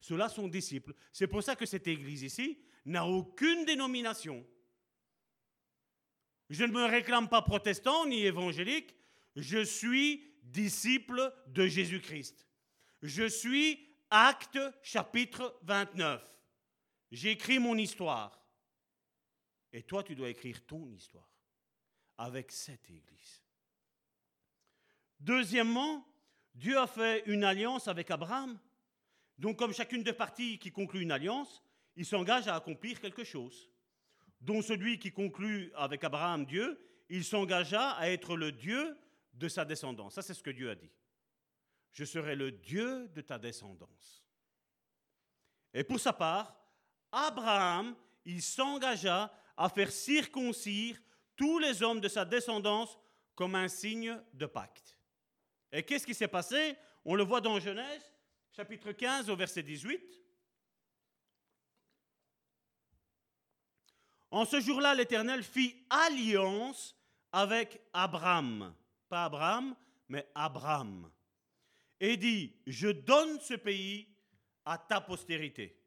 D: Ceux-là sont disciples. C'est pour ça que cette église ici n'a aucune dénomination. Je ne me réclame pas protestant ni évangélique. Je suis disciple de Jésus-Christ. Je suis acte chapitre 29. J'écris mon histoire. Et toi, tu dois écrire ton histoire avec cette Église. Deuxièmement, Dieu a fait une alliance avec Abraham. Donc, comme chacune des parties qui conclut une alliance, il s'engage à accomplir quelque chose. Dont celui qui conclut avec Abraham Dieu, il s'engagea à être le Dieu de sa descendance. Ça, c'est ce que Dieu a dit. Je serai le Dieu de ta descendance. Et pour sa part, Abraham, il s'engagea à faire circoncire tous les hommes de sa descendance comme un signe de pacte. Et qu'est-ce qui s'est passé? On le voit dans Genèse, chapitre 15, au verset 18. En ce jour-là, l'Éternel fit alliance avec Abraham. Pas Abraham, mais Abraham. Et dit, je donne ce pays à ta postérité.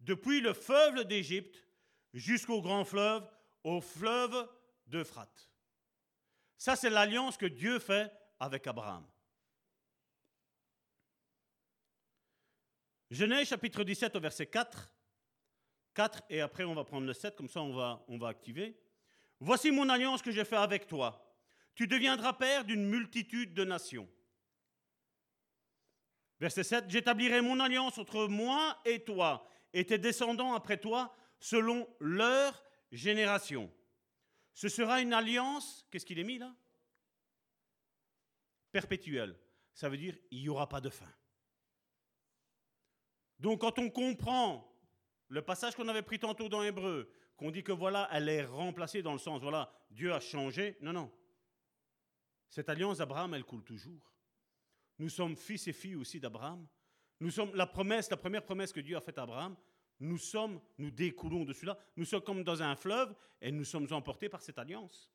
D: Depuis le fleuve d'Égypte jusqu'au grand fleuve, au fleuve d'Euphrate. Ça, c'est l'alliance que Dieu fait avec Abraham. Genèse chapitre 17 au verset 4. 4 et après on va prendre le 7, comme ça on va, on va activer. Voici mon alliance que j'ai fait avec toi. Tu deviendras père d'une multitude de nations. Verset 7, j'établirai mon alliance entre moi et toi et tes descendants après toi selon leur génération. Ce sera une alliance, qu'est-ce qu'il est mis là? Perpétuelle. Ça veut dire il n'y aura pas de fin. Donc quand on comprend le passage qu'on avait pris tantôt dans Hébreu, qu'on dit que voilà, elle est remplacée dans le sens, voilà, Dieu a changé. Non, non. Cette alliance d'Abraham, elle coule toujours. Nous sommes fils et filles aussi d'Abraham. Nous sommes la promesse, la première promesse que Dieu a faite à Abraham. Nous sommes, nous découlons de cela. Nous sommes comme dans un fleuve et nous sommes emportés par cette alliance.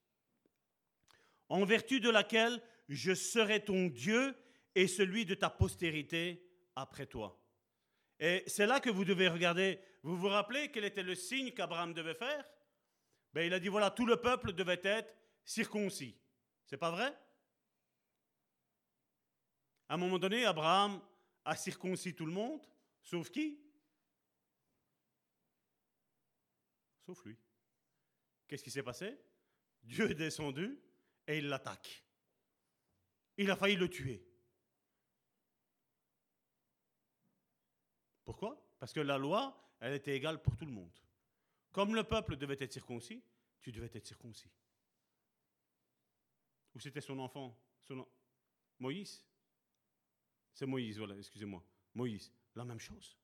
D: En vertu de laquelle je serai ton Dieu et celui de ta postérité après toi. Et c'est là que vous devez regarder. Vous vous rappelez quel était le signe qu'Abraham devait faire? Ben, Il a dit voilà, tout le peuple devait être circoncis. C'est pas vrai? À un moment donné, Abraham a circoncis tout le monde, sauf qui? Sauf lui. Qu'est-ce qui s'est passé? Dieu est descendu et il l'attaque. Il a failli le tuer. Pourquoi? Parce que la loi, elle était égale pour tout le monde. Comme le peuple devait être circoncis, tu devais être circoncis. Ou c'était son enfant son... Moïse? C'est Moïse, voilà, excusez-moi. Moïse, la même chose.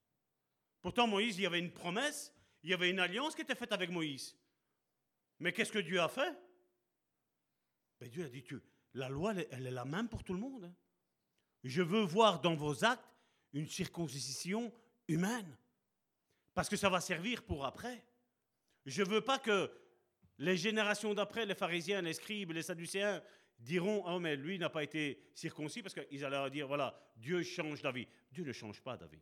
D: Pourtant, Moïse, il y avait une promesse, il y avait une alliance qui était faite avec Moïse. Mais qu'est-ce que Dieu a fait? Ben, Dieu a dit, tu, la loi, elle, est la même pour tout le monde. Hein. Je veux voir dans vos actes une circoncision humaine. Parce que ça va servir pour après. Je ne veux pas que les générations d'après, les pharisiens, les scribes, les sadducéens, diront Oh, mais lui n'a pas été circoncis parce qu'ils allaient dire Voilà, Dieu change d'avis. Dieu ne change pas d'avis.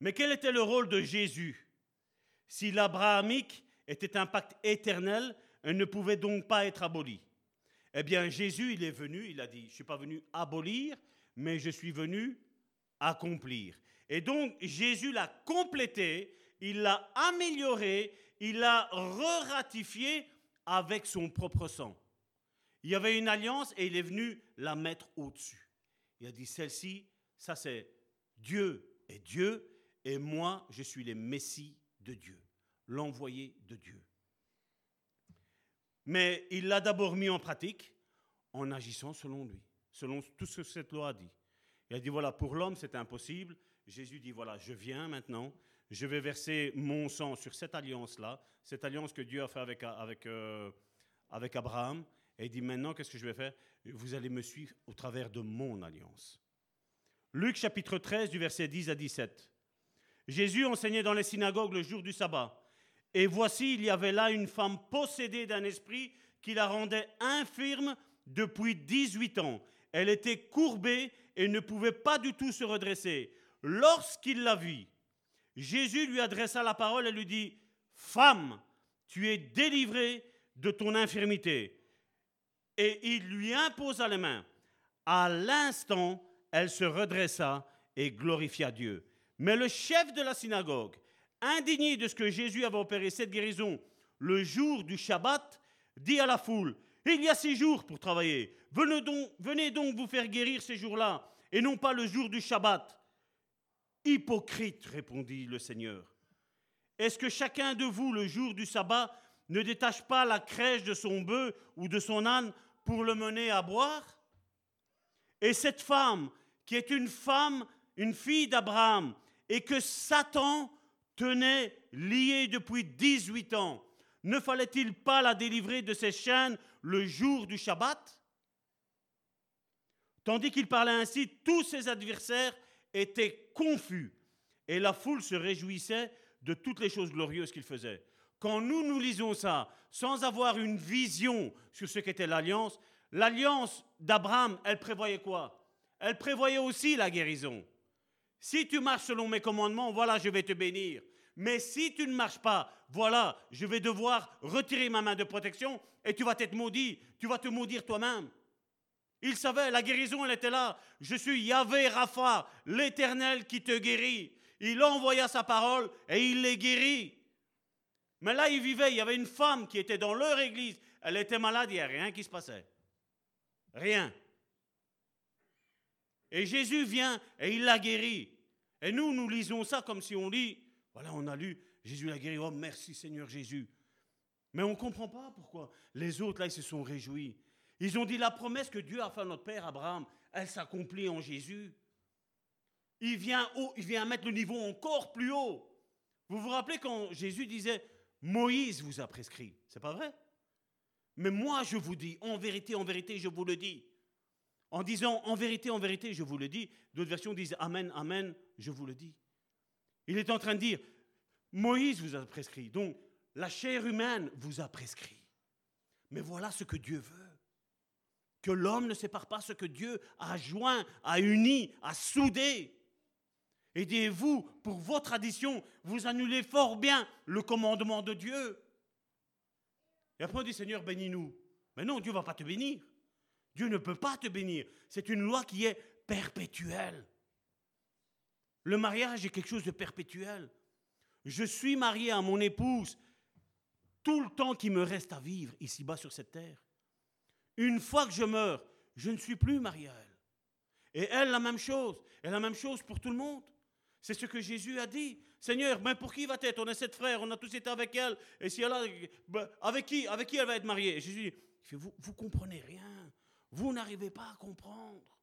D: Mais quel était le rôle de Jésus? Si l'abrahamique était un pacte éternel, elle ne pouvait donc pas être abolie. Eh bien, Jésus, il est venu, il a dit, je ne suis pas venu abolir, mais je suis venu accomplir. Et donc, Jésus l'a complété, il l'a amélioré, il l'a re-ratifié avec son propre sang. Il y avait une alliance et il est venu la mettre au-dessus. Il a dit, celle-ci, ça c'est Dieu est Dieu, et moi, je suis le Messie de Dieu, l'envoyé de Dieu. Mais il l'a d'abord mis en pratique en agissant selon lui, selon tout ce que cette loi a dit. Il a dit, voilà, pour l'homme, c'est impossible. Jésus dit, voilà, je viens maintenant, je vais verser mon sang sur cette alliance-là, cette alliance que Dieu a fait avec, avec, euh, avec Abraham. Et il dit, maintenant, qu'est-ce que je vais faire? Vous allez me suivre au travers de mon alliance. Luc chapitre 13, du verset 10 à 17. Jésus enseignait dans les synagogues le jour du sabbat. Et voici, il y avait là une femme possédée d'un esprit qui la rendait infirme depuis 18 ans. Elle était courbée et ne pouvait pas du tout se redresser. Lorsqu'il la vit, Jésus lui adressa la parole et lui dit, Femme, tu es délivrée de ton infirmité. Et il lui imposa les mains. À l'instant, elle se redressa et glorifia Dieu. Mais le chef de la synagogue, indigné de ce que Jésus avait opéré cette guérison le jour du Shabbat, dit à la foule, il y a six jours pour travailler. Venez donc, vous faire guérir ces jours-là, et non pas le jour du Shabbat. Hypocrite, répondit le Seigneur. Est-ce que chacun de vous, le jour du sabbat, ne détache pas la crèche de son bœuf ou de son âne pour le mener à boire? Et cette femme, qui est une femme, une fille d'Abraham, et que Satan tenait liée depuis 18 ans, ne fallait-il pas la délivrer de ses chaînes le jour du Shabbat? Tandis qu'il parlait ainsi, tous ses adversaires étaient confus et la foule se réjouissait de toutes les choses glorieuses qu'il faisait. Quand nous nous lisons ça sans avoir une vision sur ce qu'était l'alliance, l'alliance d'Abraham, elle prévoyait quoi? Elle prévoyait aussi la guérison. Si tu marches selon mes commandements, voilà, je vais te bénir. Mais si tu ne marches pas, voilà, je vais devoir retirer ma main de protection et tu vas être maudit. Tu vas te maudire toi-même. Il savait, la guérison, elle était là. Je suis Yahvé Rapha, l'Éternel qui te guérit. Il envoya sa parole et il les guérit. Mais là, il vivait, il y avait une femme qui était dans leur église. Elle était malade, il n'y a rien qui se passait. Rien. Et Jésus vient et il l'a guéri. Et nous, nous lisons ça comme si on dit, voilà, on a lu, Jésus l'a guéri, oh merci Seigneur Jésus. Mais on ne comprend pas pourquoi. Les autres, là, ils se sont réjouis. Ils ont dit, la promesse que Dieu a faite à notre Père Abraham, elle s'accomplit en Jésus. Il vient, haut, il vient mettre le niveau encore plus haut. Vous vous rappelez quand Jésus disait, Moïse vous a prescrit. C'est pas vrai? Mais moi, je vous dis, en vérité, en vérité, je vous le dis. En disant en vérité, en vérité, je vous le dis. D'autres versions disent Amen, Amen, je vous le dis. Il est en train de dire Moïse vous a prescrit. Donc, la chair humaine vous a prescrit. Mais voilà ce que Dieu veut. Que l'homme ne sépare pas ce que Dieu a joint, a uni, a soudé. Et vous pour vos traditions, vous annulez fort bien le commandement de Dieu. Et après on dit Seigneur, bénis-nous. Mais non, Dieu ne va pas te bénir. Dieu ne peut pas te bénir. C'est une loi qui est perpétuelle. Le mariage est quelque chose de perpétuel. Je suis marié à mon épouse tout le temps qui me reste à vivre ici-bas sur cette terre. Une fois que je meurs, je ne suis plus marié à elle. Et elle, la même chose. Et la même chose pour tout le monde. C'est ce que Jésus a dit. Seigneur, mais pour qui va-t-elle? On est sept frères, on a tous été avec elle. Et si elle a, ben, avec qui Avec qui elle va être mariée? Jésus dit, vous, vous comprenez rien. Vous n'arrivez pas à comprendre.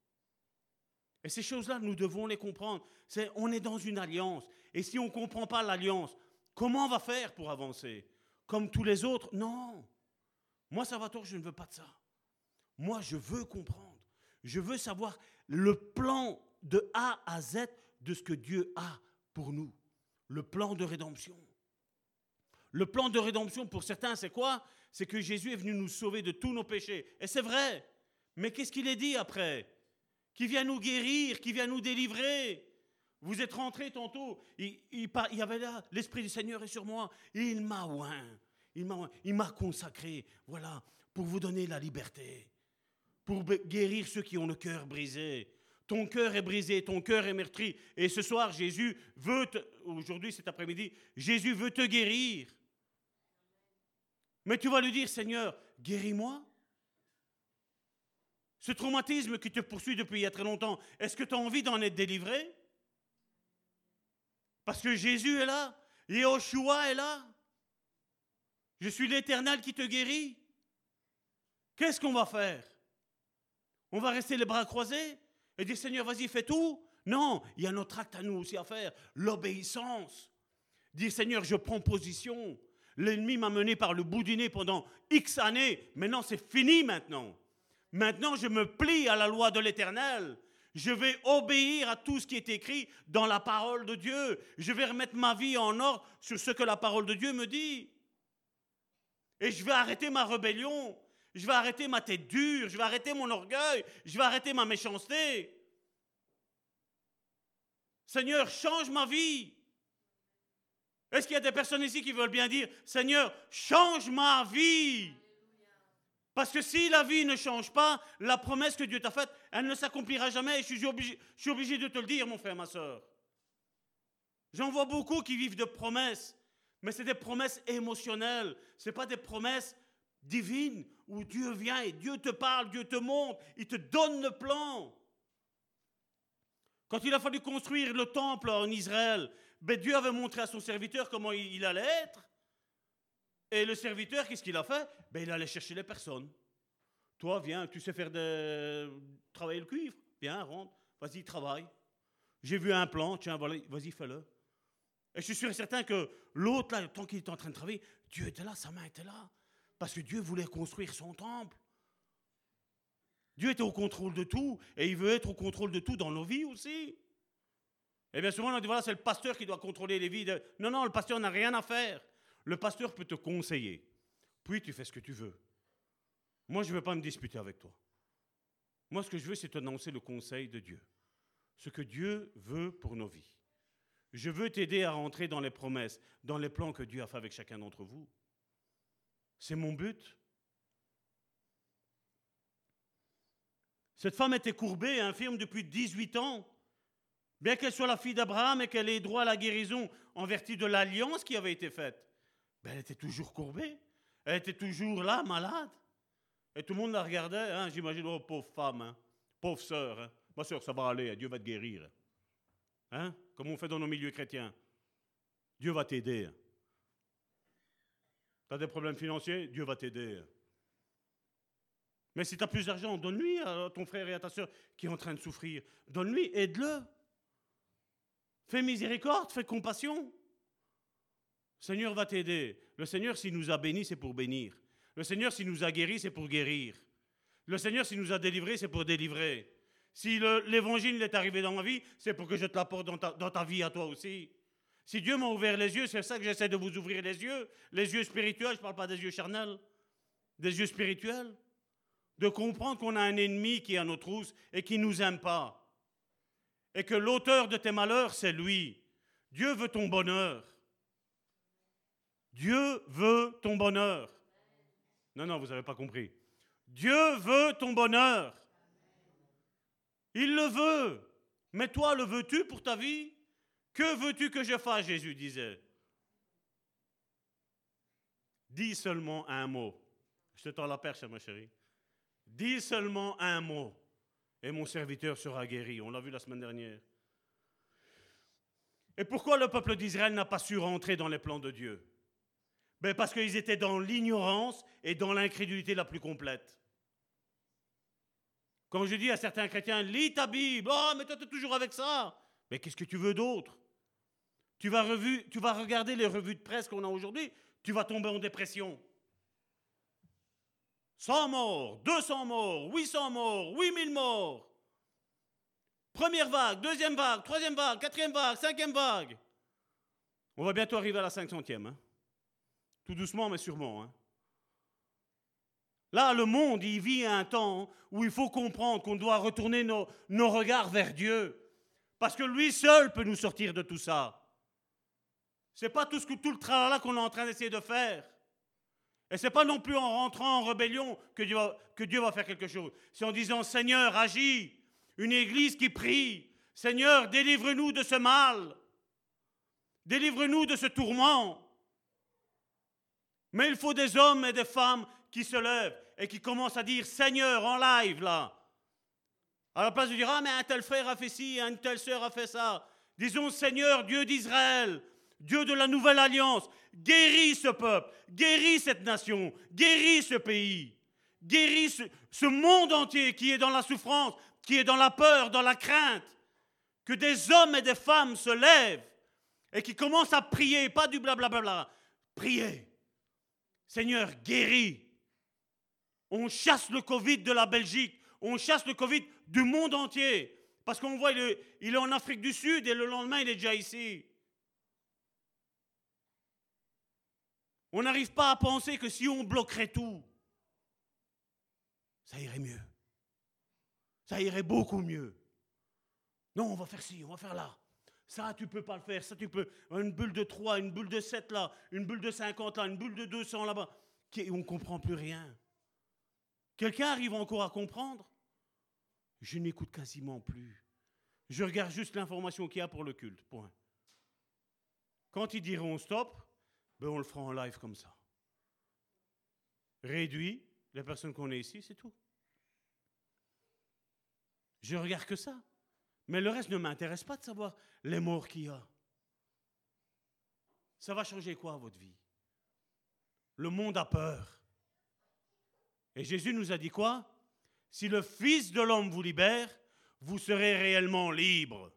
D: Et ces choses-là, nous devons les comprendre. On est dans une alliance. Et si on ne comprend pas l'alliance, comment on va faire pour avancer? Comme tous les autres? Non. Moi, Salvatore, je ne veux pas de ça. Moi, je veux comprendre. Je veux savoir le plan de A à Z de ce que Dieu a pour nous. Le plan de rédemption. Le plan de rédemption, pour certains, c'est quoi? C'est que Jésus est venu nous sauver de tous nos péchés. Et c'est vrai. Mais qu'est-ce qu'il est dit après? Qui vient nous guérir, qui vient nous délivrer. Vous êtes rentrés tantôt, il, y avait là, l'Esprit du Seigneur est sur moi, il m'a oint, il m'a consacré, voilà, pour vous donner la liberté, pour guérir ceux qui ont le cœur brisé. Ton cœur est brisé, ton cœur est meurtri. Et ce soir, Jésus veut, aujourd'hui, cet après-midi, Jésus veut te guérir. Mais tu vas lui dire, Seigneur, guéris-moi. Ce traumatisme qui te poursuit depuis il y a très longtemps, est-ce que tu as envie d'en être délivré? Parce que Jésus est là, Yahushua est là. Je suis l'Éternel qui te guérit. Qu'est-ce qu'on va faire? On va rester les bras croisés et dire Seigneur, vas-y, fais tout Non, il y a notre acte à nous aussi à faire, l'obéissance. Dire Seigneur, je prends position. L'ennemi m'a mené par le bout du nez pendant X années. Maintenant, c'est fini maintenant. Maintenant, je me plie à la loi de l'Éternel. Je vais obéir à tout ce qui est écrit dans la parole de Dieu. Je vais remettre ma vie en ordre sur ce que la parole de Dieu me dit. Et je vais arrêter ma rébellion. Je vais arrêter ma tête dure. Je vais arrêter mon orgueil. Je vais arrêter ma méchanceté. Seigneur, change ma vie. Est-ce qu'il y a des personnes ici qui veulent bien dire, Seigneur, change ma vie? Parce que si la vie ne change pas, la promesse que Dieu t'a faite, elle ne s'accomplira jamais. je suis obligé, je suis obligé de te le dire, mon frère, ma soeur. J'en vois beaucoup qui vivent de promesses, mais c'est des promesses émotionnelles. Ce pas des promesses divines où Dieu vient et Dieu te parle, Dieu te montre, il te donne le plan. Quand il a fallu construire le temple en Israël, ben Dieu avait montré à son serviteur comment il, allait être. Et le serviteur, qu'est-ce qu'il a fait? Ben Il allait chercher les personnes. Toi, viens, tu sais faire de... travailler le cuivre? Viens, rentre, vas-y, travaille. J'ai vu un plan, tiens, vas-y, fais-le. Et je suis sûr et certain que l'autre, là, tant qu'il était en train de travailler, Dieu était là, sa main était là. Parce que Dieu voulait construire son temple. Dieu était au contrôle de tout, et il veut être au contrôle de tout dans nos vies aussi. Et bien souvent, on dit, voilà, c'est le pasteur qui doit contrôler les vies. Non, non, le pasteur n'a rien à faire. Le pasteur peut te conseiller. Puis tu fais ce que tu veux. Moi, je ne veux pas me disputer avec toi. Moi, ce que je veux, c'est annoncer le conseil de Dieu. Ce que Dieu veut pour nos vies. Je veux t'aider à rentrer dans les promesses, dans les plans que Dieu a fait avec chacun d'entre vous. C'est mon but. Cette femme était courbée, infirme depuis 18 ans. Bien qu'elle soit la fille d'Abraham et qu'elle ait droit à la guérison en vertu de l'alliance qui avait été faite, ben elle était toujours courbée. Elle était toujours là, malade. Et tout le monde la regardait, hein, j'imagine, oh pauvre femme, hein, pauvre sœur. Hein. Ma sœur, ça va aller, Dieu va te guérir. Hein, comme on fait dans nos milieux chrétiens? Dieu va t'aider. Tu as des problèmes financiers, Dieu va t'aider. Mais si tu as plus d'argent, donne-lui à ton frère et à ta soeur qui est en train de souffrir. Donne-lui, aide-le. Fais miséricorde, fais compassion. Seigneur va t'aider. Le Seigneur, s'il nous a bénis, c'est pour bénir. Le Seigneur, s'il nous a guéris, c'est pour guérir. Le Seigneur, s'il nous a délivrés, c'est pour délivrer. Si l'évangile est arrivé dans ma vie, c'est pour que je te l'apporte dans ta, dans ta vie à toi aussi. Si Dieu m'a ouvert les yeux, c'est ça que j'essaie de vous ouvrir les yeux. Les yeux spirituels, je ne parle pas des yeux charnels, des yeux spirituels. De comprendre qu'on a un ennemi qui est à nos trousses et qui ne nous aime pas et que l'auteur de tes malheurs, c'est lui. Dieu veut ton bonheur. Dieu veut ton bonheur. Non, non, vous n'avez pas compris. Dieu veut ton bonheur. Il le veut. Mais toi, le veux-tu pour ta vie? Que veux-tu que je fasse? Jésus disait. Dis seulement un mot. Je te tends la perche, ma chérie. Dis seulement un mot et mon serviteur sera guéri. On l'a vu la semaine dernière. Et pourquoi le peuple d'Israël n'a pas su rentrer dans les plans de Dieu? Ben Parce qu'ils étaient dans l'ignorance et dans l'incrédulité la plus complète. Quand je dis à certains chrétiens, lis ta Bible, oh, mais toi tu es toujours avec ça. Mais qu'est-ce que tu veux d'autre? Tu vas, tu vas regarder les revues de presse qu'on a aujourd'hui, tu vas tomber en dépression. 100 morts, 200 morts, 800 morts, 8000 morts. Première vague, deuxième vague, troisième vague, quatrième vague, cinquième vague. On va bientôt arriver à la 500e. Hein. Tout doucement, mais sûrement. Hein. Là, le monde, il vit un temps où il faut comprendre qu'on doit retourner nos, regards vers Dieu. Parce que lui seul peut nous sortir de tout ça. C'est pas tout, ce que, tout le travail qu'on est en train d'essayer de faire. Et c'est pas non plus en rentrant en rébellion que Dieu, va, que Dieu va faire quelque chose. C'est en disant Seigneur, agis. Une église qui prie. Seigneur, délivre-nous de ce mal. Délivre-nous de ce tourment. Mais il faut des hommes et des femmes qui se lèvent et qui commencent à dire Seigneur en live là. À la place de dire Ah, mais un tel frère a fait ci, une telle sœur a fait ça. Disons Seigneur, Dieu d'Israël, Dieu de la nouvelle alliance, guéris ce peuple, guéris cette nation, guéris ce pays, guéris ce, ce monde entier qui est dans la souffrance, qui est dans la peur, dans la crainte. Que des hommes et des femmes se lèvent et qui commencent à prier, pas du blablabla, prier. Seigneur, guéris. On chasse le Covid de la Belgique, on chasse le Covid du monde entier. Parce qu'on voit, il est, est en Afrique du Sud et le lendemain, il est déjà ici. On n'arrive pas à penser que si on bloquerait tout, ça irait mieux. Ça irait beaucoup mieux. Non, on va faire ci, on va faire là. Ça, tu peux pas le faire. Ça, tu peux. Une bulle de 3, une bulle de 7 là, une bulle de 50 là, une bulle de 200 là-bas. On ne comprend plus rien. Quelqu'un arrive encore à comprendre? Je n'écoute quasiment plus. Je regarde juste l'information qu'il y a pour le culte. Point. Quand ils diront stop, ben on le fera en live comme ça. Réduit, les personnes qu'on est ici, c'est tout. Je regarde que ça. Mais le reste ne m'intéresse pas de savoir les morts qu'il y a. Ça va changer quoi votre vie? Le monde a peur. Et Jésus nous a dit quoi? Si le Fils de l'homme vous libère, vous serez réellement libre.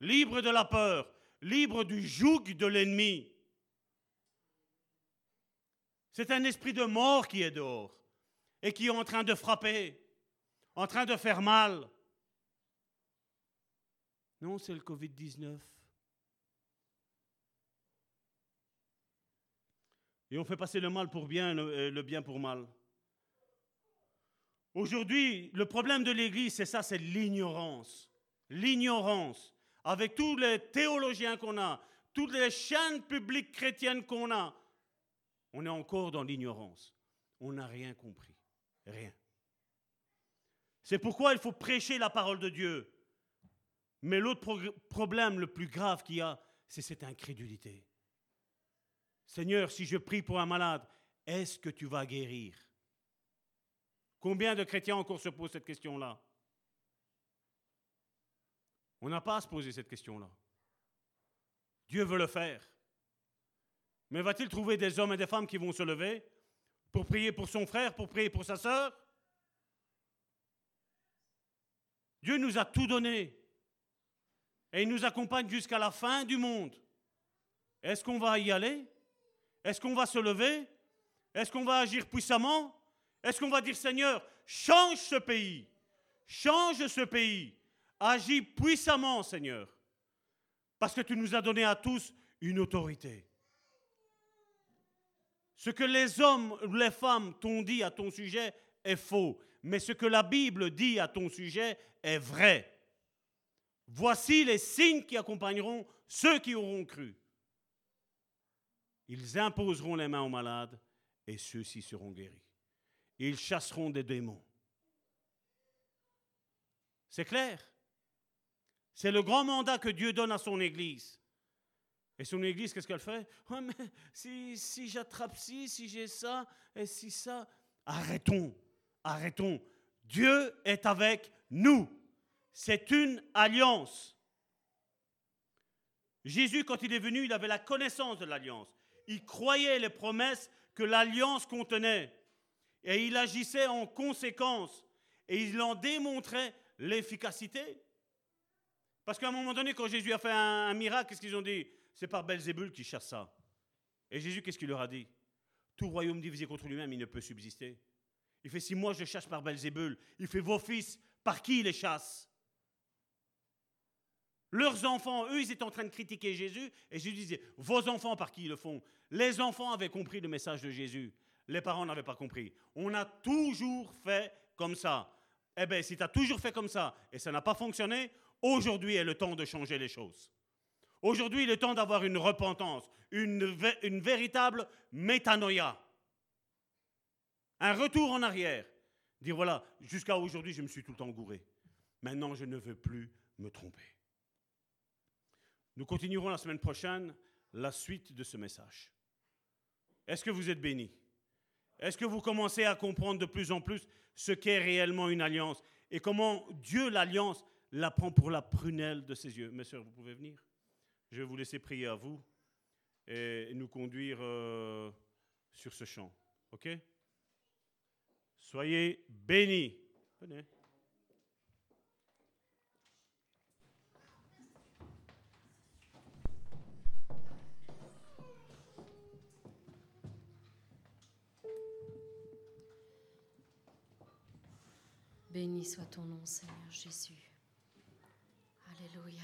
D: Libre de la peur, libre du joug de l'ennemi. C'est un esprit de mort qui est dehors et qui est en train de frapper, en train de faire mal. Non, c'est le Covid-19. Et on fait passer le mal pour bien, le, le bien pour mal. Aujourd'hui, le problème de l'Église, c'est ça, c'est l'ignorance. L'ignorance. Avec tous les théologiens qu'on a, toutes les chaînes publiques chrétiennes qu'on a, on est encore dans l'ignorance. On n'a rien compris. Rien. C'est pourquoi il faut prêcher la parole de Dieu. Mais l'autre problème le plus grave qu'il y a, c'est cette incrédulité. Seigneur, si je prie pour un malade, est-ce que tu vas guérir? Combien de chrétiens encore se posent cette question-là? On n'a pas à se poser cette question-là. Dieu veut le faire. Mais va-t-il trouver des hommes et des femmes qui vont se lever pour prier pour son frère, pour prier pour sa sœur? Dieu nous a tout donné. Et il nous accompagne jusqu'à la fin du monde. Est-ce qu'on va y aller? Est-ce qu'on va se lever? Est-ce qu'on va agir puissamment? Est-ce qu'on va dire Seigneur, change ce pays Change ce pays Agis puissamment, Seigneur. Parce que tu nous as donné à tous une autorité. Ce que les hommes ou les femmes t'ont dit à ton sujet est faux, mais ce que la Bible dit à ton sujet est vrai. Voici les signes qui accompagneront ceux qui auront cru. Ils imposeront les mains aux malades et ceux-ci seront guéris. Ils chasseront des démons. C'est clair. C'est le grand mandat que Dieu donne à son Église. Et son église, qu'est-ce qu'elle fait Si, si j'attrape ci, si j'ai ça, et si ça. Arrêtons, arrêtons. Dieu est avec nous. C'est une alliance. Jésus, quand il est venu, il avait la connaissance de l'alliance. Il croyait les promesses que l'alliance contenait. Et il agissait en conséquence. Et il en démontrait l'efficacité. Parce qu'à un moment donné, quand Jésus a fait un, miracle, qu'est-ce qu'ils ont dit? C'est par Belzébul qui chasse ça. Et Jésus, qu'est-ce qu'il leur a dit? Tout royaume divisé contre lui-même, il ne peut subsister. Il fait, si moi je chasse par Belzébul, il fait, vos fils, par qui ils les chassent? Leurs enfants, eux, ils étaient en train de critiquer Jésus, et Jésus disait, vos enfants, par qui ils le font? Les enfants avaient compris le message de Jésus. les parents n'avaient pas compris. On a toujours fait comme ça. Eh bien, si tu as toujours fait comme ça et ça n'a pas fonctionné, aujourd'hui est le temps de changer les choses. Aujourd'hui, est temps d'avoir une repentance, une, une véritable métanoïa. Un retour en arrière. Dire voilà, jusqu'à aujourd'hui, je me suis tout le temps gouré. Maintenant, je ne veux plus me tromper. Nous continuerons la semaine prochaine la suite de ce message. Est-ce que vous êtes bénis? Est-ce que vous commencez à comprendre de plus en plus ce qu'est réellement une alliance et comment Dieu, l'alliance, la prend pour la prunelle de ses yeux? Mes soeurs, vous pouvez venir Je vais vous laisser prier à vous et nous conduire euh, sur ce champ. OK? Soyez bénis. Venez.
A: Béni soit ton nom, Seigneur Jésus. Alléluia.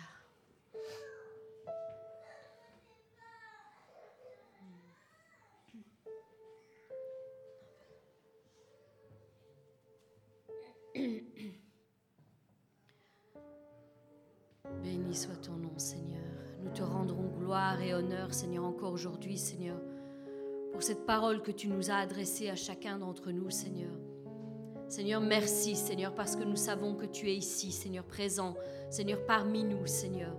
A: Béni soit ton nom, Seigneur. Nous te rendrons gloire et honneur, Seigneur, encore aujourd'hui, Seigneur, pour cette parole que tu nous as adressée à chacun d'entre nous, Seigneur. Seigneur, merci, Seigneur, parce que nous savons que tu es ici, Seigneur, présent, Seigneur, parmi nous, Seigneur.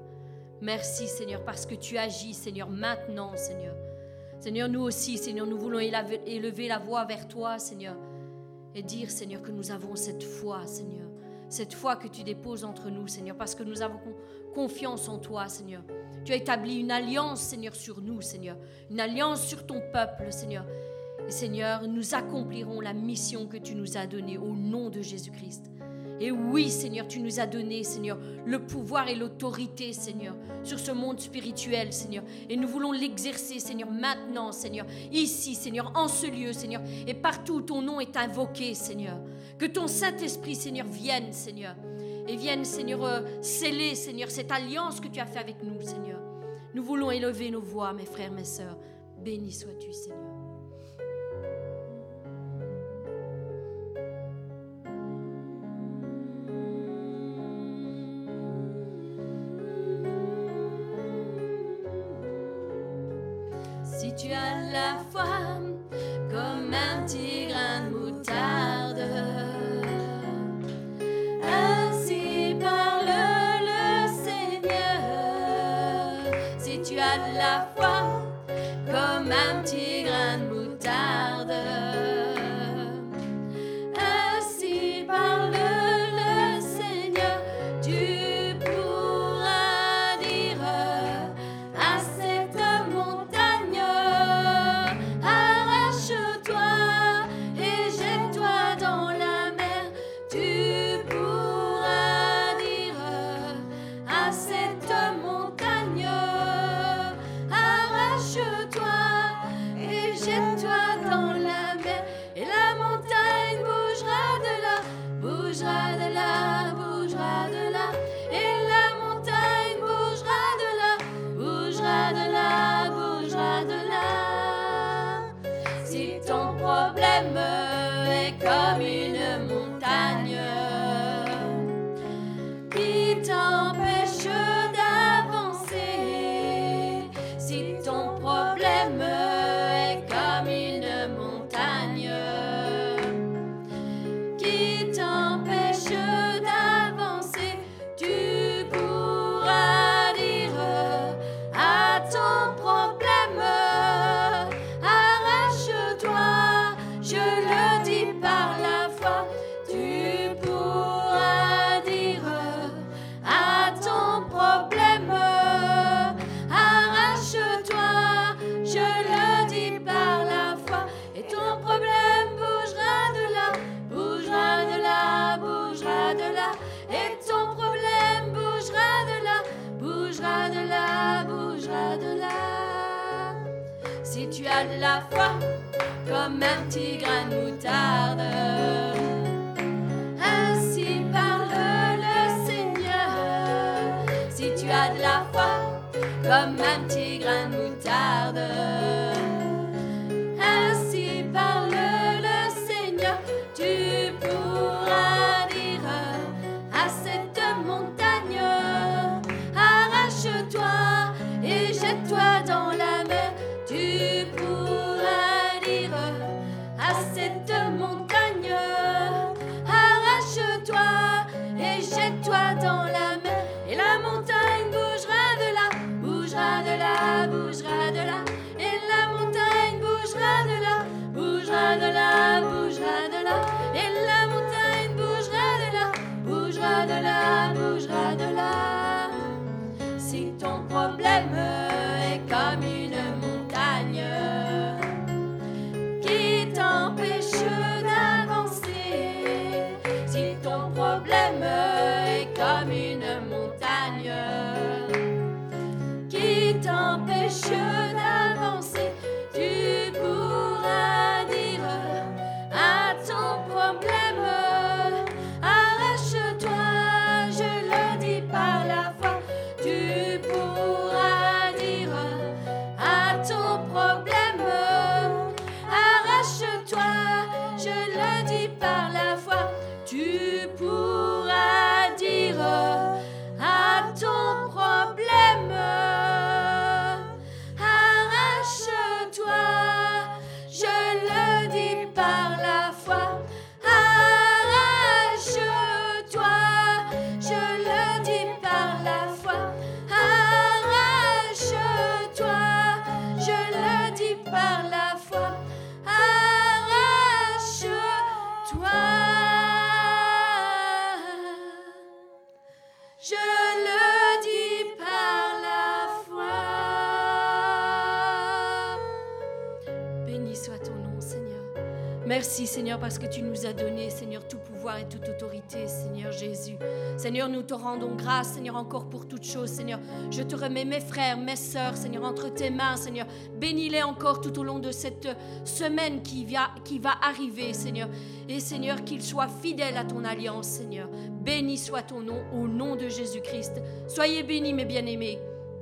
A: Merci, Seigneur, parce que tu agis, Seigneur, maintenant, Seigneur. Seigneur, nous aussi, Seigneur, nous voulons élever la voix vers toi, Seigneur, et dire, Seigneur, que nous avons cette foi, Seigneur, cette foi que tu déposes entre nous, Seigneur, parce que nous avons confiance en toi, Seigneur. Tu as établi une alliance, Seigneur, sur nous, Seigneur, une alliance sur ton peuple, Seigneur. Seigneur, nous accomplirons la mission que tu nous as donnée au nom de Jésus-Christ. Et oui, Seigneur, tu nous as donné, Seigneur, le pouvoir et l'autorité, Seigneur, sur ce monde spirituel, Seigneur. Et nous voulons l'exercer, Seigneur, maintenant, Seigneur, ici, Seigneur, en ce lieu, Seigneur, et partout où ton nom est invoqué, Seigneur. Que ton Saint-Esprit, Seigneur, vienne, Seigneur, et vienne, Seigneur, euh, sceller, Seigneur, cette alliance que tu as fait avec nous, Seigneur. Nous voulons élever nos voix, mes frères, mes sœurs. Béni sois-tu, Seigneur. Seigneur, parce que tu nous as donné, Seigneur, tout pouvoir et toute autorité, Seigneur Jésus. Seigneur, nous te rendons grâce, Seigneur, encore pour toutes choses, Seigneur. Je te remets mes frères, mes sœurs, Seigneur, entre tes mains, Seigneur. Bénis-les encore tout au long de cette semaine qui va, qui va arriver, Seigneur. Et Seigneur, qu'ils soient fidèles à ton alliance, Seigneur. Béni soit ton nom, au nom de Jésus-Christ. Soyez bénis, mes bien-aimés.